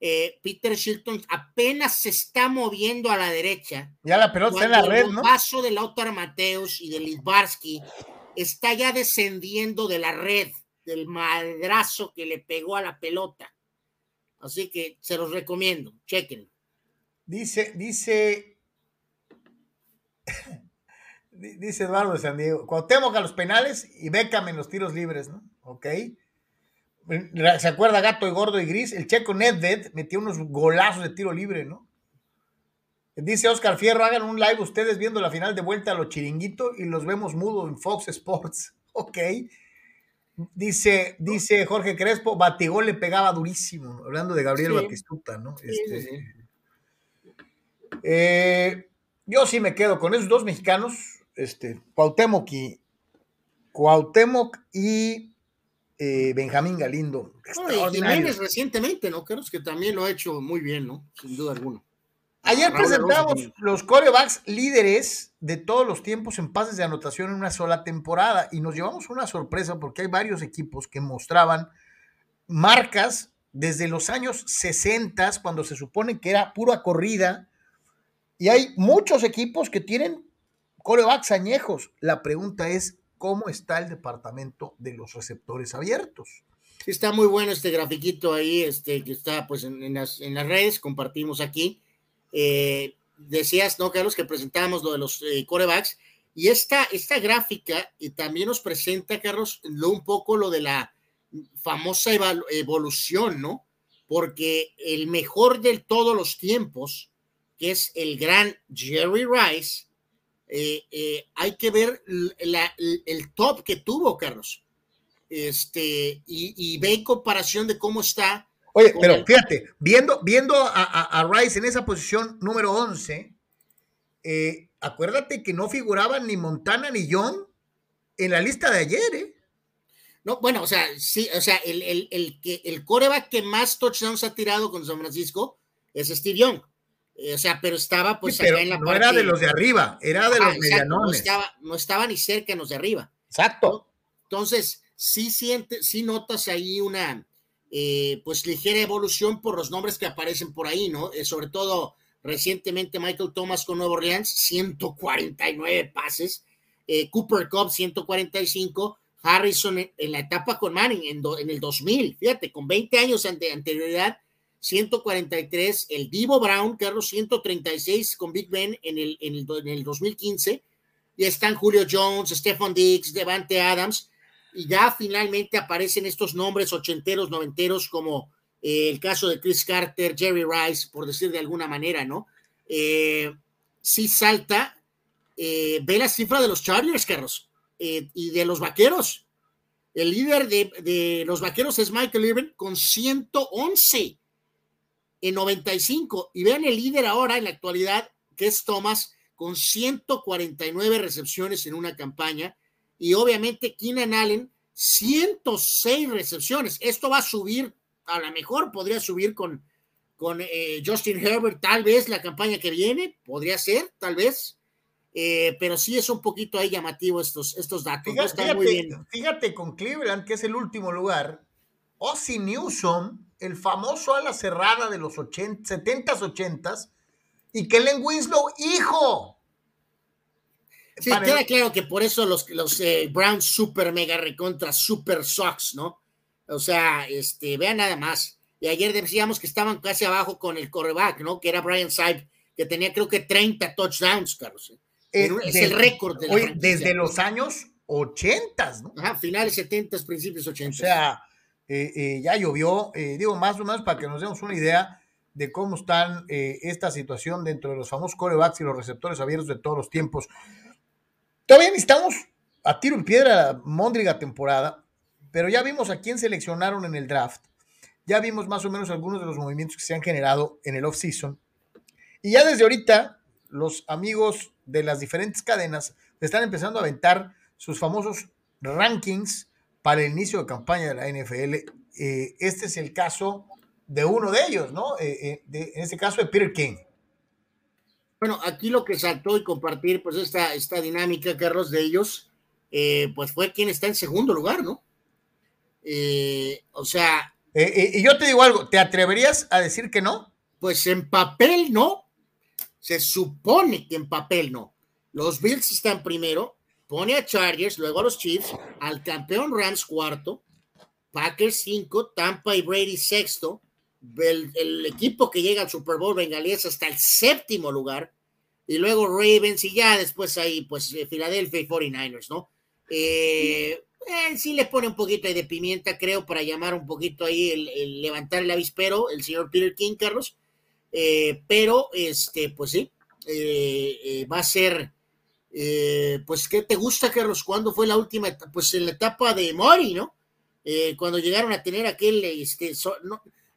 Eh, Peter Shilton apenas se está moviendo a la derecha. Ya la pelota está en la red, ¿no? El paso de Lautaro Mateus y de Lidvarsky está ya descendiendo de la red del madrazo que le pegó a la pelota. Así que se los recomiendo, chequen. Dice, dice, dice Eduardo de San Diego, Cuauhtémoc a los penales y Beckham en los tiros libres, ¿no? Ok. ¿Se acuerda Gato y Gordo y Gris? El checo Nedved metió unos golazos de tiro libre, ¿no? Dice Oscar Fierro, hagan un live ustedes viendo la final de vuelta a los chiringuitos y los vemos mudos en Fox Sports. Ok. Dice, dice Jorge Crespo, Batigol le pegaba durísimo, hablando de Gabriel Batistuta, ¿no? Este, eh, yo sí me quedo con esos dos mexicanos, este, Cuauhtémoc y, Cuauhtémoc y eh, Benjamín Galindo. Jiménez recientemente, ¿no? Creo que también lo ha hecho muy bien, ¿no? Sin duda alguna. Ayer presentamos los corebacks líderes de todos los tiempos en pases de anotación en una sola temporada y nos llevamos una sorpresa porque hay varios equipos que mostraban marcas desde los años 60 cuando se supone que era pura corrida y hay muchos equipos que tienen corebacks añejos. La pregunta es, ¿cómo está el departamento de los receptores abiertos? está muy bueno este grafiquito ahí, este que está pues en, las, redes, compartimos aquí eh, decías, ¿no, Carlos, que presentábamos lo de los eh, corebacks? Y esta, esta gráfica y también nos presenta, Carlos, lo, un poco lo de la famosa evolución, ¿no? Porque el mejor de todos los tiempos, que es el gran Jerry Rice, eh, hay que ver el top que tuvo, Carlos. Este, y, y ve en comparación de cómo está Oye, pero fíjate, viendo, viendo a, Rice en esa posición número 11, eh, acuérdate que no figuraban ni Montana ni John en la lista de ayer, ¿eh? No, bueno, o sea, sí, o sea, el, el, el, el coreback que más touchdowns ha tirado con San Francisco es Steve Young. O sea, pero estaba pues allá en la no era de los de arriba, era de los medianones. No estaba, no estaba ni cerca en los de arriba. Exacto. Entonces, sí sientes, sí notas ahí una, eh, pues ligera evolución por los nombres que aparecen por ahí, ¿no? Eh, sobre todo recientemente Michael Thomas con Nuevo Orleans, 149 pases, eh, Cooper Cup 145, Harrison en, la etapa con Manning en, el 2000, fíjate, con 20 años de anterioridad, 143, el Divo Brown, Carlos 136 con Big Ben en el, en el, en el 2015, y están Julio Jones, Stephon Diggs, Devante Adams, y ya finalmente aparecen estos nombres ochenteros, noventeros, como eh, el caso de Chris Carter, Jerry Rice, por decir de alguna manera, ¿no? Eh, sí salta, eh, ve la cifra de los Chargers, Carlos, y de los Vaqueros. El líder de, los Vaqueros es Michael Irvin con 111 en 95. Y vean el líder ahora en la actualidad, que es Thomas, con 149 recepciones en una campaña y obviamente Keenan Allen, 106 recepciones. Esto va a subir, a lo mejor podría subir con, con eh, Justin Herbert, tal vez la campaña que viene, podría ser, tal vez. Eh, pero sí es un poquito ahí llamativo estos, estos datos. Fíjate, con Cleveland, que es el último lugar, Ozzy Newsom, el famoso ala cerrada de los 80, 70s, 80s, y Kellen Winslow, hijo, Sí, queda claro que por eso los, los eh, Browns super mega recontra super socks, ¿no? O sea, este, vean nada más. Y ayer decíamos que estaban casi abajo con el coreback, ¿no? Que era Brian Saib, que tenía creo que 30 touchdowns, Carlos. ¿eh? Eh, es el récord de la Desde los años 80, ¿no? Ajá, finales 70, principios 80. O sea, ya llovió, digo, más o menos para que nos demos una idea de cómo están esta situación dentro de los famosos corebacks y los receptores abiertos de todos los tiempos. Todavía necesitamos a tiro en piedra la Móndriga temporada, pero ya vimos a quién seleccionaron en el draft. Ya vimos más o menos algunos de los movimientos que se han generado en el off-season. Y ya desde ahorita, los amigos de las diferentes cadenas están empezando a aventar sus famosos rankings para el inicio de campaña de la NFL. Eh, este es el caso de uno de ellos, ¿no? Eh, eh, en este caso de Peter King. Bueno, aquí lo que saltó y compartir, pues esta, esta dinámica, Carlos, de ellos, pues fue quien está en segundo lugar, ¿no? o sea... y yo te digo algo, ¿te atreverías a decir que no? Pues en papel no, se supone que en papel no. Los Bills están primero, pone a Chargers, luego a los Chiefs, al campeón Rams cuarto, Packers cinco, Tampa y Brady sexto, el, equipo que llega al Super Bowl bengalíes hasta el séptimo lugar, y luego Ravens y ya después ahí pues eh, Philadelphia y 49ers, ¿no? Eh, eh, sí le pone un poquito de pimienta, creo, para llamar un poquito ahí el, levantar el avispero, el señor Peter King, Carlos, pero este, pues sí, va a ser eh, pues, ¿qué te gusta, Carlos? ¿Cuándo fue la última etapa? Pues en la etapa de Mori, ¿no? Eh, cuando llegaron a tener aquel, este,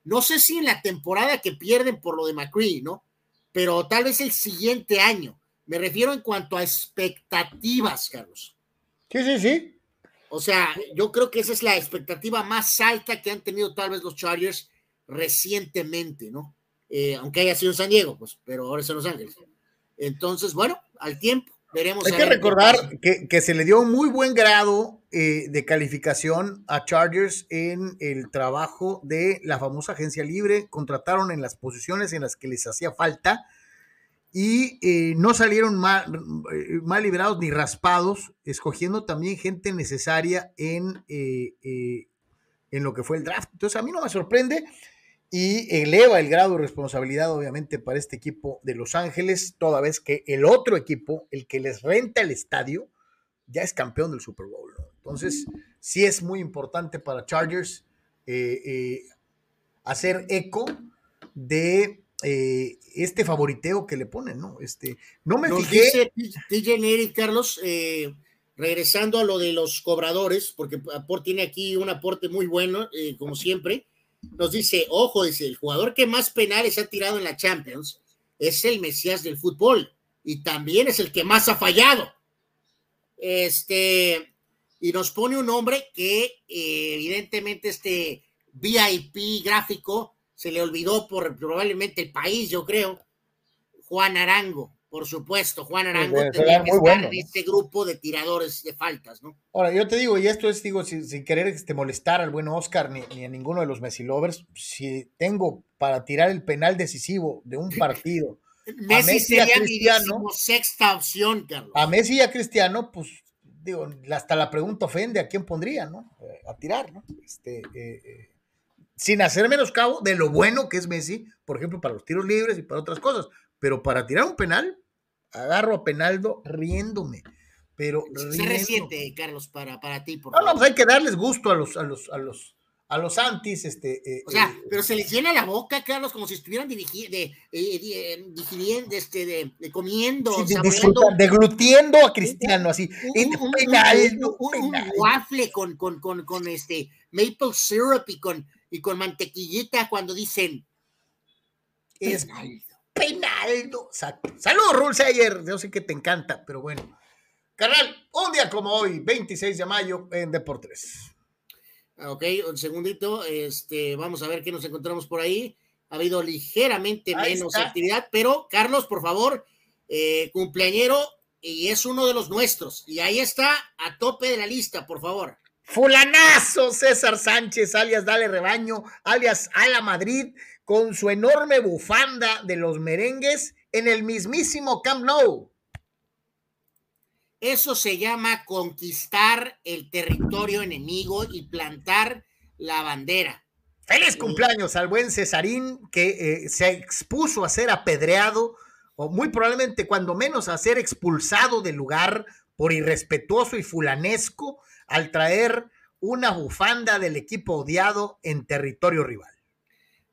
no, sé si en la temporada que pierden por lo de McCree, ¿no? Pero tal vez el siguiente año. Me refiero en cuanto a expectativas, Carlos. Sí, sí, sí. O sea, yo creo que esa es la expectativa más alta que han tenido tal vez los Chargers recientemente, ¿no? Eh, aunque haya sido en San Diego, pues, pero ahora es en Los Ángeles. Entonces, bueno, al tiempo hay que recordar que, se le dio un muy buen grado eh, de calificación a Chargers en el trabajo de la famosa agencia libre. Contrataron en las posiciones en las que les hacía falta y eh, no salieron mal, eh, mal, liberados ni raspados, escogiendo también gente necesaria en, en lo que fue el draft. Entonces, a mí no me sorprende y eleva el grado de responsabilidad, obviamente, para este equipo de Los Ángeles, toda vez que el otro equipo, el que les renta el estadio, ya es campeón del Super Bowl. Entonces, sí es muy importante para Chargers eh, eh, hacer eco de eh, este favoriteo que le ponen, ¿no? Este, no me Nos fijé. Dice Carlos, regresando a lo de los cobradores, porque tiene aquí un aporte muy bueno, como siempre nos dice, ojo, dice, el jugador que más penales ha tirado en la Champions es el Mesías del fútbol y también es el que más ha fallado. Este, y nos pone un nombre que eh, evidentemente este VIP gráfico se le olvidó por probablemente el país, yo creo, Juan Arango. Por supuesto, Juan Arango tenía que estar en este grupo de tiradores de faltas, ¿no? Ahora, yo te digo, y esto es, digo, sin, querer este, molestar al buen Oscar ni, a ninguno de los Messi lovers, si tengo para tirar el penal decisivo de un partido. Messi, Messi sería Cristiano, sexta opción, Carlos. A Messi y a Cristiano, pues, digo, hasta la pregunta ofende a quién pondría, ¿no? Eh, a tirar, ¿no? Este, eh, eh, sin hacer menos cabo de lo bueno que es Messi, por ejemplo, para los tiros libres y para otras cosas pero para tirar un penal, agarro a Penaldo riéndome. Pero se resiente, Carlos, para, para ti. Por no, no, pues hay que darles gusto a los, a los, a los, a los antis, este. Eh, o sea, eh, pero se les llena la boca, Carlos, como si estuvieran dirigiendo, de, eh, digiriendo, este, de, comiendo, sí, deglutiendo a Cristiano, así. Un, un, Penaldo, un, waffle con, con, con, con, este maple syrup y con, y con mantequillita cuando dicen. Es, Penaldo. Saludos, Rulseyer. Yo sé que te encanta, pero bueno. Carnal, un día como hoy, 26 de mayo, en Deportes. Ok, un segundito. Este, vamos a ver qué nos encontramos por ahí. Ha habido ligeramente menos actividad, pero Carlos, por favor, eh, cumpleañero, y es uno de los nuestros. Y ahí está, a tope de la lista, por favor. Fulanazo, César Sánchez, alias Dale Rebaño, alias Ala Madrid, con su enorme bufanda de los merengues en el mismísimo Camp Nou. Eso se llama conquistar el territorio enemigo y plantar la bandera. Feliz cumpleaños al buen Cesarín que eh, se expuso a ser apedreado o muy probablemente cuando menos a ser expulsado del lugar por irrespetuoso y fulanesco al traer una bufanda del equipo odiado en territorio rival.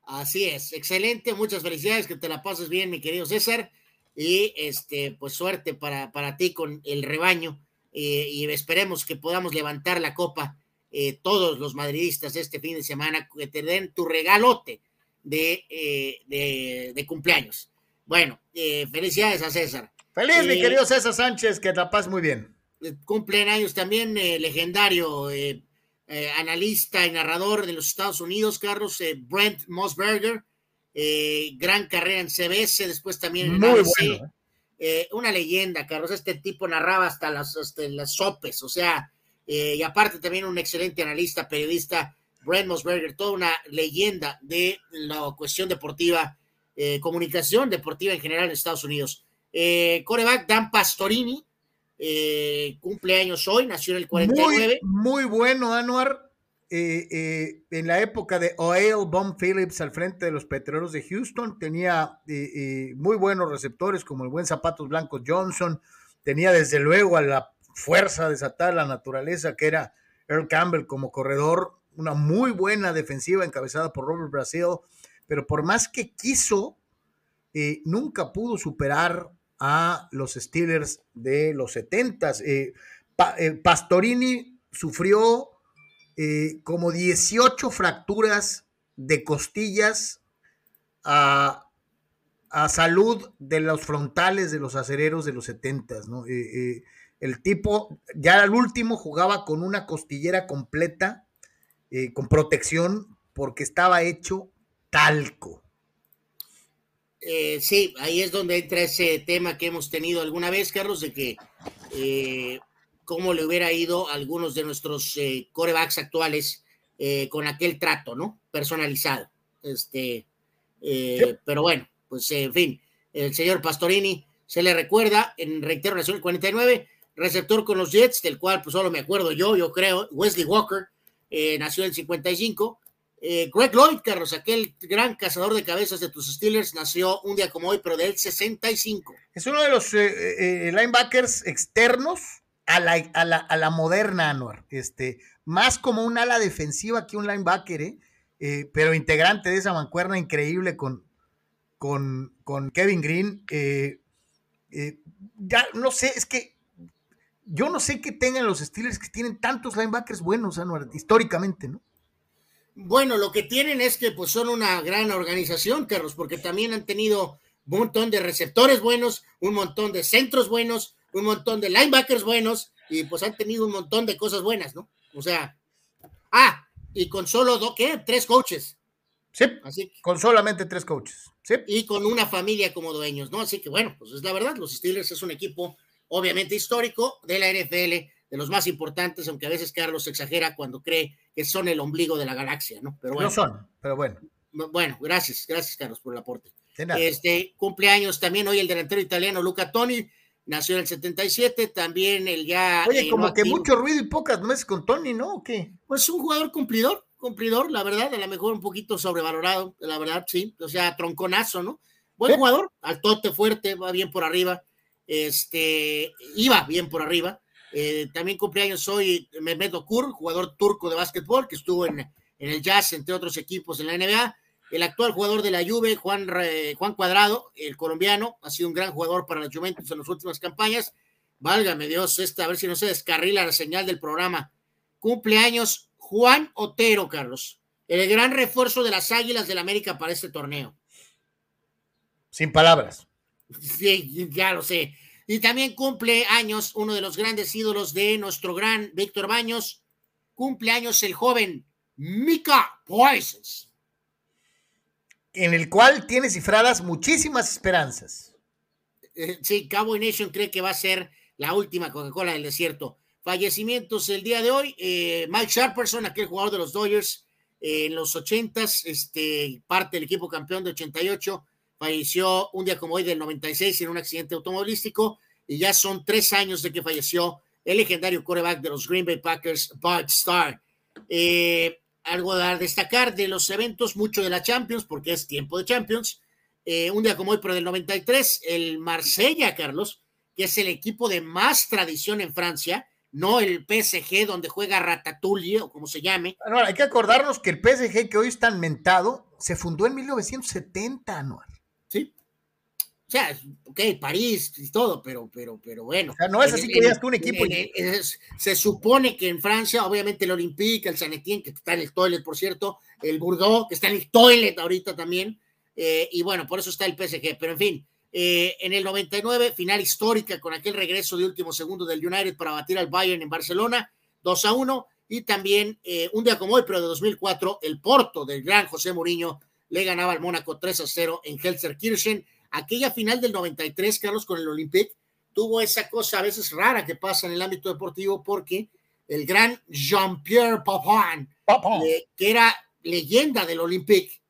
Así es, excelente, muchas felicidades, que te la pases bien, mi querido César, y este, pues suerte para, para ti con el rebaño, eh, y esperemos que podamos levantar la copa eh, todos los madridistas este fin de semana, que te den tu regalote de, eh, de, cumpleaños. Bueno, felicidades a César. Feliz, mi querido César Sánchez, que te la pases muy bien. cumplen años también eh, legendario eh, analista y narrador de los Estados Unidos, Carlos eh, Brent Mosberger, eh, gran carrera en CBS, después también en Muy ABC. bueno. Una leyenda, Carlos. Este tipo narraba hasta las, hasta las sopes, o sea, y aparte también un excelente analista, periodista, Brent Mosberger, toda una leyenda de la cuestión deportiva, comunicación deportiva en general en Estados Unidos. Coreback Dan Pastorini, eh, cumpleaños hoy, nació en el 49. Muy, muy bueno, Anuar. Eh, eh, en la época de Oil Bomb Phillips al frente de los Petroleros de Houston, tenía muy buenos receptores como el buen Zapatos Blancos Johnson, tenía desde luego a la fuerza desatada de la naturaleza que era Earl Campbell como corredor, una muy buena defensiva encabezada por Robert Brasil, pero por más que quiso, eh, nunca pudo superar a los Steelers de los 70s. Eh, eh, Pastorini sufrió eh, como 18 fracturas de costillas a, a salud de los frontales de los acereros de los 70s, ¿no? El tipo, ya al último, jugaba con una costillera completa, con protección, porque estaba hecho talco. Eh, sí, ahí es donde entra ese tema que hemos tenido alguna vez, Carlos, de que eh, cómo le hubiera ido a algunos de nuestros eh, corebacks actuales eh, con aquel trato, ¿no? Personalizado. Este, eh, Sí. Pero bueno, pues en fin, el señor Pastorini se le recuerda, en reitero, nació en el 49, receptor con los Jets, del cual pues solo me acuerdo yo, yo creo, Wesley Walker, nació en el 55. Eh, Greg Lloyd, Carlos, aquel gran cazador de cabezas de tus Steelers, nació un día como hoy, pero del 65. Es uno de los eh, eh, linebackers externos a la, a la, a la moderna, Anuar. Este, más como un ala defensiva que un linebacker, ¿eh? Eh, pero integrante de esa mancuerna increíble con, con, con Kevin Green. eh, eh, ya no sé, es que yo no sé qué tengan los Steelers que tienen tantos linebackers buenos, Anuar, históricamente, ¿no? Bueno, lo que tienen es que pues son una gran organización, Carlos, porque también han tenido un montón de receptores buenos, un montón de centros buenos, un montón de linebackers buenos, y pues han tenido un montón de cosas buenas, ¿no? O sea, ah, y con solo, do, ¿qué? Tres coaches. Sí, Así que, con solamente tres coaches. Sí. y con una familia como dueños, ¿no? Así que bueno, pues es la verdad, los Steelers es un equipo obviamente histórico de la NFL, de los más importantes, aunque a veces Carlos exagera cuando cree que son el ombligo de la galaxia, ¿no? Pero bueno, No son, pero bueno. bueno, gracias, gracias Carlos por el aporte. Este cumpleaños también hoy el delantero italiano Luca Toni, nació en el 77, también el ya Oye, eh, como no que activo. mucho ruido y pocas meses con Tony, ¿no? ¿O qué? Pues un jugador cumplidor, cumplidor, la verdad, a lo mejor un poquito sobrevalorado, la verdad, sí, o sea, tronconazo, ¿no? Buen Sí. jugador, altote, fuerte, va bien por arriba, este, iba bien por arriba. Eh, también cumpleaños hoy Mehmet Okur, jugador turco de básquetbol, que estuvo en, en el Jazz, entre otros equipos en la NBA. El actual jugador de la Juve, Juan, Juan Cuadrado, el colombiano, ha sido un gran jugador para la Juventus en las últimas campañas. Válgame Dios, esta, a ver si no se descarrila la señal del programa. Cumpleaños Juan Otero, Carlos. El gran refuerzo de las Águilas del América para este torneo. Sin palabras. Sí, ya lo sé. Y también cumple años uno de los grandes ídolos de nuestro gran Víctor Baños. Cumple años el joven Mika Poisons. En el cual tiene cifradas muchísimas esperanzas. Eh, sí, Cowboy Nation cree que va a ser la última Coca-Cola del desierto. Fallecimientos el día de hoy. eh, Mike Sharperson, aquel jugador de los Dodgers eh, en los 80s, este, parte del equipo campeón de 88, falleció un día como hoy del 96 en un accidente automovilístico y ya son tres años de que falleció el legendario quarterback de los Green Bay Packers, Bud Starr. Eh, algo a destacar de los eventos, mucho de la Champions, porque es tiempo de Champions. Eh, un día como hoy, pero del 93, el Marsella, Carlos, que es el equipo de más tradición en Francia, no el PSG donde juega Ratatouille o como se llame. Anuar, hay que acordarnos que el PSG que hoy es tan mentado se fundó en 1970, Anuar. O sea, ok, París y todo, pero, pero, pero bueno. O sea, no es así en- que digas tú un equipo. en- en- es- se supone que en Francia, obviamente el Olympique, el San Etienne, que está en el toilet, por cierto, el Bordeaux, que está en el toilet ahorita también, eh, y bueno, por eso está el PSG, pero en fin, Eh, en el 99, final histórica con aquel regreso de último segundo del United para batir al Bayern en Barcelona, 2 a 1. Y también eh, un día como hoy, pero de 2004, el Porto del gran José Mourinho le ganaba al Mónaco 3 a 0 en Helserkirchen. Aquella final del 93, Carlos, con el Olympique, tuvo esa cosa a veces rara que pasa en el ámbito deportivo porque el gran Jean-Pierre Papin, eh, que era leyenda del Olympique,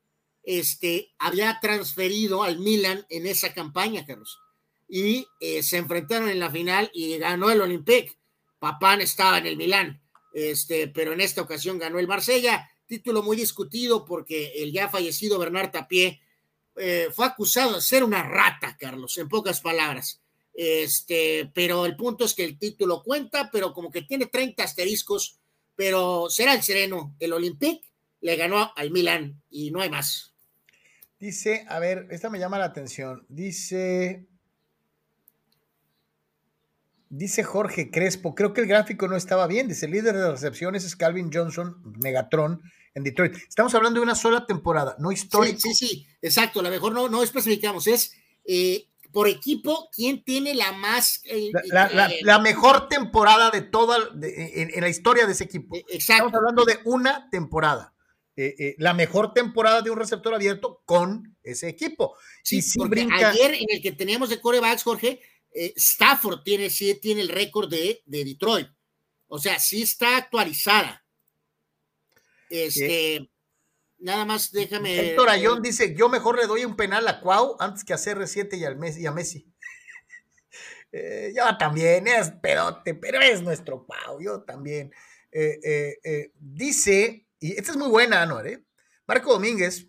este, había transferido al Milan en esa campaña, Carlos. Y eh, se enfrentaron en la final y ganó el Olympique. Papán estaba en el Milan, este, pero en esta ocasión ganó el Marsella. Título muy discutido porque el ya fallecido Bernard Tapie eh, fue acusado de ser una rata, Carlos, en pocas palabras. Este, pero el punto es que el título cuenta, pero como que tiene 30 asteriscos, pero será el sereno. El Olympique le ganó al Milan y no hay más. Dice, a ver, esta me llama la atención. Dice, dice Jorge Crespo, creo que el gráfico no estaba bien. Dice, el líder de recepciones es Calvin Johnson, Megatron, en Detroit. Estamos hablando de una sola temporada, no histórica. Sí, sí, sí, exacto. La mejor no, no especificamos, es eh, por equipo, ¿quién tiene la más... Eh, eh, la, mejor temporada de toda, en, la historia de ese equipo. Exacto. Estamos hablando de una temporada. la mejor temporada de un receptor abierto con ese equipo. Sí, sí ayer en el que teníamos de corebacks, Jorge, Stafford tiene, sí, tiene el récord de, de Detroit. O sea, sí está actualizada. Este, nada más déjame. Héctor Ayón dice: Yo mejor le doy un penal a Cuau antes que a CR7 y, al Messi, y a Messi. Eh, yo también, es pedote, pero es nuestro Cuau, yo también. Eh, eh, dice, y esta es muy buena, Anuar, Marco Domínguez,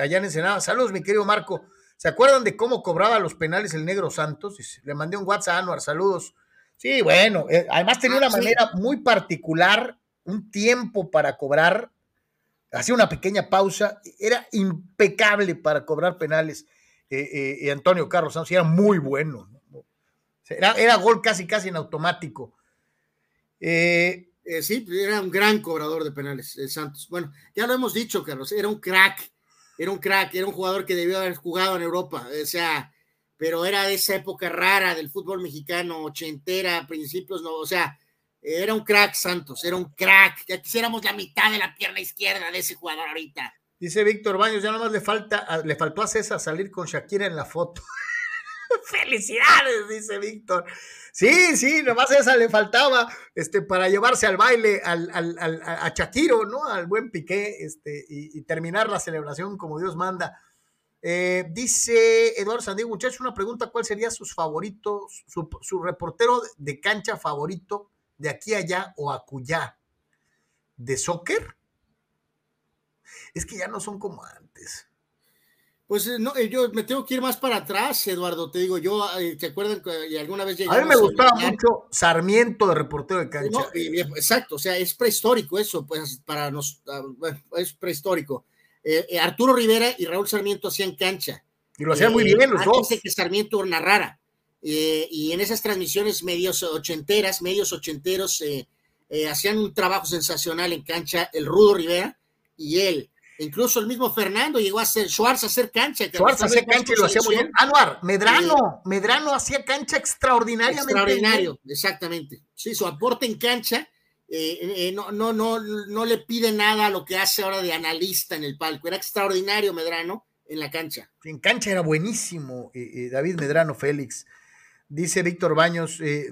allá en Ensenada. Saludos, mi querido Marco. ¿Se acuerdan de cómo cobraba los penales el Negro Santos? Le mandé un WhatsApp a Anuar, saludos. Sí, bueno, además tenía una ah, manera muy particular un tiempo para cobrar, hacía una pequeña pausa, era impecable para cobrar penales. Eh, eh, Antonio Carlos Santos era muy bueno. Era, era, gol casi, casi en automático. Eh, sí, era un gran cobrador de penales, Santos. Bueno, ya lo hemos dicho, Carlos, era un crack, era un crack, era un jugador que debió haber jugado en Europa, o sea, pero era de esa época rara del fútbol mexicano, ochentera, principios, no, o sea, era un crack, Santos, era un crack. Ya quisiéramos la mitad de la pierna izquierda de ese jugador ahorita. Dice Víctor Baños, ya nomás le falta, le faltó a César salir con Shakira en la foto. Felicidades, dice Víctor. Sí, sí, nomás esa le faltaba este, para llevarse al baile al, a Shakiro, ¿no? Al buen Piqué, este, y, terminar la celebración como Dios manda. Eh, dice Eduardo Sandiego, muchachos, una pregunta: ¿cuál sería sus favoritos, su, su reportero de cancha favorito de aquí a allá o acullá de soccer, es que ya no son como antes. Pues eh, no, eh, yo me tengo que ir más para atrás, Eduardo. Te digo, yo, eh, ¿te acuerdan que alguna vez A mí me gustaba mucho Sarmiento de reportero de cancha. exacto, o sea, es prehistórico eso, pues para nos, ah, es prehistórico. Arturo Rivera y Raúl Sarmiento hacían cancha. Y lo hacían muy bien los dos. que Sarmiento narrara. Eh, y en esas transmisiones medios ochenteras, medios ochenteros, eh, eh, hacían un trabajo sensacional en cancha el Rudo Rivera y él. Incluso el mismo Fernando llegó a hacer Schwartz a hacer cancha. Schwartz hacía cancha y lo hacía muy bien. Anuar, Medrano, Medrano hacía cancha extraordinariamente. Extraordinario, exactamente. Sí, su aporte en cancha no, no, no, no le pide nada a lo que hace ahora de analista en el palco. Era extraordinario Medrano en la cancha. En cancha era buenísimo David Medrano Félix. Dice Víctor Baños, eh,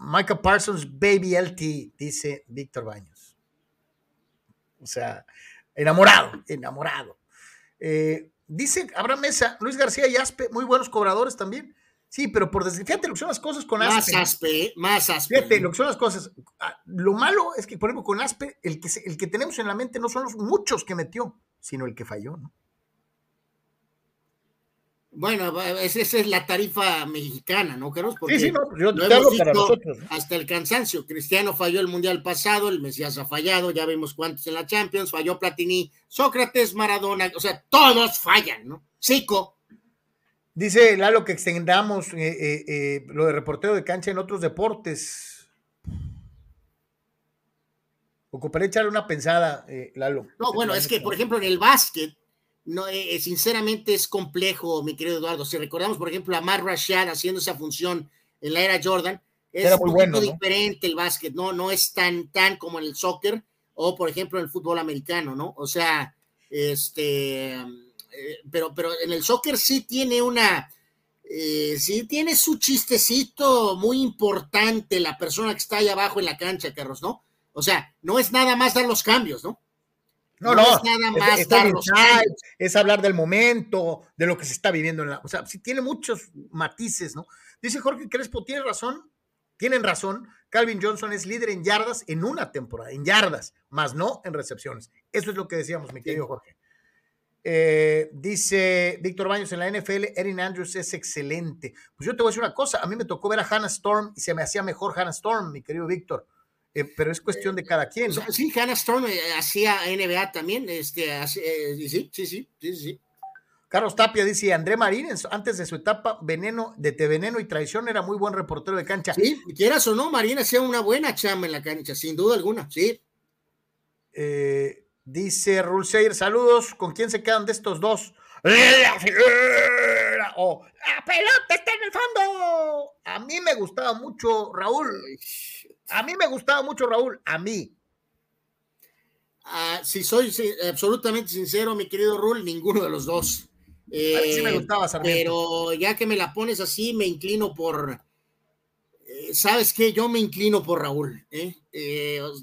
Michael Parsons, Baby LT, dice Víctor Baños. O sea, enamorado, enamorado. Eh, dice Abraham Mesa, Luis García y Aspe, muy buenos cobradores también. Sí, pero por desgracia, fíjate lo que son las cosas con Aspe. Más Aspe, más Aspe. Fíjate lo que son las cosas. Ah, lo malo es que, por ejemplo, con Aspe, el que, el que tenemos en la mente no son los muchos que metió, sino el que falló, ¿no? Bueno, esa es la tarifa mexicana, ¿no, Carlos? Porque sí, sí, no, pues yo te hablo para nosotros. Hasta el cansancio. Cristiano falló el Mundial pasado, el Mesías ha fallado, ya vemos cuántos en la Champions, falló Platini, Sócrates, Maradona, o sea, todos fallan, ¿no? Zico. Dice Lalo que extendamos eh, eh, eh, lo de reportero de cancha en otros deportes. Ocuparé echarle una pensada, Lalo. No, bueno, es que, por ejemplo, en el básquet, no, eh, sinceramente es complejo, mi querido Eduardo. Si recordamos, por ejemplo, a Matt Rashad haciendo esa función en la era Jordan, es Era muy un bueno, poquito ¿no? diferente el básquet, ¿no? No es tan, tan como en el soccer o, por ejemplo, en el fútbol americano, ¿no? O sea, este, eh, pero, pero en el soccer sí tiene una, eh, sí tiene su chistecito muy importante la persona que está ahí abajo en la cancha, Carlos, ¿no? O sea, no es nada más dar los cambios, ¿no? No, No no, es nada más es hablar del momento, de lo que se está viviendo en la. O sea, sí tiene muchos matices, ¿no? Dice Jorge Crespo, tiene razón, tienen razón. Calvin Johnson es líder en yardas en una temporada, en yardas, más no en recepciones. Eso es lo que decíamos, mi querido Jorge. Eh, dice Víctor Baños en la NFL, Erin Andrews es excelente. Pues yo te voy a decir una cosa, a mí me tocó ver a Hannah Storm y se me hacía mejor Hannah Storm, mi querido Víctor. Eh, pero es cuestión de cada quien. Sí, Hannah Storm eh, hacía NBA también, este, hace- eh, sí, sí, sí, sí, sí. Carlos Tapia dice, André Marín, antes de su etapa veneno, de Te Veneno y Traición, era muy buen reportero de cancha. Sí, quieras o no, Marina hacía una buena chamba en la cancha, sin duda alguna, sí. Eh, dice Rulseir, saludos, ¿con quién se quedan de estos dos? La figura, o la pelota está en el fondo. A mí me gustaba mucho Raúl. A mí me gustaba mucho Raúl, a mí. Ah, si soy absolutamente sincero, mi querido Rul, ninguno de los dos. A mí sí me Eh, gustaba Sarmiento. pero ya que me la pones así, me inclino por. eh, ¿Sabes qué? Yo me inclino por Raúl. ¿eh?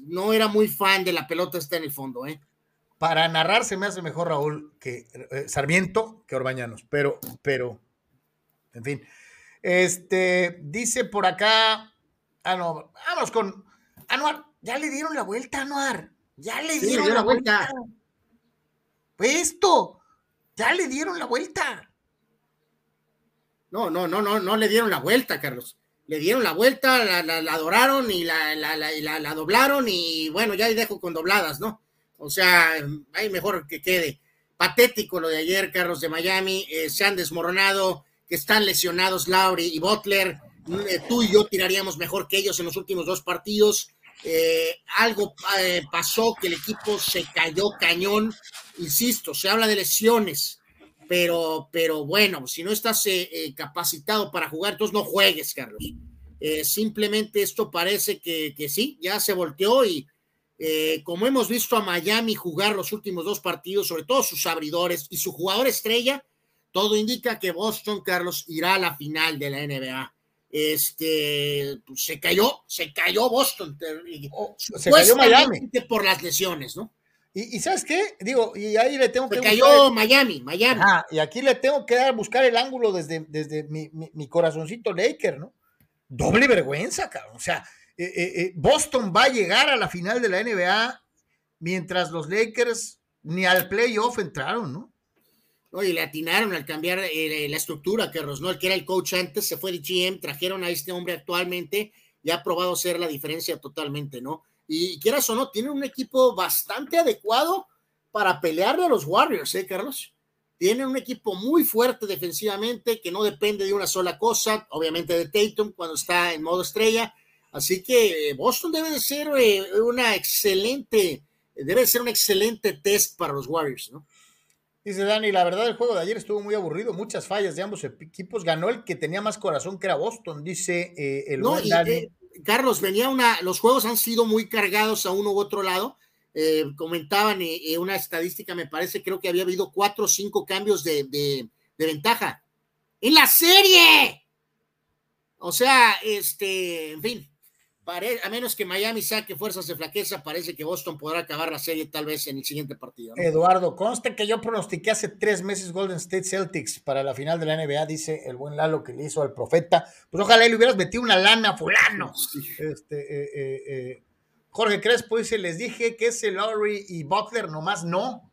No era muy fan de la pelota está en el fondo. ¿eh? Para narrar se me hace mejor Raúl que Sarmiento que Orbañanos, pero, pero, en fin. Este, dice por acá, ah, no, vámonos con Anuar, ya le dieron la vuelta, Anuar, ya le Sí, dieron dio la, la vuelta. vuelta. Pues esto, ya le dieron la vuelta. No, no, no, no, no le dieron la vuelta, Carlos. Le dieron la vuelta, la, la- la adoraron y la, la, la- y la- la doblaron y bueno, ya ahí dejo con dobladas, ¿no? O sea, ahí mejor que quede. Patético lo de ayer, Carlos de Miami. eh, se han desmoronado, que están lesionados Lauri y Butler. Eh, tú y yo tiraríamos mejor que ellos en los últimos dos partidos. Eh, algo eh, pasó que el equipo se cayó cañón. Insisto, se habla de lesiones pero, pero bueno, si no estás capacitado para jugar, entonces no juegues, Carlos. Simplemente esto parece que, que sí, ya se volteó y como hemos visto a Miami jugar los últimos dos partidos, sobre todo sus abridores y su jugador estrella, todo indica que Boston, Carlos, irá a la final de la NBA. Este, pues, se cayó, se cayó Boston. y- Oh, se cayó Miami. por las lesiones, ¿no? Y, y ¿sabes qué? Digo, y ahí le tengo que Se buscar cayó el- Miami, Miami. Ajá, y aquí le tengo que dar, buscar el ángulo desde, desde mi, mi- mi corazoncito Laker, ¿no? Doble vergüenza, cabrón. O sea, eh, eh, eh, Boston va a llegar a la final de la NBA mientras los Lakers ni al playoff entraron, ¿no? Oye, le atinaron al cambiar eh, la estructura, ¿no? El que era el coach antes se fue de GM, trajeron a este hombre actualmente y ha probado ser la diferencia totalmente, ¿no? Y quieras o no, tienen un equipo bastante adecuado para pelearle a los Warriors, ¿eh, Carlos? Tienen un equipo muy fuerte defensivamente que no depende de una sola cosa, obviamente de Tatum cuando está en modo estrella. Así que eh, Boston debe de ser eh, una excelente, debe de ser un excelente test para los Warriors, ¿no? Dice Dani, la verdad el juego de ayer estuvo muy aburrido, muchas fallas de ambos equipos. Ganó el que tenía más corazón, que era Boston, dice eh, el No, buen y, Dani. eh, Carlos, venía una, los juegos han sido muy cargados a uno u otro lado. Eh, comentaban eh, una estadística, me parece, creo que había habido cuatro o cinco cambios de, de- de ventaja. ¡En la serie! O sea, este, en fin, pare- a menos que Miami saque fuerzas de flaqueza, parece que Boston podrá acabar la serie tal vez en el siguiente partido. ¿no? Eduardo, conste que yo pronostiqué hace tres meses Golden State Celtics para la final de la NBA, dice el buen Lalo que le hizo al profeta. Pues ojalá le hubieras metido una lana a fulano. Sí. Este, eh, eh, eh, Jorge Crespo dice, les dije que ese Lowry y Butler nomás no.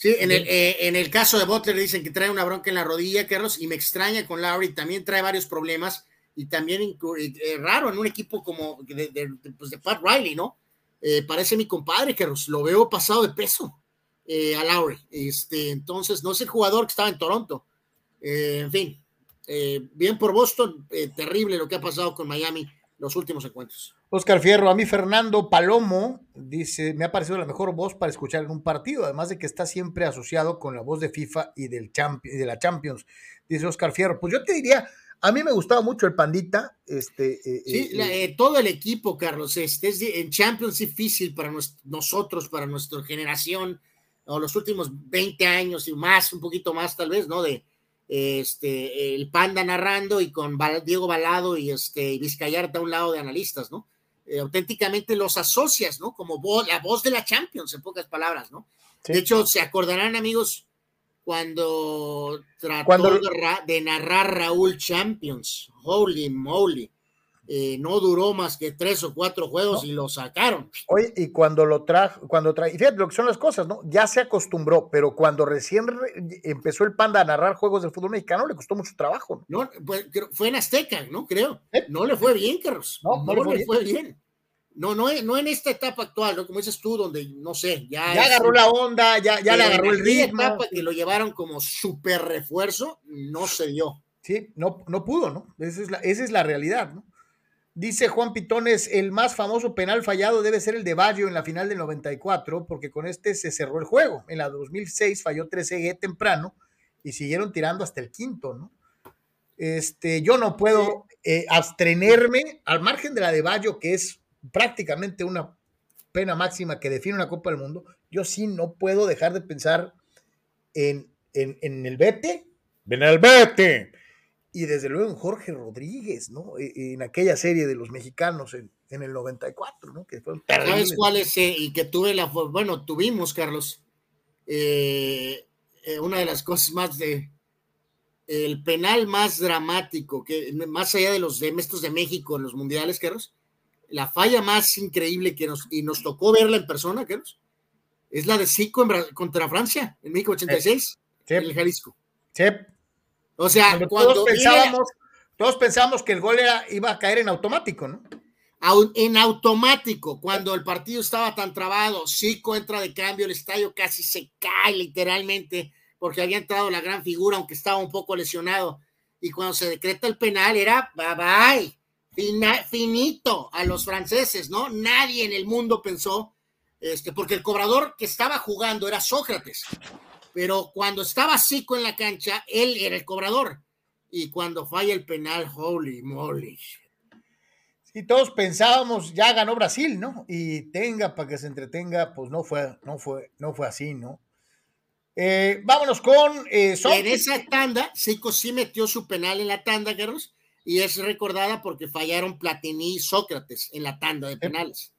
Sí, en el, eh, en el caso de Butler dicen que trae una bronca en la rodilla, Carlos, y me extraña con Lowry, también trae varios problemas, y también inclu- eh, raro en un equipo como de, de- de, pues, Pat Riley, ¿no? Eh, parece mi compadre, Carlos, lo veo pasado de peso eh, a Lowry. Este, entonces, no es el jugador que estaba en Toronto. Eh, en fin, eh, bien por Boston, eh, terrible lo que ha pasado con Miami los últimos encuentros. Oscar Fierro, a mí Fernando Palomo dice, me ha parecido la mejor voz para escuchar en un partido, además de que está siempre asociado con la voz de FIFA y, del y de la Champions, dice Oscar Fierro. Pues yo te diría, a mí me gustaba mucho el Pandita. Este, eh, sí, eh, eh, todo el equipo, Carlos, este, es en Champions difícil para nosotros, para nuestra generación, o los últimos 20 años y más, un poquito más tal vez, ¿no? De, este, el Panda narrando y con Diego Balado y este, Vizcayarta a un lado de analistas, ¿no? Eh, auténticamente los asocias, ¿no? Como la voz de la Champions, en pocas palabras, ¿no? De hecho, se acordarán, amigos, cuando trató de narrar Raúl Champions, holy moly, eh, no duró más que tres o cuatro juegos y lo sacaron. Oye, y cuando lo trajo, cuando trajo, fíjate lo que son las cosas, ¿no? Ya se acostumbró, pero cuando recién empezó el Panda a narrar juegos del fútbol mexicano, le costó mucho trabajo. No, pues, fue en Azteca, ¿no? Creo. No le fue bien, Carlos. No, no, le fue, bien. No, no, no en esta etapa actual, ¿no? Como dices tú, donde, no sé, ya. Ya agarró la onda, ya, ya le agarró el ritmo. etapa que lo llevaron como súper refuerzo, no se dio. Sí, no, no pudo, ¿no? Esa es la, esa es la realidad, ¿no? Dice Juan Pitones, el más famoso penal fallado debe ser el de Baggio en la final del 94, porque con este se cerró el juego. En la 2006 falló 13 temprano y siguieron tirando hasta el quinto, ¿no? Este, yo no puedo eh, abstenerme al margen de la de Baggio, que es prácticamente una pena máxima que define una Copa del Mundo. Yo sí no puedo dejar de pensar en, en, en el Bete. ¡Ven al Bete! y desde luego en Jorge Rodríguez, ¿no? E, en aquella serie de los mexicanos en, el 94, ¿no? Que ¿Sabes cuál es? Eh, y que tuve la, bueno, tuvimos, Carlos, eh, eh, una de las cosas más de, el penal más dramático, que más allá de los de estos de México en los mundiales, Carlos, la falla más increíble que nos, y nos tocó verla en persona, Carlos, es la de Zico contra Francia en México 86, en el Jalisco. Sí. O sea, cuando, todos pensábamos, todos pensábamos que el gol iba a caer en automático, ¿no? En automático, cuando el partido estaba tan trabado, Zico entra de cambio, el estadio casi se cae literalmente porque había entrado la gran figura, aunque estaba un poco lesionado. Y cuando se decreta el penal era bye bye, finito a los franceses, ¿no? Nadie en el mundo pensó, este, porque el cobrador que estaba jugando era Sócrates pero cuando estaba Zico en la cancha, él era el cobrador. Y cuando falla el penal, holy moly. Sí, todos pensábamos, ya ganó Brasil, ¿no? Y tenga para que se entretenga, pues no fue, no fue, no fue así, ¿no? Eh, vámonos con eh, En esa tanda, Zico sí metió su penal en la tanda, Carlos, y es recordada porque fallaron Platini y Sócrates en la tanda de penales.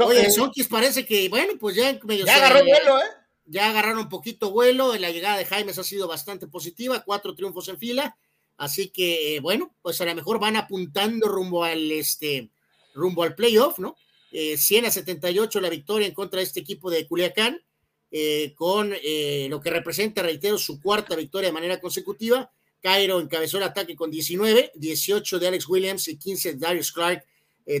Oye, eh, parece que, bueno, pues ya medio. Ya agarró vuelo, ¿eh? ya agarraron un poquito vuelo, la llegada de Jaimes ha sido bastante positiva, cuatro triunfos en fila, así que eh, bueno, pues a lo mejor van apuntando rumbo al este rumbo al playoff, ¿no? Eh, 100 a 78 la victoria en contra de este equipo de Culiacán, eh, con eh, lo que representa, reitero, su cuarta victoria de manera consecutiva. Cairo encabezó el ataque con 19, 18 de Alex Williams y 15 de Darius Clark.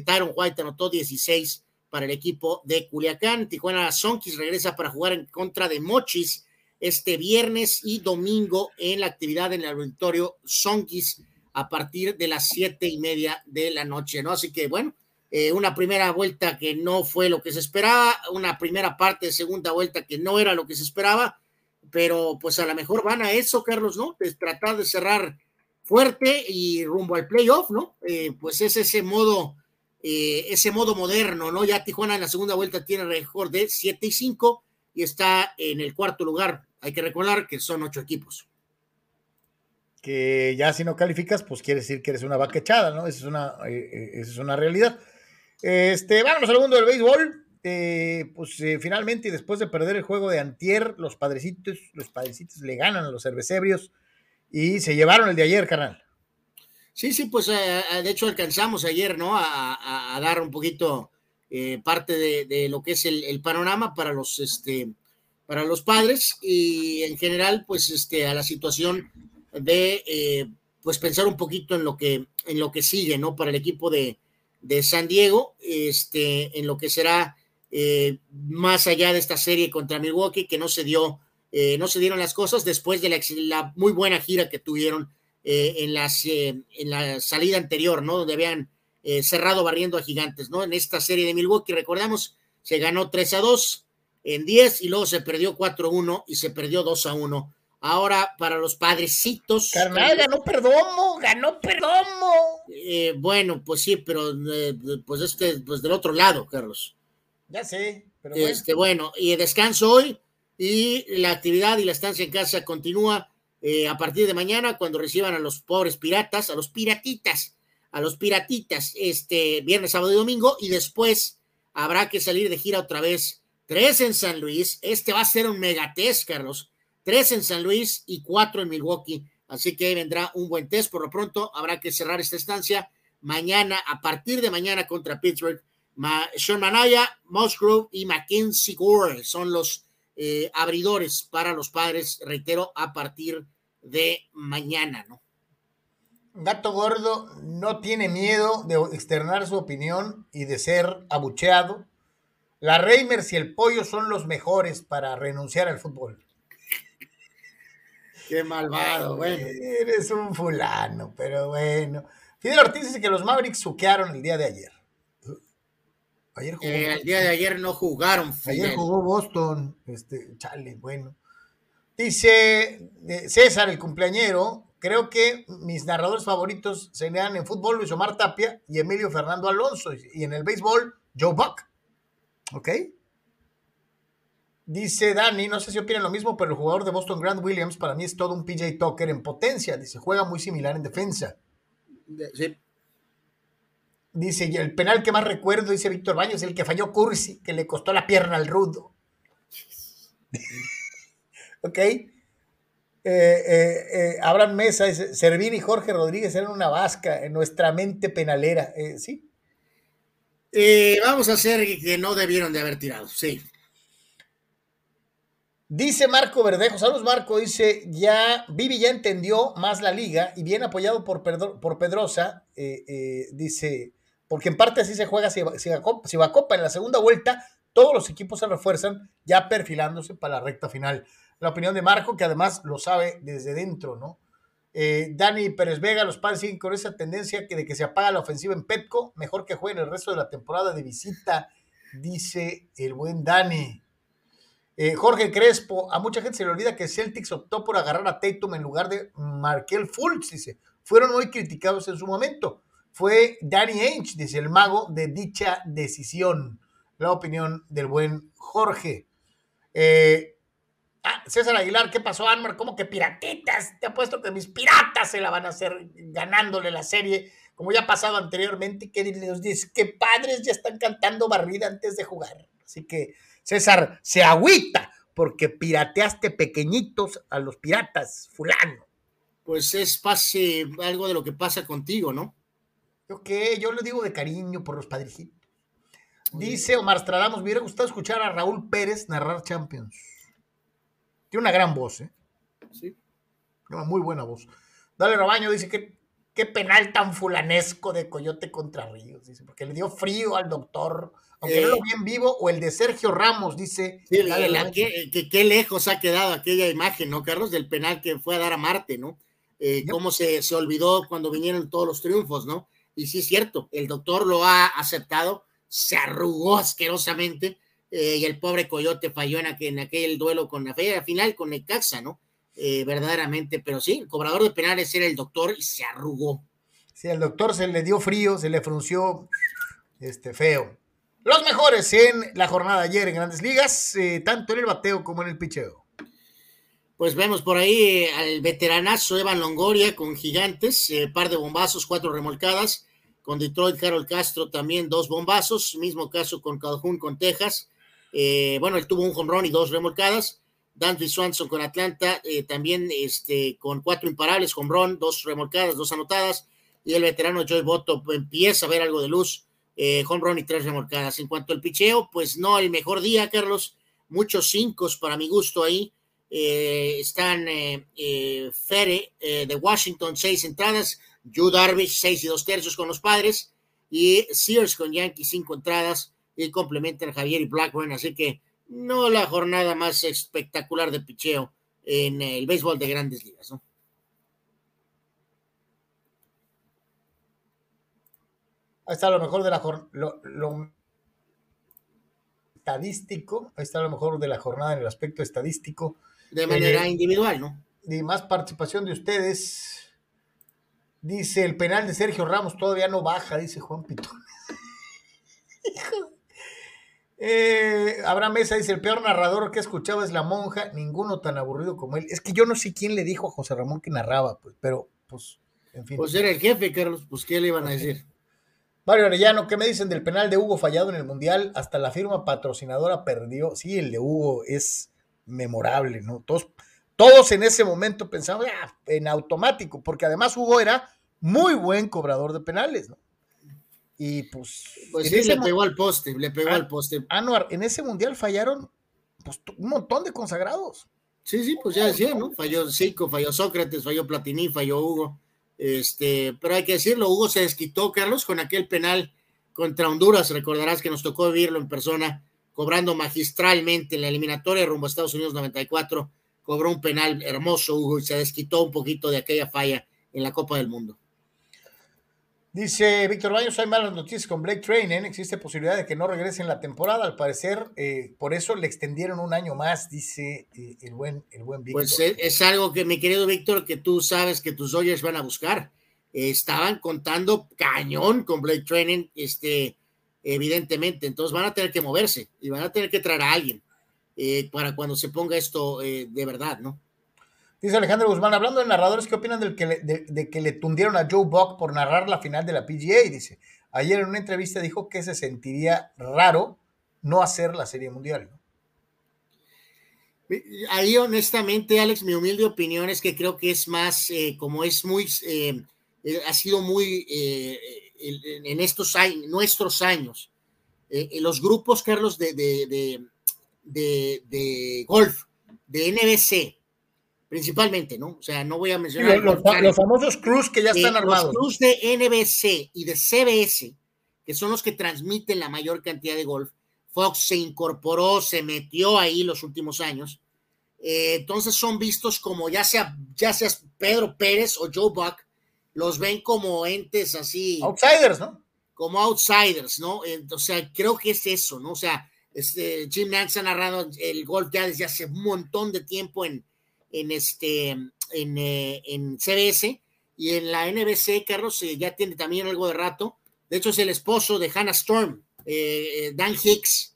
Tyron White anotó 16 para el equipo de Culiacán. Tijuana Sonkis regresa para jugar en contra de Mochis este viernes y domingo en la actividad en el auditorio Sonkis a partir de las siete y media de la noche, ¿no? Así que bueno, eh, una primera vuelta que no fue lo que se esperaba, una primera parte de segunda vuelta que no era lo que se esperaba, pero pues a lo mejor van a eso, Carlos, ¿no? De tratar de cerrar fuerte y rumbo al playoff, ¿no? Eh, pues es ese modo eh, ese modo moderno, ¿no? Ya Tijuana en la segunda vuelta tiene récord de 7 y 5 y está en el cuarto lugar. Hay que recordar que son ocho equipos. Que ya si no calificas, pues quiere decir que eres una vaca echada, ¿no? Esa es una, eh, eh, esa es una realidad. Este, vamos al mundo del béisbol. Pues finalmente, después de perder el juego de Antier, los padrecitos, los padrecitos le ganan a los cervecebrios y se llevaron el de ayer, canal. Sí, sí, pues eh, eh, de hecho alcanzamos ayer, ¿no? A, dar un poquito eh, parte de, lo que es el, panorama para los, este, para los padres y en general, pues, este, a la situación de, pues, pensar un poquito en lo que, en lo que sigue, ¿no? Para el equipo de, San Diego, este, en lo que será más allá de esta serie contra Milwaukee, que no se dio, no se dieron las cosas después de la muy buena gira que tuvieron eh, en, las, eh, en la salida anterior, ¿no? Donde habían eh, cerrado barriendo a Gigantes, ¿no? En esta serie de Milwaukee, recordamos, se ganó 3 a 2 en 10 y luego se perdió 4 a 1 y se perdió 2 a 1. Ahora para los padrecitos. Carnal, ganó Perdomo, ganó Perdomo. Eh, bueno, pues sí, pero eh, pues este, pues del otro lado, Carlos. Ya sé, pero este, bueno. y descanso hoy y la actividad y la estancia en casa continúa eh, a partir de mañana cuando reciban a los pobres piratas, a los piratitas, a los piratitas, este viernes, sábado y domingo y después habrá que salir de gira otra vez. Tres en San Luis, este va a ser un megatest, Carlos tres en San Luis y cuatro en Milwaukee. Así que vendrá un buen test. Por lo pronto, habrá que cerrar esta estancia. Mañana, a partir de mañana contra Pittsburgh, Sean Manaya, Musgrove y Mackenzie Gore son los eh, abridores para los padres, reitero, a partir de mañana, ¿no? Gato Gordo no tiene miedo de externar su opinión y de ser abucheado. La Reimers y el Pollo son los mejores para renunciar al fútbol. Qué malvado, bueno. Eres un fulano, pero bueno. Fidel Ortiz dice que los Mavericks suquearon el día de ayer. Ayer jugó. Eh, el día de ayer no jugaron. Ayer jugó Boston. Este, chale, bueno. Dice eh, César, el cumpleañero. Creo que mis narradores favoritos serían en fútbol Luis Omar Tapia y Emilio Fernando Alonso. Y en el béisbol, Joe Buck. ¿Ok? Dice Dani, no sé si opinan lo mismo, pero el jugador de Boston, Grant Williams, para mí es todo un PJ Tucker en potencia. Dice, juega muy similar en defensa. Sí. Dice, y el penal que más recuerdo, dice Víctor Baños, el que falló Cursi, que le costó la pierna al rudo. ok. Eh, eh, eh, Abraham Mesa dice, Servín y Jorge Rodríguez eran una vasca en nuestra mente penalera. ¿Sí? vamos a hacer que no debieron de haber tirado, sí. Dice Marco Verdejo, saludos Marco, dice, ya Vivi ya entendió más la liga y bien apoyado por, por Pedrosa, eh, eh, dice, porque en parte así se juega Copa en la segunda vuelta, todos los equipos se refuerzan ya perfilándose para la recta final. La opinión de Marco, que además lo sabe desde dentro, ¿no? Eh, Dani Pérez Vega, los padres siguen con esa tendencia que de que se apaga la ofensiva en Petco, mejor que jueguen el resto de la temporada de visita, dice el buen Dani. Eh, Jorge Crespo, a mucha gente se le olvida que Celtics optó por agarrar a Tatum en lugar de Markel Fultz, dice. Fueron muy criticados en su momento. Fue Danny Ainge, dice el mago, de dicha decisión. La opinión del buen Jorge. Eh, ah, César Aguilar, ¿qué pasó, Anmar? ¿Cómo que piratitas? Te apuesto que mis piratas se la van a hacer ganándole la serie, como ya ha pasado anteriormente, que les dice que padres ya están cantando barrida antes de jugar. Así que César se agüita porque pirateaste pequeñitos a los piratas, fulano. Pues es pase algo de lo que pasa contigo, ¿no? Ok, yo le digo de cariño por los padrecitos. Dice Omar Stradamos, me hubiera gustado escuchar a Raúl Pérez narrar Champions. Tiene una gran voz, ¿eh? Sí. Una muy buena voz. Dale Rabaño dice que qué penal tan fulanesco de Coyote contra Ríos, dice, porque le dio frío al doctor aunque no lo vi en vivo, o el de Sergio Ramos, dice. Sí, que, qué lejos ha quedado aquella imagen, ¿no, Carlos? Del penal que fue a dar a Marte, ¿no? Eh, cómo se, se olvidó cuando vinieron todos los triunfos, ¿no? Y sí es cierto, el doctor lo ha aceptado, se arrugó asquerosamente, eh, y el pobre Coyote falló en aquel, en aquel duelo con la fe, final con Necaxa, ¿no? Eh, verdaderamente, pero sí, el cobrador de penales era el doctor y se arrugó. Sí, al doctor se le dio frío, se le frunció este, feo. Los mejores en la jornada de ayer en Grandes Ligas, eh, tanto en el bateo como en el picheo. Pues vemos por ahí al veteranazo Evan Longoria con gigantes, eh, par de bombazos, cuatro remolcadas. Con Detroit, Carol Castro también dos bombazos. Mismo caso con Calhoun con Texas. bueno, él tuvo un home y dos remolcadas. Dante Swanson con Atlanta, también este, con cuatro imparables, home dos remolcadas, dos anotadas. Y el veterano Joey Botto empieza a ver algo de luz eh, run y tres remolcadas. En cuanto al picheo, pues no el mejor día, Carlos. Muchos cinco para mi gusto ahí. Eh, están eh, eh, Fere de Washington, seis entradas. Yu Darvish, seis y dos tercios con los padres. Y Sears con Yankees, cinco entradas. Y complementan Javier y Blackburn. Así que no la jornada más espectacular de picheo en el béisbol de grandes ligas, ¿no? Ahí está lo mejor de la jornada. Lo, estadístico. Ahí está lo mejor de la jornada en el aspecto estadístico. De manera eh, individual, ¿no? Y más participación de ustedes. Dice el penal de Sergio Ramos todavía no baja, dice Juan Pitón. Eh, Abraham Mesa dice: el peor narrador que he escuchado es la monja, ninguno tan aburrido como él. Es que yo no sé quién le dijo a José Ramón que narraba, pues, pero pues, en fin. Pues era el jefe, Carlos, pues ¿qué le iban a decir? Mario Arellano, ¿qué me dicen del penal de Hugo fallado en el Mundial? Hasta la firma patrocinadora perdió. Sí, el de Hugo es memorable, ¿no? Todos, todos en ese momento pensaban ah, en automático, porque además Hugo era muy buen cobrador de penales, ¿no? Y pues. Pues sí, le pegó al poste, le pegó al poste. Anuar, en ese mundial fallaron pues, un montón de consagrados. Sí, sí, pues ya decía, ¿no? Falló Zico, falló Sócrates, falló Platini, falló Hugo. Este, pero hay que decirlo, Hugo se desquitó, Carlos, con aquel penal contra Honduras. Recordarás que nos tocó vivirlo en persona, cobrando magistralmente en la eliminatoria rumbo a Estados Unidos 94. Cobró un penal hermoso, Hugo, y se desquitó un poquito de aquella falla en la Copa del Mundo. Dice Víctor Baños, hay malas noticias con Blake Trainen, existe posibilidad de que no regrese en la temporada, al parecer, eh, por eso le extendieron un año más, dice eh, el, buen, el buen Víctor. Pues eh, es, algo que, mi querido Víctor, que tú sabes que tus Dodgers van a buscar. estaban contando cañón con Blake Trainen, este, evidentemente, entonces van a tener que moverse y van a tener que traer a alguien para cuando se ponga esto de verdad, ¿no? Dice Alejandro Guzmán, hablando de narradores, ¿qué opinan del que de, que le tundieron a Joe Buck por narrar la final de la PGA? Dice, ayer en una entrevista dijo que se sentiría raro no hacer la Serie Mundial. Ahí honestamente, Alex, mi humilde opinión es que creo que es más, eh, como es muy, eh, eh, ha sido muy, en estos años, nuestros años, los grupos, Carlos, de, de, de golf, de NBC, principalmente, ¿no? O sea, no voy a mencionar. los, famosos Cruz que ya están armados. Los Cruz de NBC y de CBS, que son los que transmiten la mayor cantidad de golf, Fox se incorporó, se metió ahí los últimos años. Eh, entonces son vistos como ya sea, ya seas Pedro Pérez o Joe Buck, los ven como entes así. Outsiders, ¿no? Como outsiders, ¿no? o sea, creo que es eso, ¿no? O sea, este, Jim Nance ha narrado el golf ya desde hace un montón de tiempo en, en, este, en, eh, en CBS y en la NBC, Carlos, eh, ya tiene también algo de rato. De hecho, es el esposo de Hannah Storm, eh, Dan Hicks.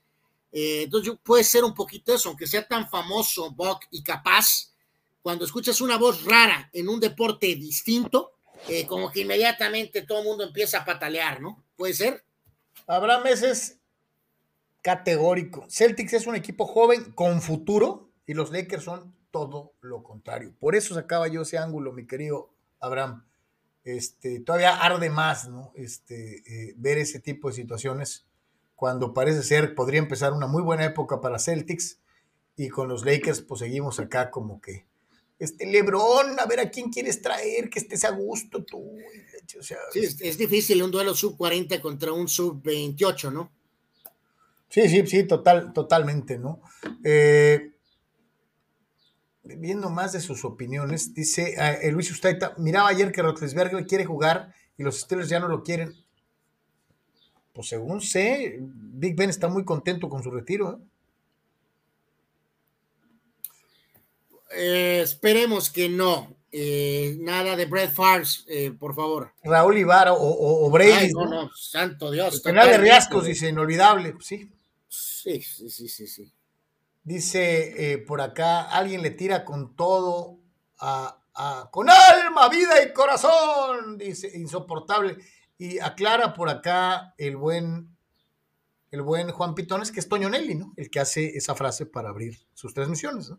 entonces, puede ser un poquito eso, aunque sea tan famoso, Buck, y capaz, cuando escuchas una voz rara en un deporte distinto, como que inmediatamente todo el mundo empieza a patalear, ¿no? ¿Puede ser? Habrá meses categórico. Celtics es un equipo joven con futuro y los Lakers son todo lo contrario. Por eso sacaba yo ese ángulo, mi querido Abraham. Este, todavía arde más, ¿no? Este, eh, ver ese tipo de situaciones cuando parece ser podría empezar una muy buena época para Celtics y con los Lakers pues seguimos acá como que este Lebron, a ver a quién quieres traer, que estés a gusto tú. sí, es, difícil un duelo sub 40 contra un sub 28, ¿no? Sí, sí, sí, total, totalmente, ¿no? Eh, viendo más de sus opiniones, dice uh, Luis Ustaita, miraba ayer que Rotlisberger quiere jugar y los Steelers ya no lo quieren. Pues según sé, Big Ben está muy contento con su retiro. ¿eh? Eh, esperemos que no. nada de Brett Favre, por favor. Raúl Ibarra o, Brady. no, no, santo Dios. El penal de Riascos, dice, inolvidable, sí. Sí, sí, sí, sí, sí. Dice eh, por acá, alguien le tira con todo a, con alma, vida y corazón, dice, insoportable. Y aclara por acá el buen, el buen Juan Pitones, que es Toño Nelly, ¿no? El que hace esa frase para abrir sus transmisiones, ¿no?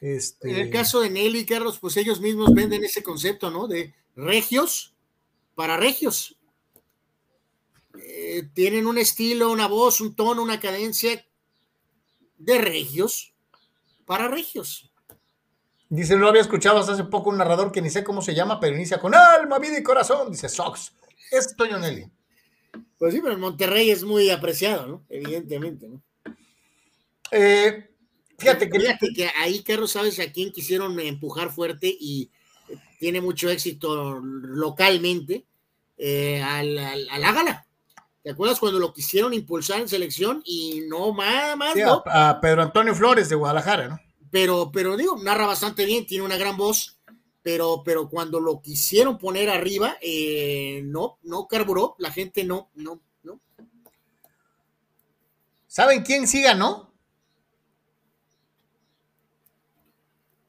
Este... En el caso de Nelly, Carlos, pues ellos mismos venden ese concepto, ¿no? De regios para regios. Eh, tienen un estilo, una voz, un tono, una cadencia de regios para regios. Dice, no había escuchado hasta hace poco un narrador que ni sé cómo se llama, pero inicia con alma, vida y corazón. Dice Sox. Es Toño Nelly. Pues sí, pero en Monterrey es muy apreciado, ¿no? Evidentemente, ¿no? Eh, fíjate que... Fíjate que ahí, Carlos, ¿sabes a quién quisieron empujar fuerte y tiene mucho éxito localmente? eh, al, al, al Ágala. ¿Te acuerdas cuando lo quisieron impulsar en selección y no más, más Sí, no? a, a Pedro Antonio Flores de Guadalajara, ¿no? Pero, pero digo, narra bastante bien, tiene una gran voz, pero, pero cuando lo quisieron poner arriba, eh, no, no carburó, la gente no, no, no. ¿Saben quién sí ganó?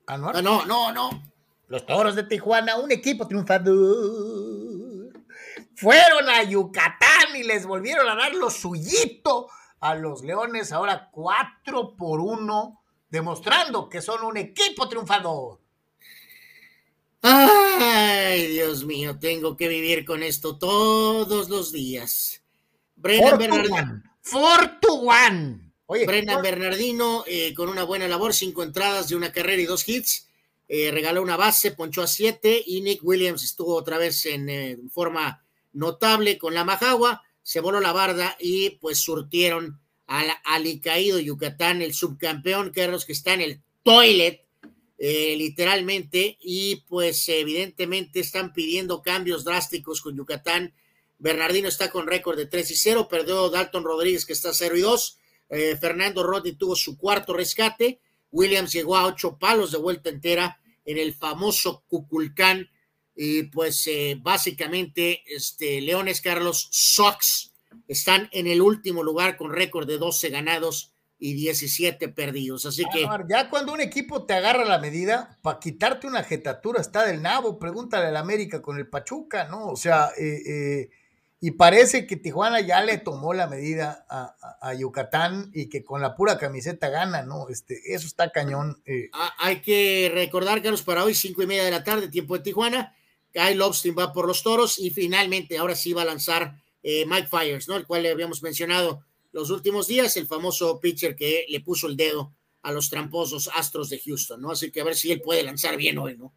Anuar. Ah, no, no, no. Los toros de Tijuana, un equipo triunfador. Fueron a Yucatán y les volvieron a dar lo suyito a los leones, ahora 4 por 1, demostrando que son un equipo triunfador. Ay, Dios mío, tengo que vivir con esto todos los días. Brennan, Bernardino, one. Oye, Brennan Bernardino eh, con una buena labor, cinco entradas de una carrera y dos hits. eh, regaló una base, ponchó a siete y Nick Williams estuvo otra vez en eh, forma notable con la Majagua, se voló la barda y pues surtieron al alicaído Yucatán, el subcampeón, Carlos, que está en el toilet, eh, literalmente, y pues evidentemente están pidiendo cambios drásticos con Yucatán. Bernardino está con récord de 3 y 0, perdió Dalton Rodríguez que está 0 y 2, eh, Fernando Rodney tuvo su cuarto rescate, Williams llegó a ocho palos de vuelta entera en el famoso Cuculcán, y pues eh, básicamente este, Leones Carlos Sox están en el último lugar con récord de 12 ganados y 17 perdidos. Así que ya cuando un equipo te agarra la medida, para quitarte una jetatura está del nabo, pregúntale al América con el Pachuca, ¿no? O sea, eh, eh, y parece que Tijuana ya le tomó la medida a, a- a Yucatán y que con la pura camiseta gana, ¿no? Este, eso está cañón. eh. ah, hay que recordar, Carlos, para hoy, cinco y media de la tarde, tiempo de Tijuana, Kyle Lobstein va por los toros y finalmente ahora sí va a lanzar eh, Mike Fires, ¿no? El cual le habíamos mencionado los últimos días, el famoso pitcher que le puso el dedo a los tramposos Astros de Houston, ¿no? Así que a ver si él puede lanzar bien hoy, ¿no?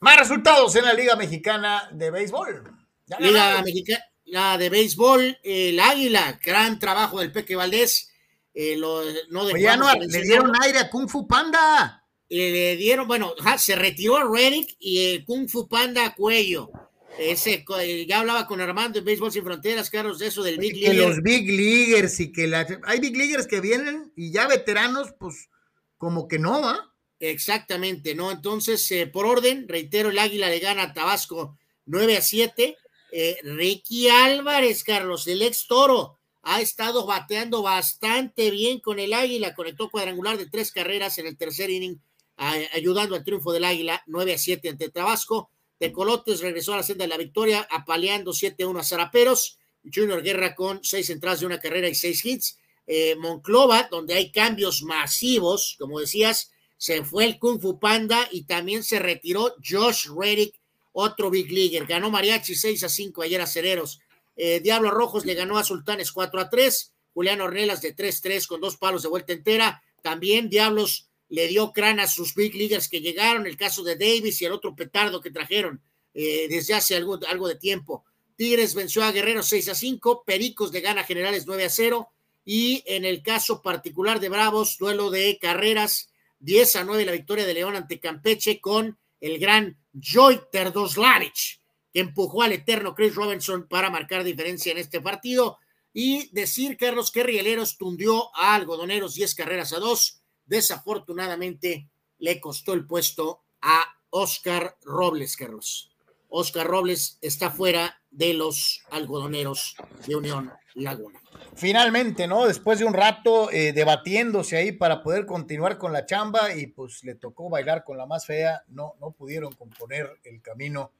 Más resultados en la Liga Mexicana de Béisbol. Ya Liga. Mexicana, la de béisbol, el Águila, gran trabajo del Peque Valdés. eh, lo, no Oye, dejamos Anuar, de le dieron aire a Kung Fu Panda. Le, dieron, bueno, se retiró a Reddick y el Kung Fu Panda a cuello. Ese, eh, ya hablaba con Armando en Béisbol Sin Fronteras, Carlos, de eso del Big que League. los Big Leaguers y que la, hay Big Leaguers que vienen y ya veteranos, pues como que no, ¿ah? Exactamente, ¿no? Entonces, eh, por orden, reitero, el Águila le gana a Tabasco 9 a 7. Eh, Ricky Álvarez, Carlos, el ex toro, ha estado bateando bastante bien con el Águila, conectó cuadrangular de tres carreras en el tercer inning, ayudando al triunfo del Águila 9 a 7 ante Tabasco. Tecolotes regresó a la senda de la victoria, apaleando 7-1 a Zaraperos. Junior Guerra con seis entradas de una carrera y seis hits. Eh, Monclova, donde hay cambios masivos, como decías, se fue el Kung Fu Panda y también se retiró Josh Reddick, otro Big Leaguer. Ganó Mariachi 6 a 5 ayer a Cereros. Eh, Diablos Rojos le ganó a Sultanes 4 a 3. Julián Ornelas de 3-3 con dos palos de vuelta entera. También Diablos le dio crán a sus Big Leaguers que llegaron, el caso de Davis y el otro petardo que trajeron eh, desde hace algo, algo de tiempo. Tigres venció a Guerrero 6 a 5, Pericos le gana Generales 9 a 0 y en el caso particular de Bravos, duelo de carreras 10 a 9 la victoria de León ante Campeche con el gran Joy Terdoslavich, que empujó al eterno Chris Robinson para marcar diferencia en este partido. Y decir, Carlos, que Rieleros tundió a Algodoneros 10 carreras a 2. Desafortunadamente le costó el puesto a Oscar Robles, Carlos. Oscar Robles está fuera de los algodoneros de Unión Laguna. Finalmente, ¿no? Después de un rato eh, debatiéndose ahí para poder continuar con la chamba y pues le tocó bailar con la más fea, no, no pudieron componer el camino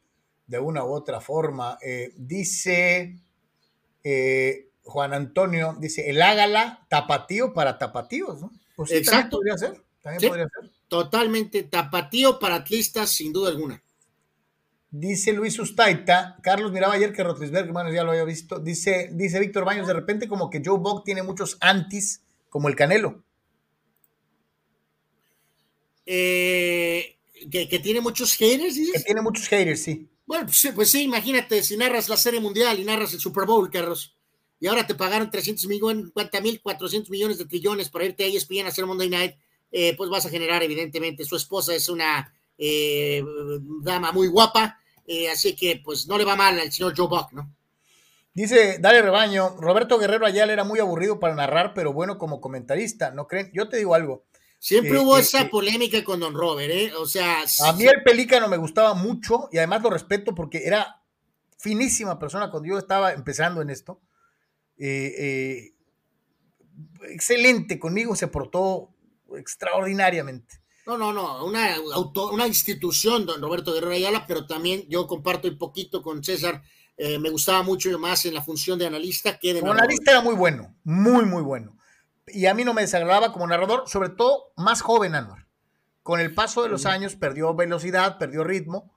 de una u otra forma. Eh, dice eh, Juan Antonio, dice, el hágala tapatío para tapatíos, ¿no? Pues sí, también Exacto. podría ser, también Sí. podría ser. Totalmente tapatío para atlistas, sin duda alguna. Dice Luis Ustaita, Carlos miraba ayer que Rotlisberg, hermano, ya lo había visto. Dice, dice Víctor Baños, de repente como que Joe Buck tiene muchos antis, como el Canelo. Eh, que, que tiene muchos haters, Que dices? tiene muchos haters, sí. Bueno, pues, sí, pues sí, imagínate, si narras la Serie Mundial y narras el Super Bowl, Carlos, y ahora te pagaron 300 millones, 400 millones de trillones para irte a ESPN a hacer Monday Night, eh, pues vas a generar, evidentemente, su esposa es una eh, dama muy guapa, eh, así que pues no le va mal al señor Joe Buck, ¿no? Dice, dale rebaño, Roberto Guerrero Ayala era muy aburrido para narrar, pero bueno como comentarista, ¿no creen? Yo te digo algo. Siempre Eh, hubo eh, esa eh. polémica con Don Robert, ¿eh? O sea, A mí el pelícano me gustaba mucho y además lo respeto porque era finísima persona cuando yo estaba empezando en esto. Eh, eh, excelente, conmigo se portó extraordinariamente. No, no, no, una, auto- una institución, don Roberto Guerrero Ayala, pero también yo comparto un poquito con César, eh, me gustaba mucho más en la función de analista que de Como narrador. analista era muy bueno, muy, muy bueno. Y a mí no me desagradaba como narrador, sobre todo más joven, Anuar. Con el paso de los años perdió velocidad, perdió ritmo,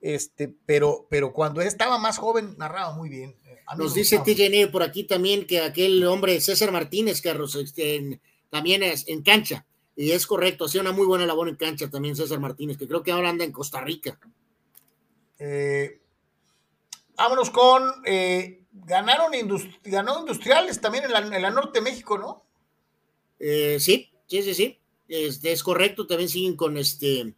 este, pero, pero cuando estaba más joven narraba muy bien. Nos dice Neal por aquí también que aquel hombre César Martínez, Carlos, este, también es en cancha. Y es correcto, hacía una muy buena labor en cancha también César Martínez, que creo que ahora anda en Costa Rica. Eh, vámonos con. eh, ganaron indus- ganó Industriales también en la, en la Norte de México, ¿no? Eh, sí, sí, sí, sí. Este, es correcto, también siguen con este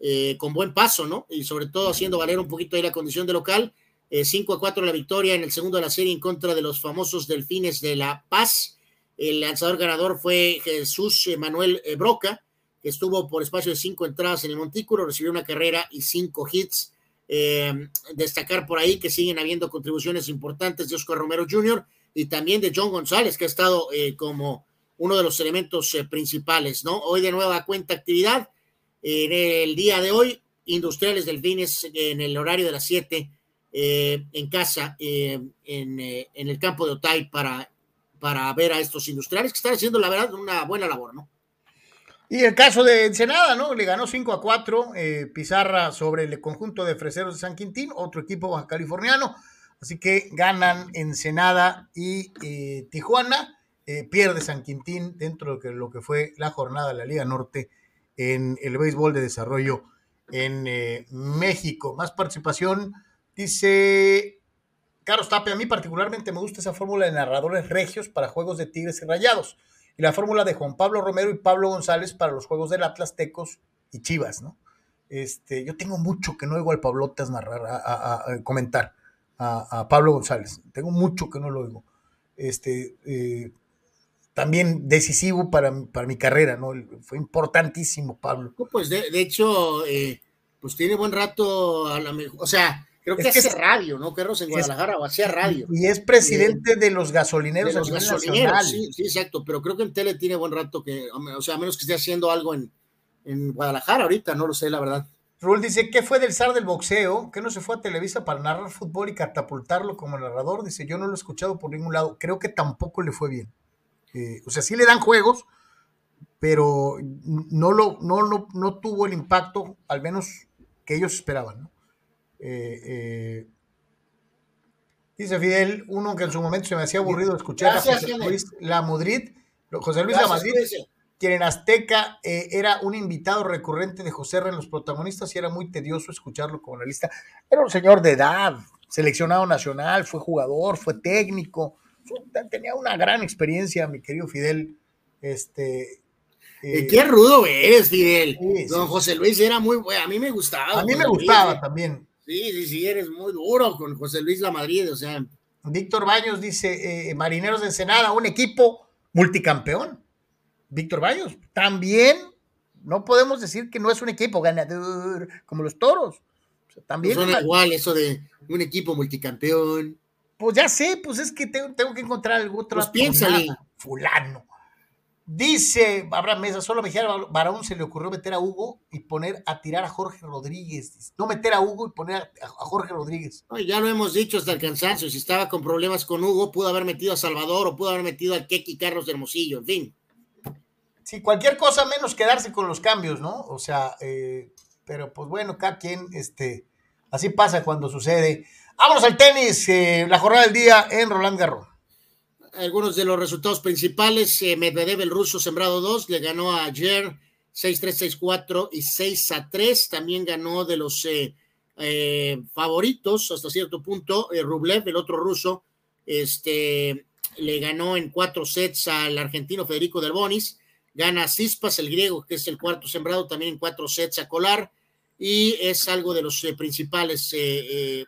eh, con buen paso, ¿no? Y sobre todo haciendo valer un poquito ahí la condición de local. 5 a 4 la victoria en el segundo de la serie en contra de los famosos Delfines de La Paz. El lanzador ganador fue Jesús Manuel eh, Broca, que estuvo por espacio de cinco entradas en el Montículo, recibió una carrera y cinco hits. Eh, destacar por ahí que siguen habiendo contribuciones importantes de Oscar Romero Jr. y también de John González, que ha estado eh, como uno de los elementos eh, principales, ¿no? Hoy de nueva cuenta actividad. En el día de hoy, Industriales Delfines en el horario de las 7 eh, en casa, eh, en, eh, en el campo de Otay para, para ver a estos industriales que están haciendo, la verdad, una buena labor, ¿no? Y el caso de Ensenada, ¿no? Le ganó 5 a 4 eh, Pizarra sobre el conjunto de Freseros de San Quintín, otro equipo baja californiano. Así que ganan Ensenada y eh, Tijuana. pierde San Quintín dentro de lo que fue la jornada de la Liga Norte en el béisbol de desarrollo en México. Más participación, dice Carlos Tapia. A mí particularmente me gusta esa fórmula de narradores regios para juegos de Tigres y Rayados y la fórmula de Juan Pablo Romero y Pablo González para los juegos del Atlas Tecos y Chivas, ¿no? Este, yo tengo mucho que no oigo al Pablotas narrar, a, a- a comentar a, a Pablo González. Tengo mucho que no lo oigo. Este, eh, también decisivo para, para mi carrera, ¿no? Fue importantísimo, Pablo. Pues de, de hecho, eh, pues tiene buen rato a la mejor, o sea, creo que Es que es- radio, ¿no? Carlos en Guadalajara o hacía radio. Y es presidente de los gasolineros de los gasolineros, sí, exacto, pero creo que en tele tiene buen rato que, o sea, a menos que esté haciendo algo en, en Guadalajara ahorita, no lo sé, la verdad. Rul dice, ¿qué fue del zar del boxeo? ¿Que no se fue a Televisa para narrar fútbol y catapultarlo como narrador? Dice, yo no lo he escuchado por ningún lado. Creo que tampoco le fue bien. Eh, o sea, sí le dan juegos, pero no, lo, no, no, no tuvo el impacto, al menos que ellos esperaban. ¿no? Eh, eh, dice Fidel, uno que en su momento se me hacía aburrido escuchar Gracias, a José. Luis La Madrid, José Luis La Madrid, quien en Azteca eh, era un invitado recurrente de José R. en los protagonistas y era muy tedioso escucharlo como analista. Era un señor de edad, seleccionado nacional, fue jugador, fue técnico, tenía una gran experiencia, mi querido Fidel. Este, Eh, qué rudo eres, Fidel. Sí, Don. José Luis era muy bueno, a mí me gustaba. a mí me Luis, gustaba eh. también. Sí, sí, sí, eres muy duro con José Luis La Madrid, o sea, Víctor Baños dice, eh, Marineros de Ensenada, un equipo multicampeón. Víctor Baños, también no podemos decir que no es un equipo ganador como los toros. O sea, también suena igual eso de un equipo multicampeón. Pues ya sé, pues es que tengo, tengo que encontrar algo otro. Pues piénsale. Fulano. Dice Abraham Mesa, solo a Mejía Barón se le ocurrió meter a Hugo y poner a tirar a Jorge Rodríguez. No meter a Hugo y poner a, a Jorge Rodríguez. No, ya lo hemos dicho hasta el cansancio. Si estaba con problemas con Hugo, pudo haber metido a Salvador o pudo haber metido al Keki Carlos de Hermosillo, en fin. Sí, cualquier cosa menos quedarse con los cambios, ¿no? O sea, eh, pero pues bueno, cada quien, este, así pasa cuando sucede. Vámonos al tenis, eh, la jornada del día en Roland Garros. Algunos de los resultados principales, eh, Medvedev, el ruso sembrado 2, le ganó ayer 6-3, 6-4 y 6-3. También ganó de los eh, eh, favoritos hasta cierto punto, eh, Rublev, el otro ruso, este, le ganó en cuatro sets al argentino Federico Del Bonis. Gana Cispas, el griego, que es el cuarto sembrado, también en cuatro sets a Colar. y es algo de los principales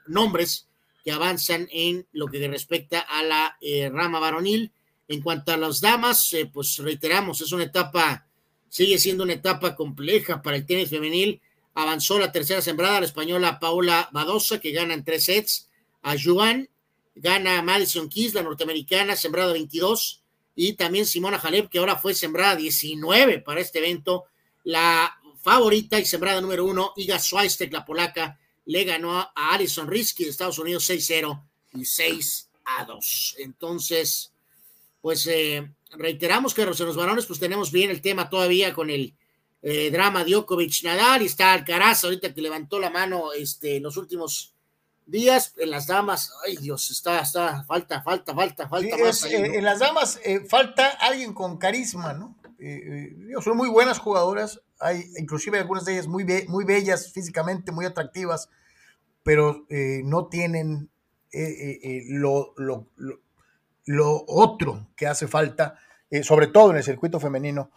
nombres que avanzan en lo que respecta a la rama varonil. En cuanto a las damas, pues reiteramos, es una etapa, sigue siendo una etapa compleja para el tenis femenil. Avanzó la tercera sembrada la española Paula Badosa, que gana en tres sets a Juan gana Madison Keys, la norteamericana, sembrada 22, y también Simona Halep, que ahora fue sembrada 19 para este evento, la favorita y sembrada número uno, Iga Swiatek, la polaca, le ganó a Alison Risky de Estados Unidos 6-0 y 6 a 2. Entonces, pues eh, reiteramos que en los varones, pues tenemos bien el tema todavía con el eh, drama Djokovic Nadal y está Alcaraz ahorita que levantó la mano este, en los últimos días en las damas, ay Dios, está, está, falta, falta, falta, falta más. Eh, en las damas eh, falta alguien con carisma, ¿no? Eh, son muy buenas jugadoras, hay inclusive algunas de ellas muy, muy bellas físicamente, muy atractivas, pero no tienen lo, lo, lo, otro que hace falta, sobre todo en el circuito femenino,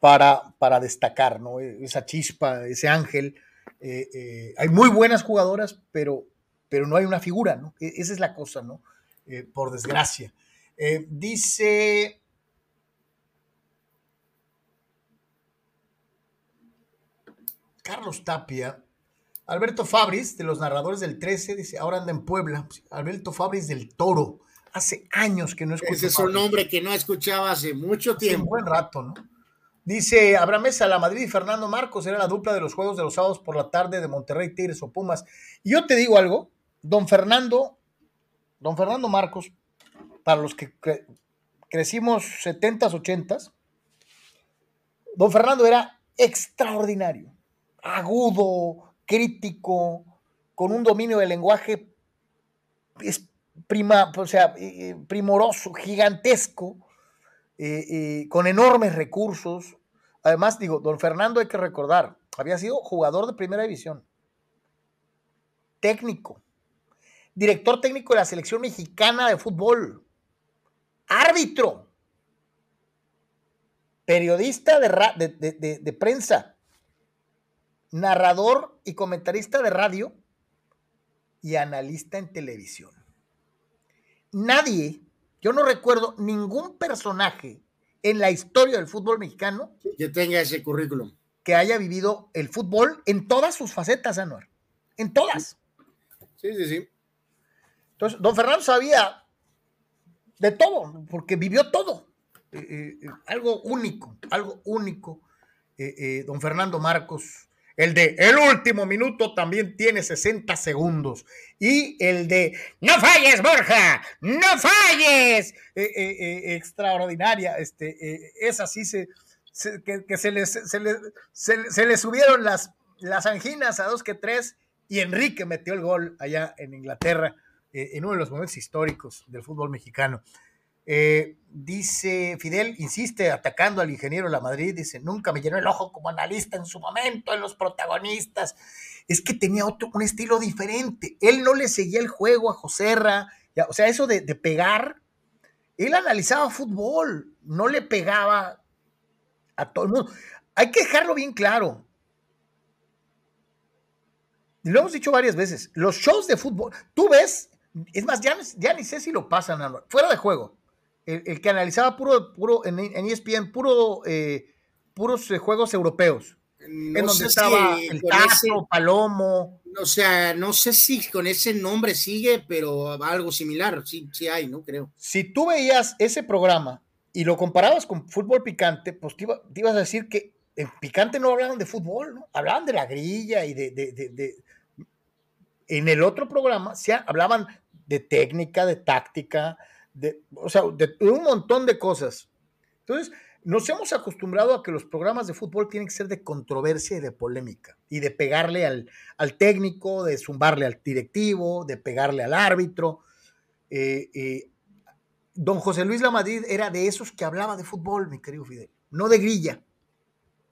para, para destacar, ¿no? Esa chispa, ese ángel. hay muy buenas jugadoras, pero pero no hay una figura, ¿no? E, esa es la cosa, ¿no? Eh, por desgracia. Eh, dice... Carlos Tapia, Alberto Fabris, de los narradores del 13, dice, ahora anda en Puebla. Alberto Fabris del Toro. Hace años que no escucho. Ese es un nombre que no escuchaba hace mucho tiempo. un buen rato, ¿no? Dice Abraham Mesa, la Madrid y Fernando Marcos era la dupla de los juegos de los sábados por la tarde de Monterrey, Tigres o Pumas. Y yo te digo algo, Don Fernando, don Fernando Marcos, para los que crecimos 70s, 80s, don Fernando era extraordinario, agudo, crítico, con un dominio del lenguaje prima, o sea, eh, eh, primoroso, gigantesco, eh, con enormes recursos. Además, digo, don Fernando hay que recordar, había sido jugador de primera división, técnico, director técnico de la selección mexicana de fútbol, árbitro, periodista de, de, prensa, narrador y comentarista de radio y analista en televisión. Nadie, yo no recuerdo ningún personaje en la historia del fútbol mexicano que tenga ese currículum. Que haya vivido el fútbol en todas sus facetas, Anuar. En todas. Sí, sí, sí. Entonces, don Fernando sabía de todo, porque vivió todo. Eh, eh, eh, algo único, algo único. don Fernando Marcos, el de el último minuto también tiene 60 segundos. Y el de no falles, Borja, no falles. extraordinaria. Este, es así se, que, se, les, se, les, subieron las, las anginas a dos que tres. Y Enrique metió el gol allá en Inglaterra en uno de los momentos históricos del fútbol mexicano. Eh, dice Fidel, insiste atacando al ingeniero La Madrid, dice, nunca me llenó el ojo como analista en su momento, en los protagonistas. Es que tenía otro, un estilo diferente. Él no le seguía el juego a Joserra, o sea, eso de, pegar, él analizaba fútbol, no le pegaba a todo el mundo. Hay que dejarlo bien claro. Lo hemos dicho varias veces, los shows de fútbol, tú ves es más, ya, ya ni sé si lo pasan, fuera de juego. El, que analizaba puro, puro en, ESPN, puro, eh, puros eh, juegos europeos. en donde estaba el Tazo, Palomo. O sea, no sé si con ese nombre sigue, pero algo similar, sí, sí hay, ¿no? Creo. Si tú veías ese programa y lo comparabas con fútbol picante, pues te, ibas a decir que en picante no hablaban de fútbol, ¿no? Hablaban de la grilla y de, de en el otro programa se hablaban de técnica, de táctica, de, o sea, de un montón de cosas. Entonces, nos hemos acostumbrado a que los programas de fútbol tienen que ser de controversia y de polémica, y de pegarle al, al técnico, de zumbarle al directivo, de pegarle al árbitro. Eh, eh, don José Luis Lamadrid era de esos que hablaba de fútbol, mi querido Fidel, no de grilla.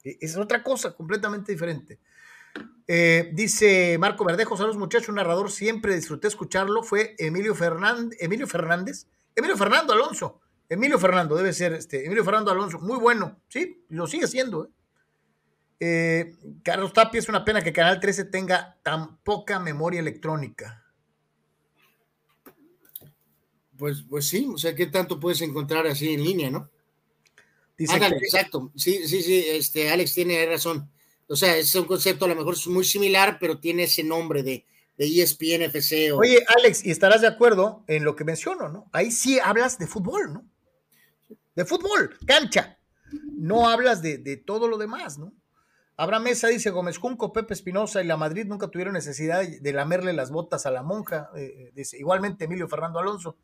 E, es otra cosa completamente diferente. Eh, dice Marco Verdejo, saludos muchachos, un narrador, siempre disfruté escucharlo, fue Emilio Emilio Fernández, Emilio Fernando Alonso, Emilio Fernando, debe ser este, Emilio Fernando Alonso, muy bueno, sí, lo sigue siendo. ¿eh? Eh, Carlos Tapia, es una pena que Canal 13 tenga tan poca memoria electrónica. Pues, pues sí, o sea, ¿qué tanto puedes encontrar así en línea, no? Dice que... exacto. Sí, sí, sí, este, Alex tiene razón. O sea, es un concepto a lo mejor muy similar, pero tiene ese nombre de, de ESPN FC. O... Oye, Alex, y estarás de acuerdo en lo que menciono, ¿no? Ahí sí hablas de fútbol, ¿no? De fútbol, cancha. No hablas de, de todo lo demás, ¿no? Abraham Mesa dice Gómez Junco, Pepe Espinosa y la Madrid nunca tuvieron necesidad de lamerle las botas a la monja. Eh, eh dice, igualmente Emilio Fernando Alonso.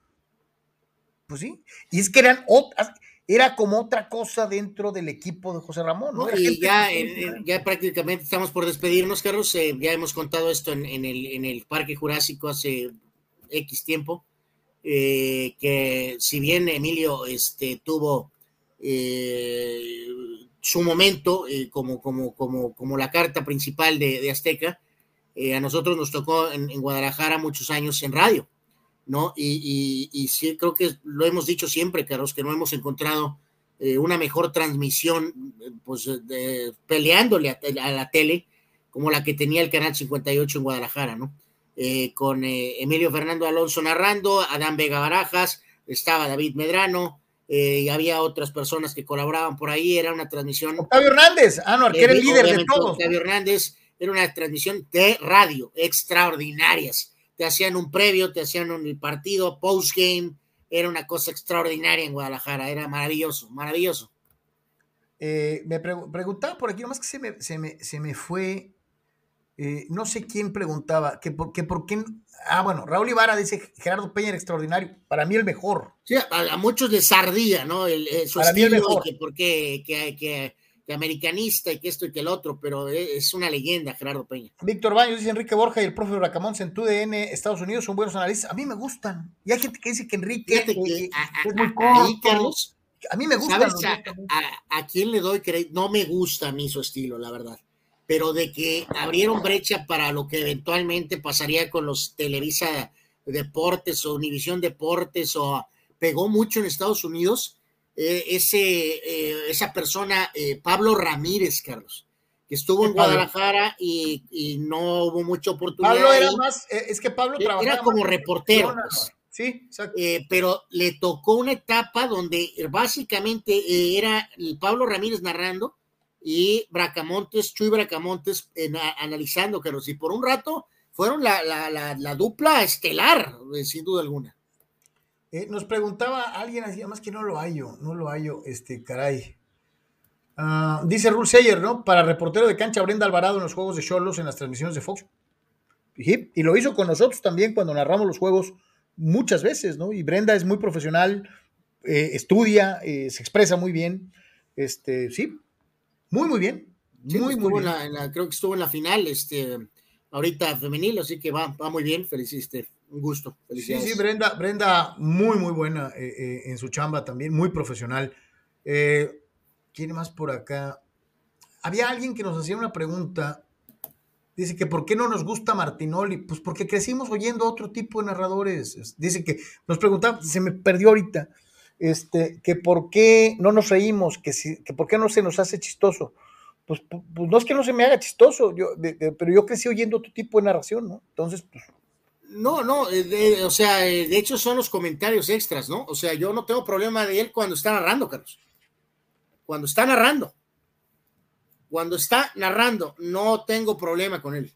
Pues sí. Y es que eran otras, era como otra cosa dentro del equipo de José Ramón. ¿no? y ya, ya prácticamente estamos por despedirnos, Carlos. Eh, ya hemos contado esto en, en, el, en, el, Parque Jurásico hace X tiempo. Eh, que si bien Emilio este, tuvo eh, su momento como, como, como, como la carta principal de, de Azteca. A nosotros nos tocó en, en, Guadalajara muchos años en radio, ¿no? Y, y, y, sí, creo que lo hemos dicho siempre, Carlos, que no hemos encontrado eh, una mejor transmisión, pues de, peleándole a, a, la tele, como la que tenía el Canal 58 en Guadalajara, ¿no? Eh, con Emilio Fernando Alonso narrando, Adán Vega Barajas, estaba David Medrano, eh, y había otras personas que colaboraban por ahí, era una transmisión. Octavio Hernández, ah, no, que era el líder de todos. Octavio Hernández era una transmisión de radio extraordinarias. Te hacían un previo, te hacían un partido, post-game, era una cosa extraordinaria en Guadalajara, era maravilloso, maravilloso. Eh, me pre preguntaba por aquí, nomás que se me, se me, se me fue, eh, no sé quién preguntaba, que por, que por qué Ah, bueno, Raúl Ibarra dice Gerardo Peña era extraordinario. Para mí el mejor. Sí, a, a muchos de sardía, ¿no? El, el, su Para estilo, mí el mejor. que porque que, que, que, americanista y que esto y que el otro, pero es una leyenda, Gerardo Peña. Víctor Baños dice Enrique Borja y el profe Bracamón en TUDN Estados Unidos son buenos analistas. A mí me gustan. Y hay gente que dice que Enrique que, a, es muy a, ahí, Carlos, a mí me gusta. ¿Sabes a, a, quién le doy crédito? No me gusta a mí su estilo, la verdad pero de que abrieron brecha para lo que eventualmente pasaría con los Televisa Deportes o Univisión Deportes o pegó mucho en Estados Unidos, eh, ese, eh, esa persona, eh, Pablo Ramírez, Carlos, que estuvo en Guadalajara y, y, no hubo mucha oportunidad. Pablo era más, eh, es que Pablo trabajaba. Era como reportero. Pues. Sí, exacto. pero le tocó una etapa donde básicamente era Pablo Ramírez narrando y Bracamontes, Chuy Bracamontes analizando, Carlos, y por un rato fueron la, la, la, la dupla estelar, eh, sin duda alguna. Eh, nos preguntaba alguien así, además que no lo hallo, no lo hallo, este, caray. Uh, dice Rul Seyer, ¿no? Para reportero de cancha, Brenda Alvarado en los juegos de Cholos en las transmisiones de Fox. Y, y, lo hizo con nosotros también cuando narramos los juegos muchas veces, ¿no? Y Brenda es muy profesional, eh, estudia, eh, se expresa muy bien. Este, sí, muy, muy bien. Sí, muy, muy bien. En la, en la, creo que estuvo en la final, este, ahorita femenil, así que va, va muy bien, feliciste, un gusto. Sí, sí, Brenda, Brenda muy, muy buena eh, eh, en su chamba también, muy profesional. Eh, ¿Quién más por acá? Había alguien que nos hacía una pregunta, dice que ¿por qué no nos gusta Martinoli? Pues porque crecimos oyendo otro tipo de narradores. Dice que nos preguntaba, se me perdió ahorita, este, que por qué no nos reímos, que, si, que por qué no se nos hace chistoso pues, pues, no es que no se me haga chistoso, yo, de, de, pero yo crecí oyendo otro tipo de narración, ¿no? Entonces, pues. No, no, de, o sea, de hecho son los comentarios extras, ¿no? O sea, yo no tengo problema de él cuando está narrando, Carlos. Cuando está narrando. Cuando está narrando, no tengo problema con él.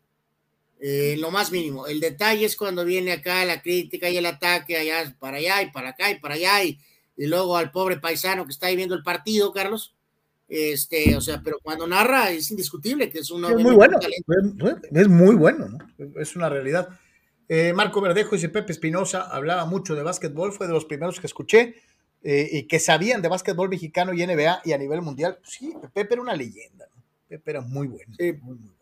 Eh, lo más mínimo. El detalle es cuando viene acá la crítica y el ataque, allá para allá y para acá y para allá, y, y luego al pobre paisano que está ahí viendo el partido, Carlos este, o sea, pero cuando narra es indiscutible que es un es muy bueno, es muy bueno, ¿no? es una realidad. Eh, Marco Verdejo dice Pepe Espinosa hablaba mucho de básquetbol, fue de los primeros que escuché eh, y que sabían de básquetbol mexicano y NBA y a nivel mundial. Sí, Pepe era una leyenda, ¿no? Pepe era muy bueno, sí. muy, muy bueno.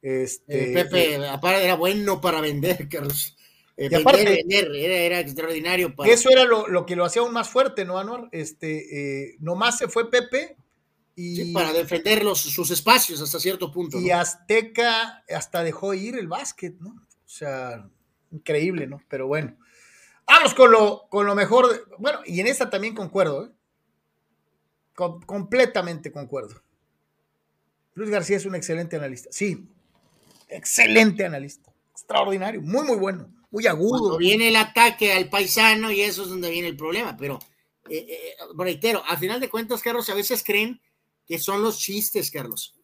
Este, eh, Pepe, aparte era bueno para vender, Carlos. Eh, y aparte, vender, era, era, extraordinario. Para... Eso era lo, lo, que lo hacía aún más fuerte, ¿no, Anuar? Este, eh, nomás se fue Pepe. Y, sí, para defender los, sus espacios hasta cierto punto. Y ¿no? Azteca hasta dejó ir el básquet, ¿no? O sea, increíble, ¿no? Pero bueno. Vamos con lo, con lo mejor. Bueno, y en esta también concuerdo, ¿eh? Com completamente concuerdo. Luis García es un excelente analista. Sí, excelente analista. Extraordinario, muy, muy bueno, muy agudo. Viene el ataque al paisano y eso es donde viene el problema. Pero, eh, eh, reitero, al final de cuentas, Carlos, a veces creen que son los chistes, Carlos.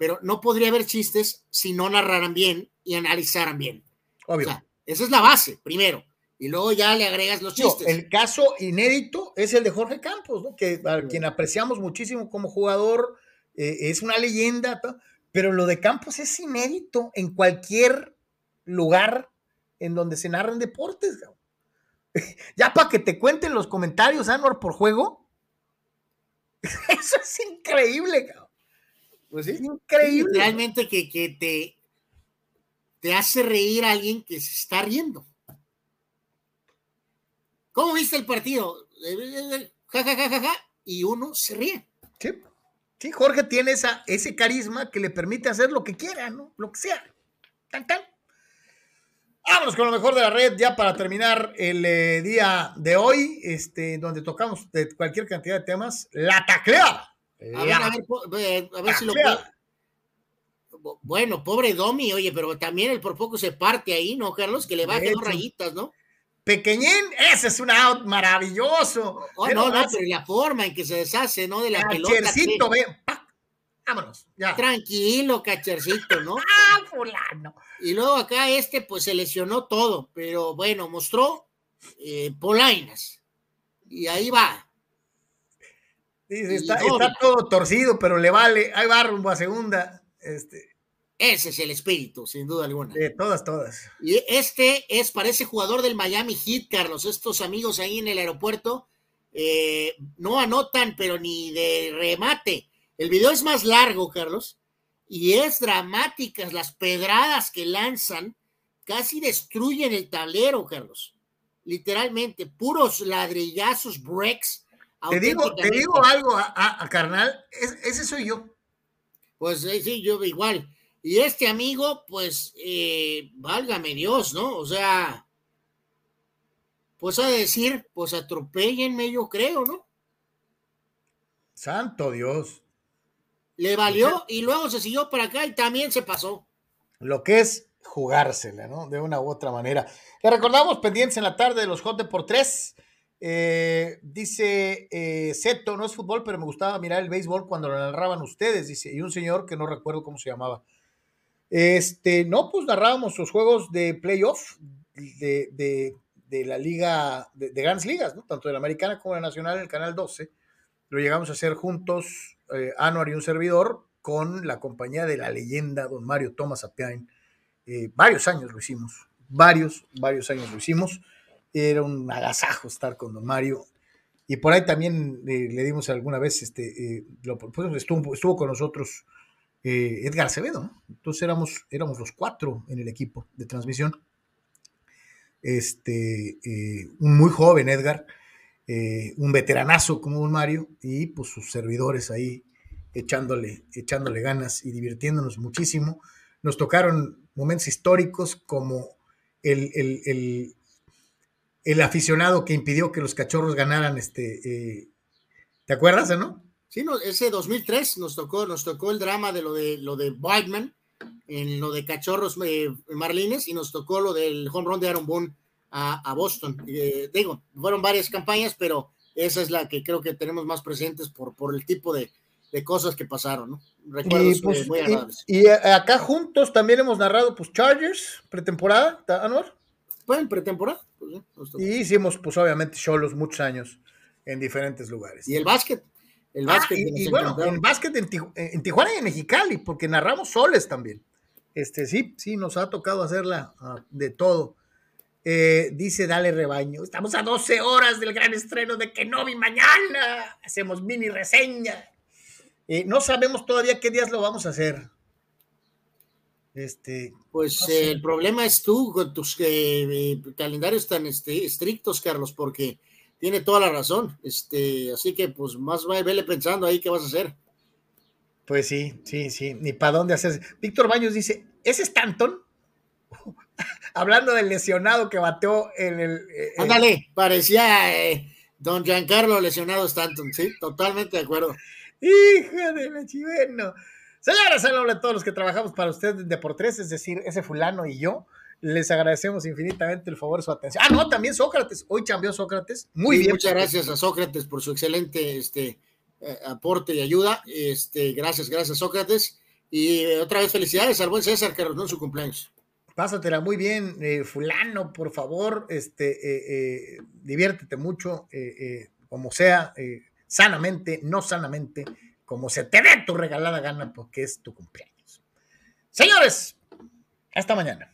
Pero no podría haber chistes si no narraran bien y analizaran bien. Obvio. O sea, esa es la base, primero. Y luego ya le agregas los No, chistes. el caso inédito es el de Jorge Campos, ¿no? que a quien apreciamos muchísimo como jugador, eh, es una leyenda, ¿no? pero lo de Campos es inédito en cualquier lugar en donde se narran deportes. cabrón. Ya para que te cuenten los comentarios, Anwar, por juego. Eso es increíble. Pues sí. Increíble. Realmente que, que te, te hace reír a alguien que se está riendo. ¿Cómo viste el partido? Ja, ja, ja, ja, ja, y uno se ríe. Sí, sí, Jorge tiene esa, ese carisma que le permite hacer lo que quiera, ¿no? Lo que sea. Tan, tan. Vámonos con lo mejor de la red ya para terminar el eh, día de hoy, este, donde tocamos de cualquier cantidad de temas. La tacleada. A ver, a ver, a ver si lo puedo. Bueno, pobre Domi, oye, pero también el por poco se parte ahí, ¿no, Carlos? Que le baje dos rayitas, ¿no? Pequeñín, ese es un out maravilloso. Oh, no, no, hace pero la forma en que se deshace, ¿no? De la pelota. Cachercito, que- ve. ¡pac! Vámonos, ya. Tranquilo, cachercito, ¿no? Ah, fulano. Y luego acá este, pues se lesionó todo, pero bueno, mostró eh, polainas. Y ahí va. Dice, está, todo torcido, pero le vale. Ahí va rumbo a segunda. Este, Ese es el espíritu, sin duda alguna. de todas, todas. Y este es, parece jugador del Miami Heat, Carlos. Estos amigos ahí en el aeropuerto eh, no anotan, pero ni de remate. El video es más largo, Carlos, y es dramáticas las pedradas que lanzan, casi destruyen el tablero, Carlos. Literalmente, puros ladrillazos, breaks. Te digo, te digo algo a, a- a carnal, es- ese soy yo. Pues eh, sí, yo igual. Y este amigo, pues, eh, válgame Dios, ¿no? O sea, pues a decir, pues atropéllenme, yo creo, ¿no? Santo Dios. Le valió y luego se siguió para acá y también se pasó. Lo que es jugársela, ¿no? De una u otra manera. Le recordamos pendientes en la tarde de los Hot de por tres. Eh, dice eh, no es fútbol, pero me gustaba mirar el béisbol cuando lo narraban ustedes, dice, y un señor que no recuerdo cómo se llamaba. Este, no, pues narrábamos los juegos de playoff de, de, la liga, de, de grandes ligas. Tanto de la americana como de la nacional en el canal 12. Lo llegamos a hacer juntos, eh, Anuar y un servidor, con la compañía de la leyenda, don Mario Thomas Apiain. Eh, varios años lo hicimos, varios, varios años lo hicimos. Era un agasajo estar con don Mario. Y por ahí también eh, le dimos alguna vez, este, eh, lo- estuvo, estuvo con nosotros eh, Edgar Acevedo, ¿no? Entonces éramos, éramos los cuatro en el equipo de transmisión. Este, eh, un muy joven Edgar, un veteranazo como un Mario, y pues sus servidores ahí echándole, echándole ganas y divirtiéndonos muchísimo. Nos tocaron momentos históricos como el, el, el aficionado que impidió que los cachorros ganaran este. eh, ¿Te acuerdas, no? Sí, no, ese 2003 nos tocó, nos tocó el drama de lo de lo de Whiteman en lo de cachorros eh, marlines y nos tocó lo del home run de Aaron Boone a, a Boston. Eh, digo, fueron varias campañas, pero esa es la que creo que tenemos más presentes por, por el tipo de, de cosas que pasaron, ¿no? Recuerdos Y, pues, eh, muy y- agradables. y, acá juntos también hemos narrado pues Chargers, pretemporada, ¿ta- Anuar? Fue en pretemporada. pues. Y hicimos pues obviamente Cholos muchos años en diferentes lugares. Y el básquet. El Ah, básquet. que y, bueno, en básquet en, Tiju- en Tijuana y en Mexicali, porque narramos soles también. Este, sí, sí, nos ha tocado hacerla ah, de todo. Eh, dice Dale Rebaño, estamos a 12 horas del gran estreno de Kenobi mañana. Hacemos mini reseña. Eh, no sabemos todavía qué días lo vamos a hacer. Este, Pues no eh, sé. el problema es tú con tus eh, eh, calendarios tan este, estrictos, Carlos, porque tiene toda la razón. Este, así que pues más va- vele pensando ahí qué vas a hacer. Pues sí, sí, sí, ni para dónde hacerse. Víctor Baños dice, ¿es Stanton? Hablando del lesionado que bateó en el... eh, Ándale, parecía don Giancarlo lesionado Stanton, sí, totalmente de acuerdo. Hija de la chiveno. Señores, en nombre de todos los que trabajamos para usted de por tres, es decir, ese fulano y yo, les agradecemos infinitamente el favor de su atención. Ah, no, también Sócrates. Hoy cambió Sócrates. Muy Sí, bien. Muchas gracias a Sócrates por su excelente este, eh, aporte y ayuda. Este, gracias, gracias Sócrates. Y eh, otra vez felicidades al buen César que en su cumpleaños. Pásatela muy bien, eh, fulano, por favor, este, eh, eh, diviértete mucho, como sea, sanamente, no sanamente, como se te dé tu regalada gana, porque es tu cumpleaños. Señores, hasta mañana.